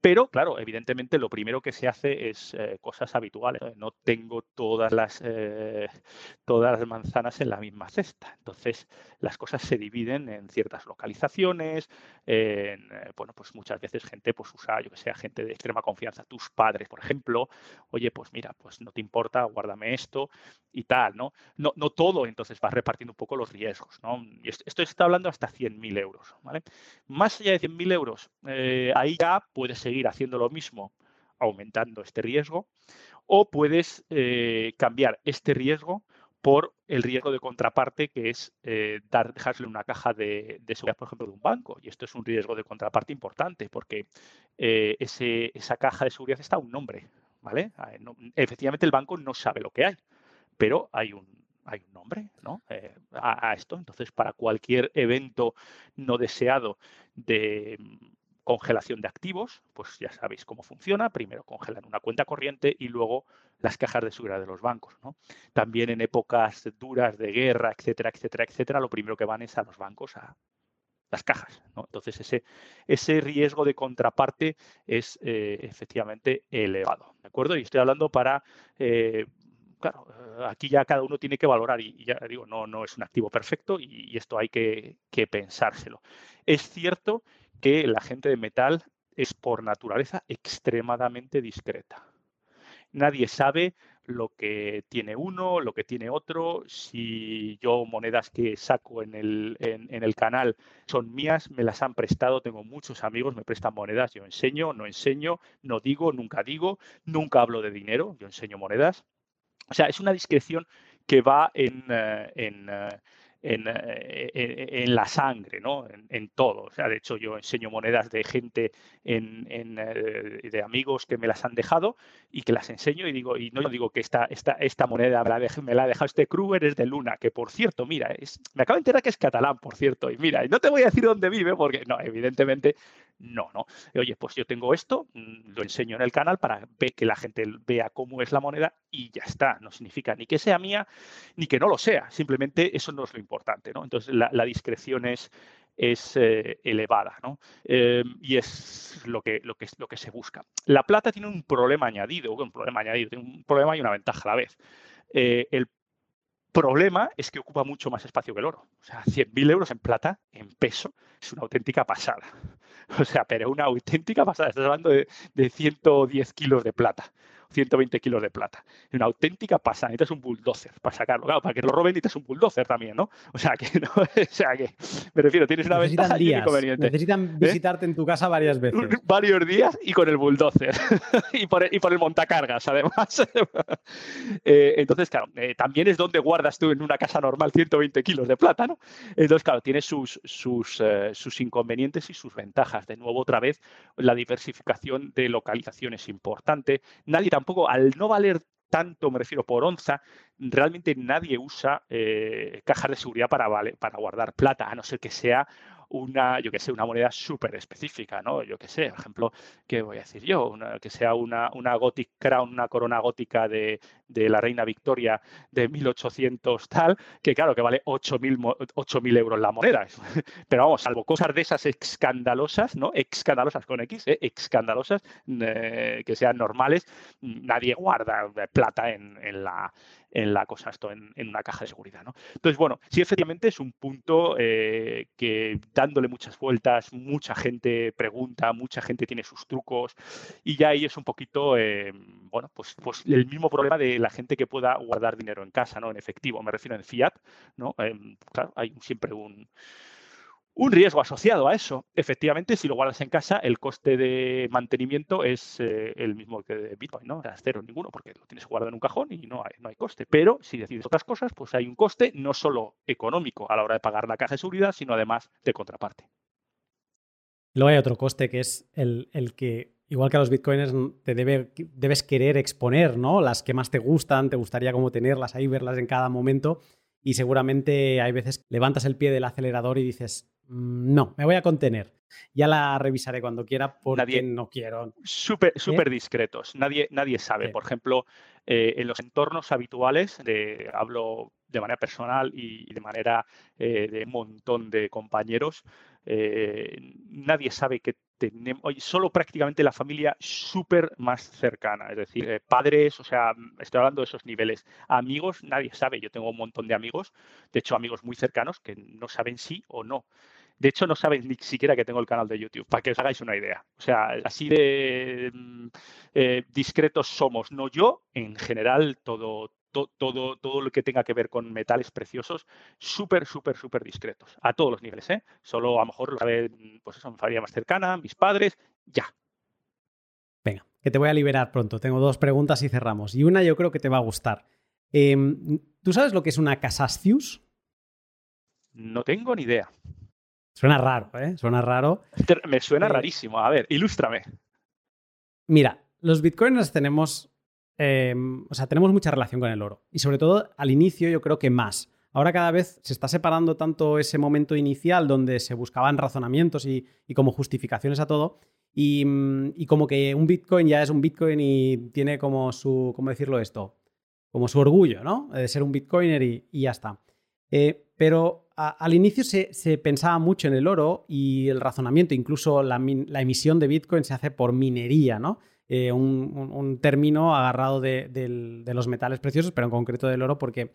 Pero, claro, evidentemente lo primero que se hace es eh, cosas habituales. No tengo todas las, eh, todas las manzanas en la misma cesta. Entonces, las cosas se dividen en ciertas localizaciones. En, eh, bueno, pues muchas veces gente pues usa, yo que sé, gente de extrema confianza, tus padres, por ejemplo. Oye, pues mira, pues no te importa, guárdame esto y tal, ¿no? No, no todo, entonces vas repartiendo un poco los riesgos, ¿no? Esto, está hablando hasta 100.000 euros, ¿vale? Más allá de 100.000 euros, eh, ahí ya puedes seguir haciendo lo mismo, aumentando este riesgo, o puedes eh, cambiar este riesgo por el riesgo de contraparte, que es eh, dar, dejarle una caja de, seguridad, por ejemplo, de un banco. Y esto es un riesgo de contraparte importante, porque ese, esa caja de seguridad está a un nombre. ¿vale? efectivamente, el banco no sabe lo que hay, pero hay un, hay un nombre ¿no? Eh, a, esto. Entonces, para cualquier evento no deseado de mm, congelación de activos, pues ya sabéis cómo funciona. Primero congelan una cuenta corriente y luego las cajas de seguridad de los bancos. ¿no? También en épocas duras de guerra, etcétera, etcétera, etcétera, lo primero que van es a los bancos a, las cajas. Entonces, ese, ese riesgo de contraparte es eh, efectivamente elevado. ¿De acuerdo? Y estoy hablando para eh, claro, aquí ya cada uno tiene que valorar y, ya digo, no, no es un activo perfecto y, esto hay que, pensárselo. Es cierto que la gente de metal es por naturaleza extremadamente discreta. Nadie sabe lo que tiene uno, lo que tiene otro. Si yo monedas que saco en el, en, el, canal son mías, me las han prestado. Tengo muchos amigos, me prestan monedas. Yo enseño, no enseño, no digo, nunca digo, nunca hablo de dinero. Yo enseño monedas. O sea, es una discreción que va en, eh, eh, eh, en, la sangre, ¿no? En, todo. O sea, de hecho, yo enseño monedas de gente, de amigos que me las han dejado y que las enseño y digo, y no digo que esta, esta, esta moneda me la, ha dejado este Kruger, es de Luna, que por cierto, mira, me acabo de enterar que es catalán, por cierto, y mira, no te voy a decir dónde vive, porque no, evidentemente no, ¿no? Oye, pues yo tengo esto, mm, lo enseño en el canal para que la gente vea cómo es la moneda y ya está. No significa ni que sea mía ni que no lo sea. Simplemente eso no es lo importante, ¿no? Entonces la, discreción es, es eh, elevada, ¿no? Eh, y es lo que, lo, que, lo que se busca. La plata tiene un problema añadido, un problema añadido, tiene un problema y una ventaja a la vez. Eh, el problema es que ocupa mucho más espacio que el oro. O sea, 100.000 euros en plata, en peso, es una auténtica pasada. O sea, pero una auténtica pasada. Estás hablando de 110 kilos de plata. 120 kilos de plata. Una auténtica pasada. Necesitas un bulldozer para sacarlo. Claro, para que lo roben necesitas un bulldozer también, ¿no? O sea, que, no, o sea que me refiero, tienes una ventaja días. y un inconveniente. Necesitan ¿Eh? visitarte en tu casa varias veces. Varios días y con el bulldozer. y, por el, y por el montacargas, además. Eh, entonces, claro, eh, también es donde guardas tú en una casa normal 120 kilos de plata, ¿no? Entonces, claro, tiene sus, sus, sus inconvenientes y sus ventajas. De nuevo, otra vez, la diversificación de localización es importante. Nadie tampoco, al no valer tanto, me refiero por onza, realmente nadie usa eh, cajas de seguridad para, para guardar plata, a no ser que sea una, yo que sé, una moneda súper específica, ¿no? Yo que sé, por ejemplo, ¿qué voy a decir yo? que sea una, una Gothic Crown, una corona gótica de, de, la reina Victoria de 1800 tal, que claro, que vale 8.000 euros la moneda. Pero vamos, salvo cosas de esas escandalosas, ¿no? Escandalosas con X, ¿eh? Escandalosas, eh, que sean normales, nadie guarda plata en, en la en la cosa, esto en, una caja de seguridad. ¿no? Entonces, bueno, sí, efectivamente es un punto eh, que dándole muchas vueltas, mucha gente pregunta, mucha gente tiene sus trucos y ya ahí es un poquito, eh, bueno, pues, pues el mismo problema de la gente que pueda guardar dinero en casa, ¿no? En efectivo, me refiero en fiat, ¿no? Em, claro, hay siempre un un riesgo asociado a eso. Efectivamente, si lo guardas en casa, el coste de mantenimiento es eh, el mismo que de Bitcoin, ¿no? O sea, cero ninguno, porque lo tienes guardado en un cajón y no hay, no hay coste. Pero si decides otras cosas, pues hay un coste no solo económico a la hora de pagar la caja de seguridad, sino además de contraparte. Luego hay otro coste que es el, que, igual que a los bitcoins, te debe, debes querer exponer, ¿no? Las que más te gustan, te gustaría como tenerlas ahí, verlas en cada momento. Y seguramente hay veces levantas el pie del acelerador y dices, no, me voy a contener. Ya la revisaré cuando quiera porque no quiero. Súper súper discretos. Nadie, nadie sabe. Por ejemplo, eh, en los entornos habituales, de, hablo de manera personal y de manera eh, de un montón de compañeros, eh, nadie sabe que tenemos, solo prácticamente la familia súper más cercana, es decir, padres, o sea, estoy hablando de esos niveles, amigos, nadie sabe, yo tengo un montón de amigos, de hecho amigos muy cercanos que no saben sí o no. De hecho, no saben ni siquiera que tengo el canal de YouTube, para que os hagáis una idea. O sea, así de mm, eh, discretos somos. No yo, en general, todo, todo, todo lo que tenga que ver con metales preciosos, súper, súper, súper discretos, a todos los niveles. ¿eh? Solo a lo mejor lo saben, pues eso, mi familia más cercana, mis padres, ya. Venga, que te voy a liberar pronto. Tengo dos preguntas y cerramos. Y una yo creo que te va a gustar. Em, ¿Tú sabes lo que es una Casascius? No tengo ni idea. Suena raro, ¿eh? Suena raro. Me suena eh, rarísimo. A ver, ilústrame. Mira, los bitcoins tenemos. Em, o sea, tenemos mucha relación con el oro. Y sobre todo al inicio, yo creo que más. Ahora cada vez se está separando tanto ese momento inicial donde se buscaban razonamientos y, como justificaciones a todo. Y, como que un Bitcoin ya es un Bitcoin y tiene como su, ¿cómo decirlo esto? Como su orgullo, ¿no? De ser un Bitcoiner y, ya está. Eh, pero al inicio se, pensaba mucho en el oro y el razonamiento, incluso la, emisión de Bitcoin se hace por minería, ¿no? Eh, un, término agarrado de, los metales preciosos, pero en concreto del oro, porque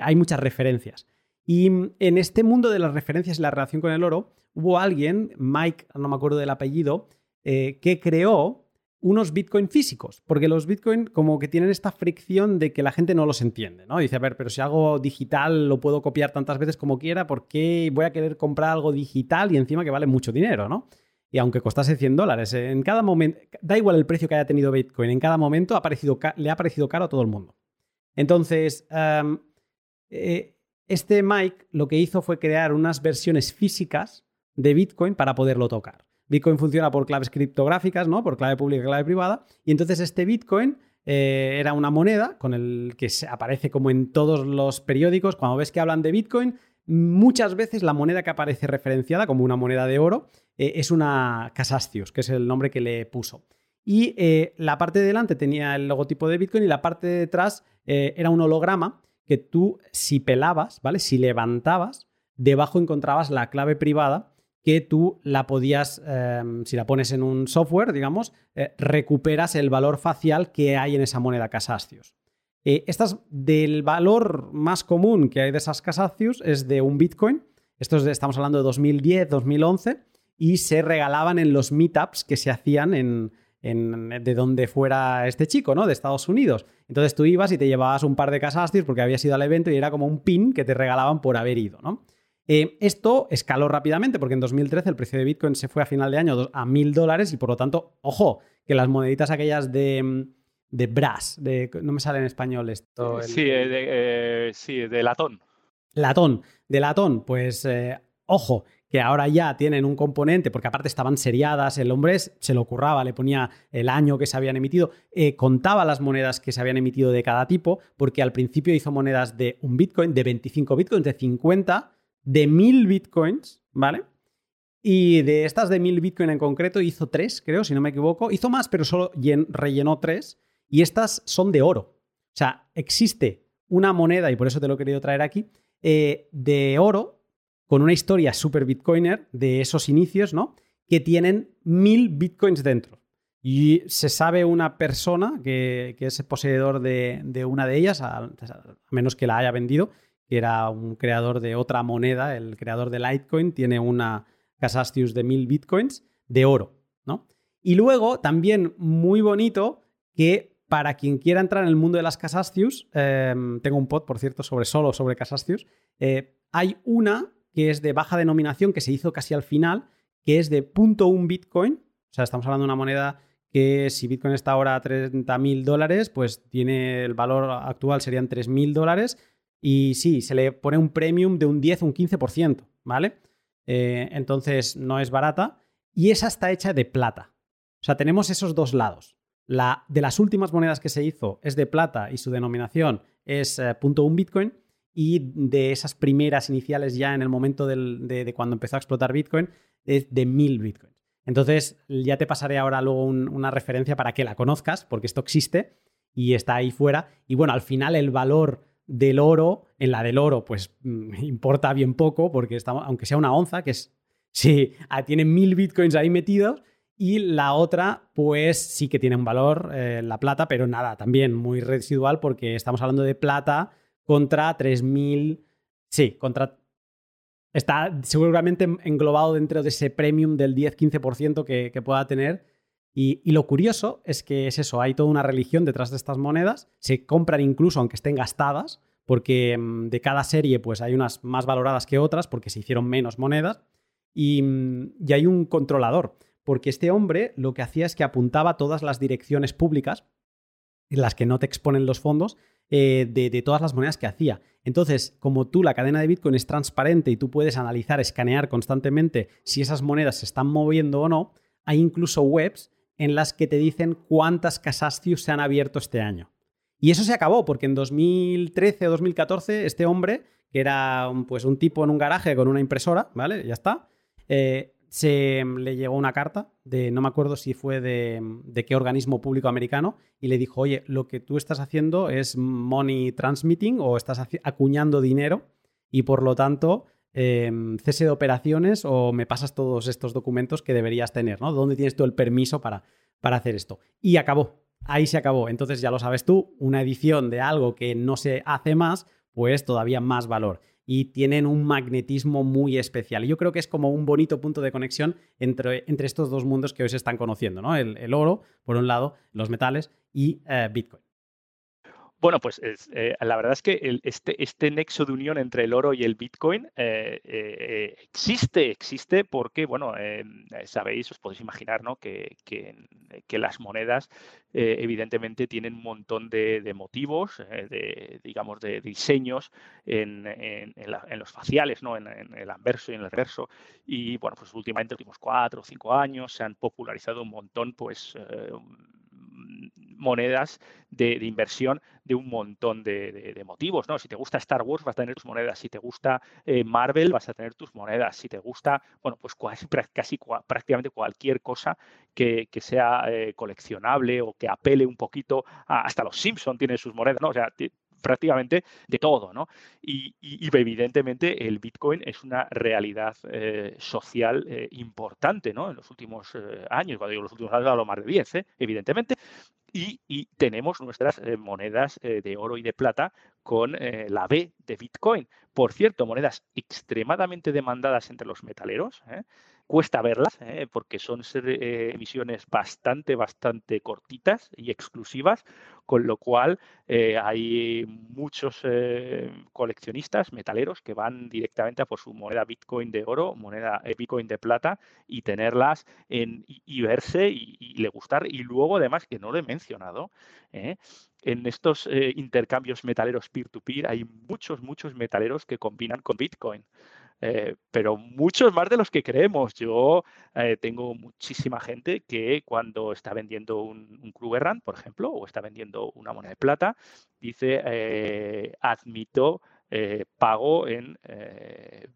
hay muchas referencias. Y en este mundo de las referencias y la relación con el oro, hubo alguien, Mike, no me acuerdo del apellido, eh, que creó unos Bitcoin físicos, porque los Bitcoin como que tienen esta fricción de que la gente no los entiende, ¿no? Dice, a ver, pero si algo digital lo puedo copiar tantas veces como quiera, ¿por qué voy a querer comprar algo digital y encima que vale mucho dinero, ¿no? Y aunque costase 100 dólares, en cada momento, da igual el precio que haya tenido Bitcoin, en cada momento ha le ha parecido caro a todo el mundo. Entonces, eh, este Mike lo que hizo fue crear unas versiones físicas de Bitcoin para poderlo tocar. Bitcoin funciona por claves criptográficas, ¿no? Por clave pública y clave privada. Y entonces este Bitcoin eh, era una moneda con el que aparece como en todos los periódicos. Cuando ves que hablan de Bitcoin, muchas veces la moneda que aparece referenciada como una moneda de oro eh, es una Casastius, que es el nombre que le puso. Y eh, la parte de delante tenía el logotipo de Bitcoin y la parte de detrás era un holograma que tú, si pelabas, ¿vale? Si levantabas, debajo encontrabas la clave privada que tú la podías, em, si la pones en un software, digamos, eh, recuperas el valor facial que hay en esa moneda Casacios. Eh, estas del valor más común que hay de esas Casacios es de un Bitcoin. Esto estamos hablando de 2010, 2011, y se regalaban en los meetups que se hacían en, de donde fuera este chico, ¿no? De Estados Unidos. Entonces tú ibas y te llevabas un par de Casacios porque habías ido al evento y era como un pin que te regalaban por haber ido, ¿no? Eh, esto escaló rápidamente porque en 2013 el precio de Bitcoin se fue a final de año a mil dólares y por lo tanto, ojo, que las moneditas aquellas de, de brass, de, no me sale en español esto. Sí, de, eh, sí, de latón. Latón, de latón, pues eh, ojo, que ahora ya tienen un componente, porque aparte estaban seriadas, el hombre se lo curraba, le ponía el año que se habían emitido, contaba las monedas que se habían emitido de cada tipo, porque al principio hizo monedas de un Bitcoin, de 25 Bitcoins, de 50 de mil bitcoins, ¿vale? Y de estas de mil bitcoin en concreto hizo tres, creo, si no me equivoco. Hizo más, pero solo rellenó tres. Y estas son de oro. O sea, existe una moneda, y por eso te lo he querido traer aquí, eh, de oro con una historia super bitcoiner de esos inicios, ¿no? Que tienen mil bitcoins dentro. Y se sabe una persona que, es poseedor de, una de ellas, a menos que la haya vendido, que era un creador de otra moneda, el creador de Litecoin, tiene una Casastius de mil bitcoins de oro, ¿no? Y luego, también muy bonito, que para quien quiera entrar en el mundo de las Casastius, em, tengo un pod, por cierto, sobre solo sobre Casastius, eh, hay una que es de baja denominación, que se hizo casi al final, que es de .1 bitcoin, o sea, estamos hablando de una moneda que si Bitcoin está ahora a 30 mil dólares, pues tiene el valor actual serían 3 mil dólares, y sí, se le pone un premium de un 10 o un 15%, ¿vale? Eh, entonces no es barata. Y esa está hecha de plata. O sea, tenemos esos dos lados. La de las últimas monedas que se hizo es de plata y su denominación es eh, .1 Bitcoin. Y de esas primeras iniciales ya en el momento de, cuando empezó a explotar Bitcoin es de 1000 Bitcoins. Entonces ya te pasaré ahora luego una referencia para que la conozcas, porque esto existe y está ahí fuera. Y bueno, al final el valor del oro, en la del oro, pues mm, importa bien poco, porque estamos, aunque sea una onza, que es, sí, ah, tiene mil bitcoins ahí metidos, y la otra, pues sí que tiene un valor, eh, la plata, pero nada, también muy residual, porque estamos hablando de plata contra 3.000, sí, contra... Está seguramente englobado dentro de ese premium del 10-15% que, que pueda tener y, lo curioso es que es eso, hay toda una religión detrás de estas monedas, se compran incluso aunque estén gastadas, porque mm, de cada serie pues hay unas más valoradas que otras porque se hicieron menos monedas y, mm, y hay un controlador, porque este hombre lo que hacía es que apuntaba todas las direcciones públicas en las que no te exponen los fondos eh, de, de, todas las monedas que hacía. Entonces, como tú, la cadena de Bitcoin es transparente y tú puedes analizar, escanear constantemente si esas monedas se están moviendo o no, hay incluso webs en las que te dicen cuántas Casastius se han abierto este año. Y eso se acabó, porque en 2013 o 2014 este hombre, que era pues, un tipo en un garaje con una impresora, ¿vale? Ya está. Eh, se le llegó una carta de, no me acuerdo si fue de, de, qué organismo público americano, y le dijo, oye, lo que tú estás haciendo es money transmitting o estás acuñando dinero y por lo tanto em, cese de operaciones o me pasas todos estos documentos que deberías tener, ¿no? ¿Dónde tienes tú el permiso para, para hacer esto? Y acabó, ahí se acabó. Entonces ya lo sabes tú, una edición de algo que no se hace más, pues todavía más valor. Y tienen un magnetismo muy especial. Y yo creo que es como un bonito punto de conexión entre, entre estos dos mundos que hoy se están conociendo, ¿no? El, oro, por un lado, los metales y eh, Bitcoin. Bueno, pues eh, la verdad es que este, este, nexo de unión entre el oro y el Bitcoin eh, eh, existe, existe porque, bueno, sabéis, os podéis imaginar, ¿no? Que, las monedas evidentemente tienen un montón de, motivos, de, digamos, de diseños en, los faciales, ¿no? En, el anverso y en el reverso. Y, bueno, pues últimamente, los últimos cuatro o cinco años se han popularizado un montón, pues monedas de, inversión de un montón de, motivos, ¿no? Si te gusta Star Wars vas a tener tus monedas, si te gusta eh, Marvel vas a tener tus monedas, si te gusta, bueno, pues casi, prácticamente cualquier cosa que, sea eh, coleccionable o que apele un poquito, hasta los Simpson tienen sus monedas, ¿no? O sea, prácticamente de todo, ¿no? Y, evidentemente el Bitcoin es una realidad eh, social importante, ¿no? En los últimos años, cuando digo los últimos años, hablo más de 10, evidentemente, y, tenemos nuestras eh, monedas eh, de oro y de plata con eh, la B de Bitcoin. Por cierto, monedas extremadamente demandadas entre los metaleros. Cuesta verlas porque son emisiones bastante, bastante cortitas y exclusivas, con lo cual hay muchos coleccionistas metaleros que van directamente a por su moneda Bitcoin de oro, moneda Bitcoin de plata y tenerlas en, y, verse y, le gustar. Y luego, además, que no lo he mencionado, en estos eh, intercambios metaleros peer-to-peer hay muchos, muchos metaleros que combinan con Bitcoin. Eh, pero muchos más de los que creemos. Yo eh, tengo muchísima gente que cuando está vendiendo un, un Krugerrand, por ejemplo, o está vendiendo una moneda de plata, dice, admito pago en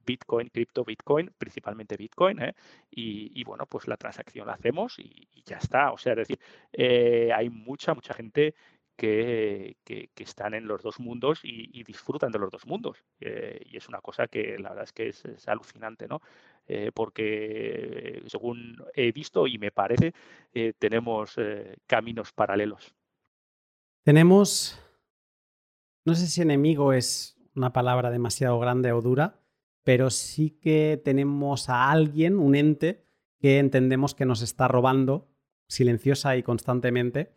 Bitcoin, cripto Bitcoin, principalmente Bitcoin, y, bueno, pues la transacción la hacemos y, y ya está. O sea, es decir, hay mucha, mucha gente que, están en los dos mundos y, disfrutan de los dos mundos. Eh, y es una cosa que la verdad es que es, alucinante, ¿no? Eh, porque según he visto y me parece, eh, tenemos caminos paralelos. Tenemos, no sé si enemigo es una palabra demasiado grande o dura, pero sí que tenemos a alguien, un ente, que entendemos que nos está robando silenciosa y constantemente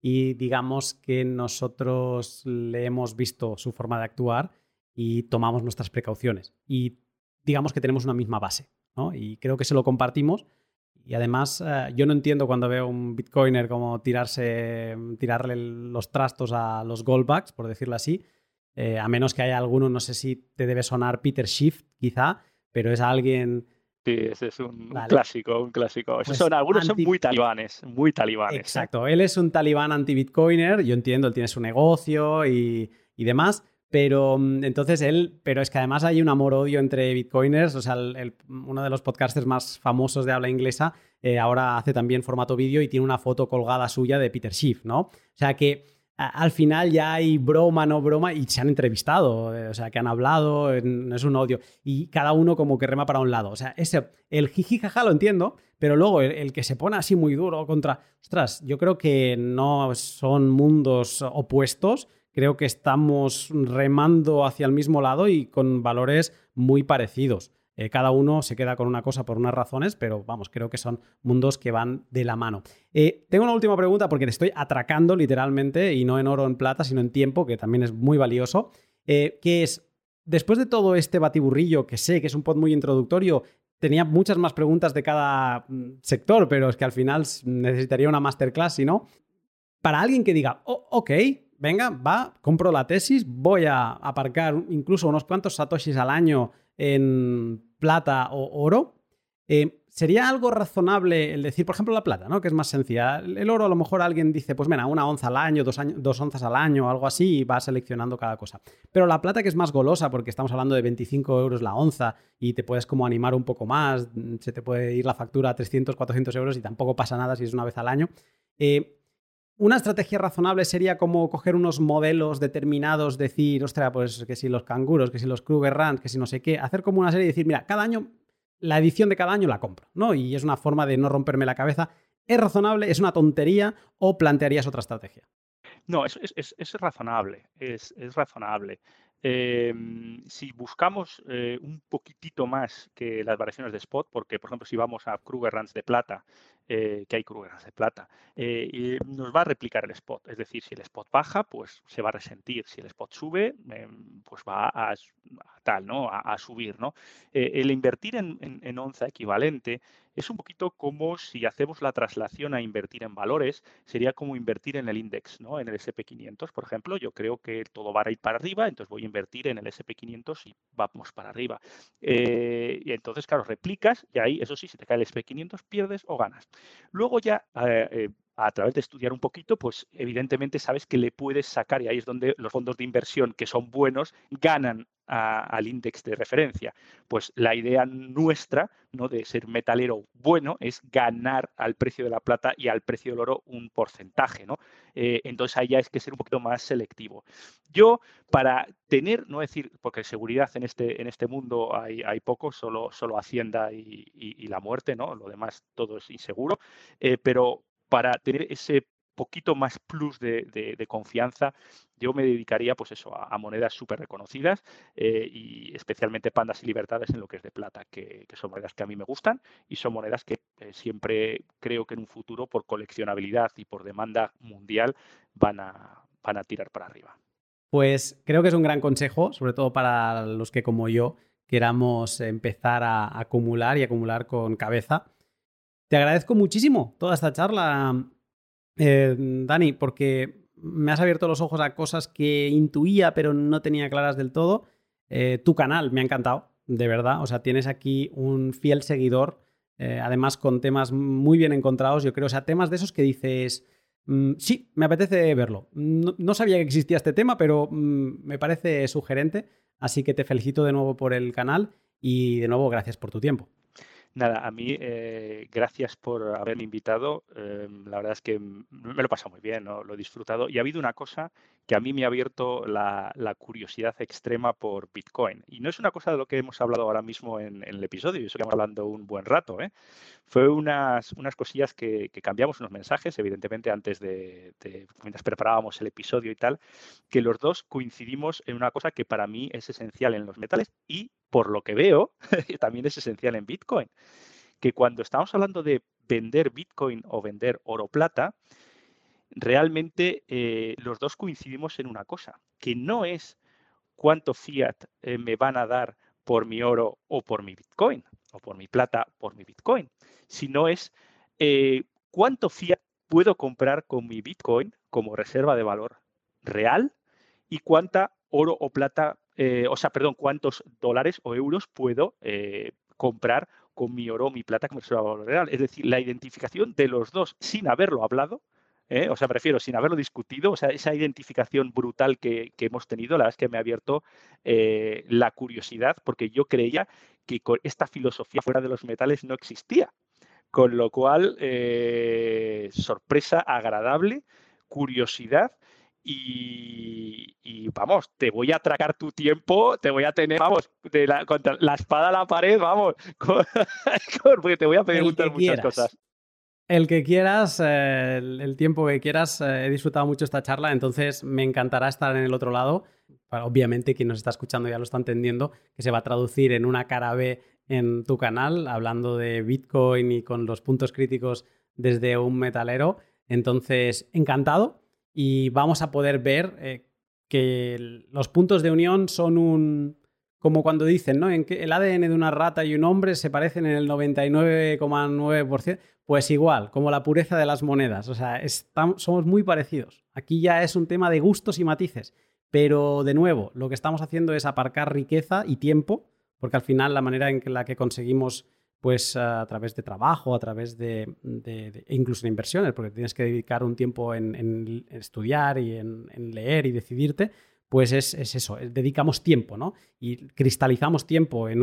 y digamos que nosotros le hemos visto su forma de actuar y tomamos nuestras precauciones. Y digamos que tenemos una misma base. Y creo que se lo compartimos. Y además, eh, yo no entiendo cuando veo un bitcoiner como tirarse, tirarle los trastos a los goldbacks, por decirlo así, eh, a menos que haya alguno, no sé si te debe sonar Peter Schiff, quizá, pero es alguien Sí, ese es un, clásico, un clásico. Pues son, algunos son muy talibanes, muy talibanes. ¿eh? Exacto, él es un talibán anti-bitcoiner, yo entiendo, él tiene su negocio y, demás, pero mm, entonces él, pero es que además hay un amor-odio entre bitcoiners, o sea, uno de los podcasters más famosos de habla inglesa eh, ahora hace también formato vídeo y tiene una foto colgada suya de Peter Schiff, ¿no? O sea que al final ya hay broma, no broma, y se han entrevistado, eh, o sea, que han hablado, no es un odio, y cada uno como que rema para un lado. O sea, ese, el jiji jaja lo entiendo, pero luego el, que se pone así muy duro contra, ostras, yo creo que no son mundos opuestos, creo que estamos remando hacia el mismo lado y con valores muy parecidos. Eh, cada uno se queda con una cosa por unas razones, pero vamos, creo que son mundos que van de la mano. Eh, tengo una última pregunta porque te estoy atracando literalmente, y no en oro en plata, sino en tiempo, que también es muy valioso, eh, que es, después de todo este batiburrillo, que sé que es un pod muy introductorio, tenía muchas más preguntas de cada mm, sector, pero es que al final necesitaría una masterclass, si no. Para alguien que diga, oh, ok, venga, va, compro la tesis, voy a aparcar incluso unos cuantos satoshis al año en plata o oro, eh, sería algo razonable el decir, por ejemplo, la plata, ¿no? Que es más sencilla. El oro, a lo mejor alguien dice, pues mira, una onza al año, dos, dos onzas al año, algo así, y va seleccionando cada cosa. Pero la plata, que es más golosa, porque estamos hablando de 25 euros la onza y te puedes como animar un poco más, se te puede ir la factura a 300, 400 euros y tampoco pasa nada si es una vez al año. Eh, una estrategia razonable sería como coger unos modelos determinados, decir, ostras, pues que si los canguros, que si los Kruger Rand, que si no sé qué, hacer como una serie y decir, mira, cada año, la edición de cada año la compro, ¿no? Y es una forma de no romperme la cabeza. ¿Es razonable? ¿Es una tontería? ¿O plantearías otra estrategia? No, es, es, razonable, es, razonable. Em, si buscamos eh, un poquitito más que las variaciones de spot, porque por ejemplo si vamos a Kruger Runs de plata, eh, que hay Runs de plata, eh, nos va a replicar el spot. Es decir, si el spot baja, pues se va a resentir. Si el spot sube, em, pues va a, tal, ¿no? A, subir, ¿no? el invertir en, en onza equivalente es un poquito como si hacemos la traslación a invertir en valores, sería como invertir en el index, ¿no? En el SP500, por ejemplo, yo creo que todo va a ir para arriba, entonces voy a invertir en el SP500 y vamos para arriba. Eh, y entonces, claro, replicas y ahí, eso sí, si te cae el SP500, pierdes o ganas. Luego ya... Eh, eh, a través de estudiar un poquito, pues evidentemente sabes que le puedes sacar y ahí es donde los fondos de inversión que son buenos ganan al índice de referencia. Pues la idea nuestra ¿no? de ser metalero bueno es ganar al precio de la plata y al precio del oro un porcentaje. ¿no? Eh, entonces ahí ya es que ser un poquito más selectivo. Yo, para tener, no decir, porque seguridad en este, en este mundo hay, hay poco, solo, solo Hacienda y, la muerte, ¿no? lo demás todo es inseguro, eh, pero para tener ese poquito más plus de, confianza, yo me dedicaría pues eso, a, monedas súper reconocidas eh, y especialmente pandas y libertades en lo que es de plata, que, son monedas que a mí me gustan y son monedas que eh, siempre creo que en un futuro por coleccionabilidad y por demanda mundial van a, van a tirar para arriba. Pues creo que es un gran consejo, sobre todo para los que como yo queramos empezar a acumular y acumular con cabeza. Te agradezco muchísimo toda esta charla, eh, Dani, porque me has abierto los ojos a cosas que intuía pero no tenía claras del todo. Eh, tu canal me ha encantado, de verdad. O sea, tienes aquí un fiel seguidor, eh, además con temas muy bien encontrados, yo creo. O sea, temas de esos que dices, mm, sí, me apetece verlo. No, sabía que existía este tema, pero mm, me parece sugerente. Así que te felicito de nuevo por el canal y de nuevo gracias por tu tiempo. Nada, a mí, eh, gracias por haberme invitado. Em, la verdad es que me lo he pasado muy bien, lo he disfrutado. Y ha habido una cosa que a mí me ha abierto la, curiosidad extrema por Bitcoin. Y no es una cosa de lo que hemos hablado ahora mismo en, el episodio, y eso que hemos hablando un buen rato. ¿eh? Fue unas, unas cosillas que, cambiamos unos mensajes, evidentemente, antes de, de, mientras preparábamos el episodio y tal, que los dos coincidimos en una cosa que para mí es esencial en los metales y por lo que veo, también es esencial en Bitcoin, que cuando estamos hablando de vender Bitcoin o vender oro plata, realmente eh, los dos coincidimos en una cosa, que no es cuánto fiat eh, me van a dar por mi oro o por mi Bitcoin, o por mi plata por mi Bitcoin, sino es eh, cuánto fiat puedo comprar con mi Bitcoin como reserva de valor real y cuánta oro o plata eh, o sea, perdón, cuántos dólares o euros puedo eh, comprar con mi oro o mi plata como valor real. Es decir, la identificación de los dos sin haberlo hablado, ¿eh? o sea, prefiero sin haberlo discutido, o sea, esa identificación brutal que, hemos tenido, la verdad es que me ha abierto la curiosidad, porque yo creía que con esta filosofía fuera de los metales no existía. Con lo cual, sorpresa agradable, curiosidad y, vamos, te voy a atracar tu tiempo, te voy a tener, vamos, de la, contra la espada a la pared, vamos, porque te voy a preguntar muchas cosas. El que quieras, eh, el, tiempo que quieras, eh, he disfrutado mucho esta charla, entonces me encantará estar en el otro lado. Obviamente quien nos está escuchando ya lo está entendiendo, que se va a traducir en una cara B en tu canal, hablando de Bitcoin y con los puntos críticos desde un metalero. Entonces, encantado y vamos a poder ver eh, que los puntos de unión son un... como cuando dicen, ¿no? En que el ADN de una rata y un hombre se parecen en el 99,9%. Pues igual, como la pureza de las monedas. O sea, somos muy parecidos. Aquí ya es un tema de gustos y matices. Pero de nuevo, lo que estamos haciendo es aparcar riqueza y tiempo, porque al final la manera en la que conseguimos pues a través de trabajo, a través de, incluso de inversiones, porque tienes que dedicar un tiempo en, estudiar y en, leer y decidirte, pues es, eso, dedicamos tiempo, ¿no? Y cristalizamos tiempo en,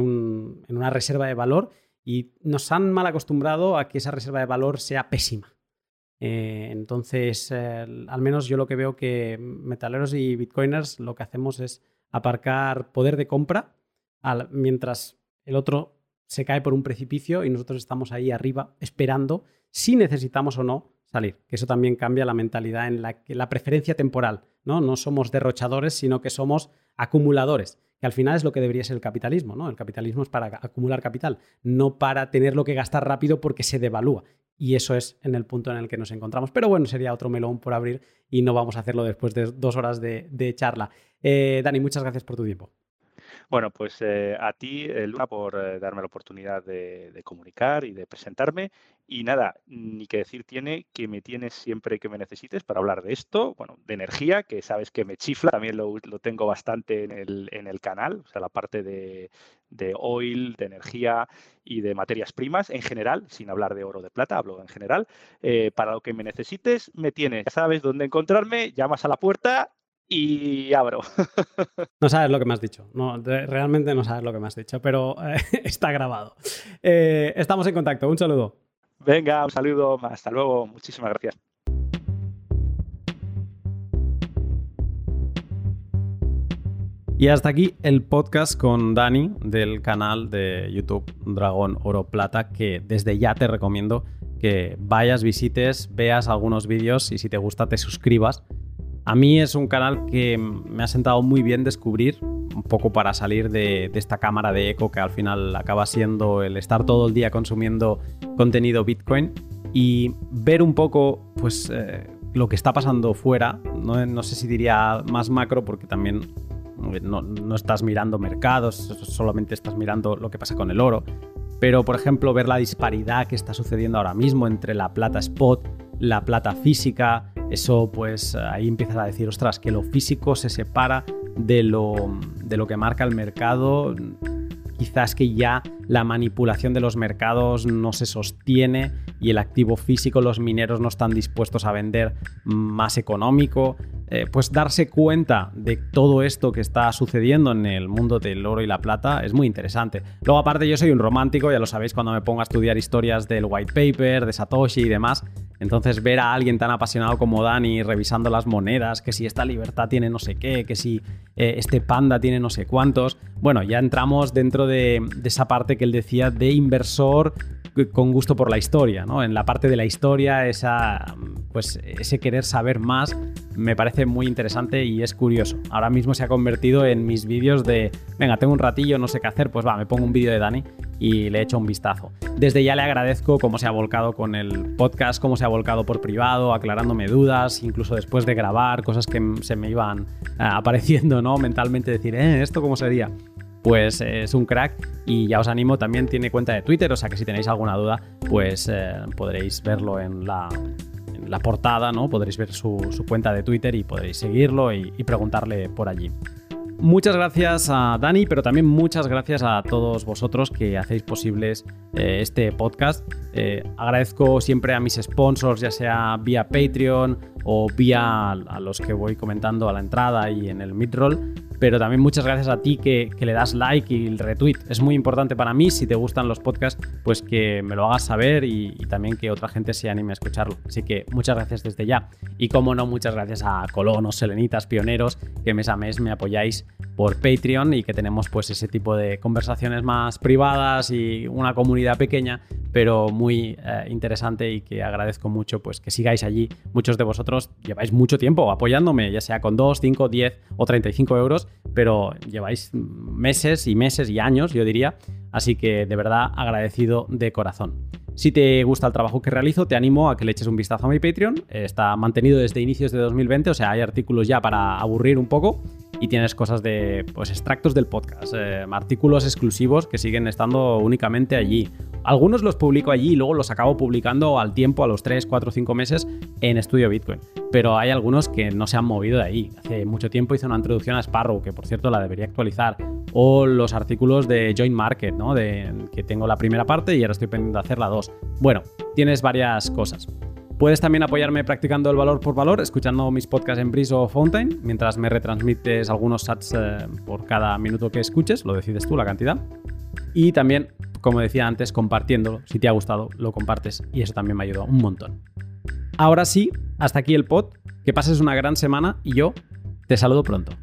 en una reserva de valor y nos han mal acostumbrado a que esa reserva de valor sea pésima. Eh, entonces, al menos yo lo que veo que metaleros y bitcoiners lo que hacemos es aparcar poder de compra mientras el otro se cae por un precipicio y nosotros estamos ahí arriba esperando si necesitamos o no salir. Que eso también cambia la mentalidad en la, la preferencia temporal. ¿no? no somos derrochadores, sino que somos acumuladores, que al final es lo que debería ser el capitalismo. ¿no? El capitalismo es para acumular capital, no para tener lo que gastar rápido porque se devalúa. Y eso es en el punto en el que nos encontramos. Pero bueno, sería otro melón por abrir y no vamos a hacerlo después de dos horas de, charla. Eh, Dani, muchas gracias por tu tiempo. Bueno, pues eh, a ti, eh, Luna, por eh, darme la oportunidad de, comunicar y de presentarme. Y nada, ni que decir tiene que me tienes siempre que me necesites para hablar de esto, bueno, de energía, que sabes que me chifla, también lo, tengo bastante en el, en el, canal, o sea, la parte de, oil, de energía y de materias primas en general, sin hablar de oro de plata, hablo en general. para lo que me necesites, me tienes, ya sabes dónde encontrarme, llamas a la puerta y abro. No sabes lo que me has dicho. No, realmente no sabes lo que me has dicho, pero eh, está grabado. Eh, estamos en contacto. Un saludo. Venga, un saludo. Hasta luego. Muchísimas gracias. Y hasta aquí el podcast con Dani del canal de YouTube Dragón Oro Plata, que desde ya te recomiendo que vayas, visites, veas algunos vídeos y si te gusta te suscribas a mí es un canal que me ha sentado muy bien descubrir, un poco para salir de, esta cámara de eco que al final acaba siendo el estar todo el día consumiendo contenido Bitcoin y ver un poco pues eh, lo que está pasando fuera. No, sé si diría más macro porque también no, no estás mirando mercados, solamente estás mirando lo que pasa con el oro. Pero, por ejemplo, ver la disparidad que está sucediendo ahora mismo entre la plata spot, la plata física, eso pues ahí empiezas a decir, ostras, que lo físico se separa de lo, de lo que marca el mercado. Quizás que ya la manipulación de los mercados no se sostiene y el activo físico, los mineros no están dispuestos a vender más económico. Eh, pues darse cuenta de todo esto que está sucediendo en el mundo del oro y la plata es muy interesante. Luego aparte yo soy un romántico, ya lo sabéis cuando me pongo a estudiar historias del white paper, de Satoshi y demás, entonces ver a alguien tan apasionado como Dani revisando las monedas, que si esta libertad tiene no sé qué, que si eh, este panda tiene no sé cuántos, bueno, ya entramos dentro de, esa parte que él decía de inversor con gusto por la historia, ¿no? En la parte de la historia, esa, pues, ese querer saber más me parece muy interesante y es curioso. Ahora mismo se ha convertido en mis vídeos de, venga, tengo un ratillo, no sé qué hacer, pues va, me pongo un vídeo de Dani y le echo un vistazo. Desde ya le agradezco cómo se ha volcado con el podcast, cómo se ha volcado por privado, aclarándome dudas, incluso después de grabar, cosas que se me iban eh, apareciendo, ¿no? Mentalmente decir, ¿eh? ¿Esto cómo sería? Pues eh, es un crack y ya os animo, también tiene cuenta de Twitter, o sea que si tenéis alguna duda, pues eh, podréis verlo en la, la portada, ¿no? Podréis ver su, cuenta de Twitter y podréis seguirlo y preguntarle por allí. Muchas gracias a Dani, pero también muchas gracias a todos vosotros que hacéis posibles eh, este podcast. Eh, agradezco siempre a mis sponsors, ya sea vía Patreon o vía a los que voy comentando a la entrada y en el midroll pero también muchas gracias a ti que, le das like y el retweet. Es muy importante para mí, si te gustan los podcasts, pues que me lo hagas saber y, también que otra gente se anime a escucharlo. Así que muchas gracias desde ya. Y como no, muchas gracias a colonos, selenitas, pioneros, que mes a mes me apoyáis por Patreon y que tenemos pues ese tipo de conversaciones más privadas y una comunidad pequeña, pero muy eh, interesante y que agradezco mucho pues que sigáis allí. Muchos de vosotros lleváis mucho tiempo apoyándome, ya sea con 2, 5, 10 o 35 euros pero lleváis meses y meses y años, yo diría, así que de verdad agradecido de corazón. Si te gusta el trabajo que realizo, te animo a que le eches un vistazo a mi Patreon. Está mantenido desde inicios de 2020, o sea, hay artículos ya para aburrir un poco y tienes cosas de pues extractos del podcast, eh, artículos exclusivos que siguen estando únicamente allí. Algunos los publico allí y luego los acabo publicando al tiempo, a los 3, 4, 5 meses en Estudio Bitcoin. Pero hay algunos que no se han movido de ahí. Hace mucho tiempo hice una introducción a Sparrow, que por cierto la debería actualizar. O los artículos de Joint Market, ¿no? De, que tengo la primera parte y ahora estoy pendiente de hacer la 2. Bueno, tienes varias cosas. Puedes también apoyarme practicando el valor por valor, escuchando mis podcasts en Breeze o Fountain, mientras me retransmites algunos sats eh, por cada minuto que escuches, lo decides tú la cantidad. Y también como decía antes, compartiéndolo. Si te ha gustado, lo compartes y eso también me ayuda un montón. Ahora sí, hasta aquí el pod. Que pases una gran semana y yo te saludo pronto.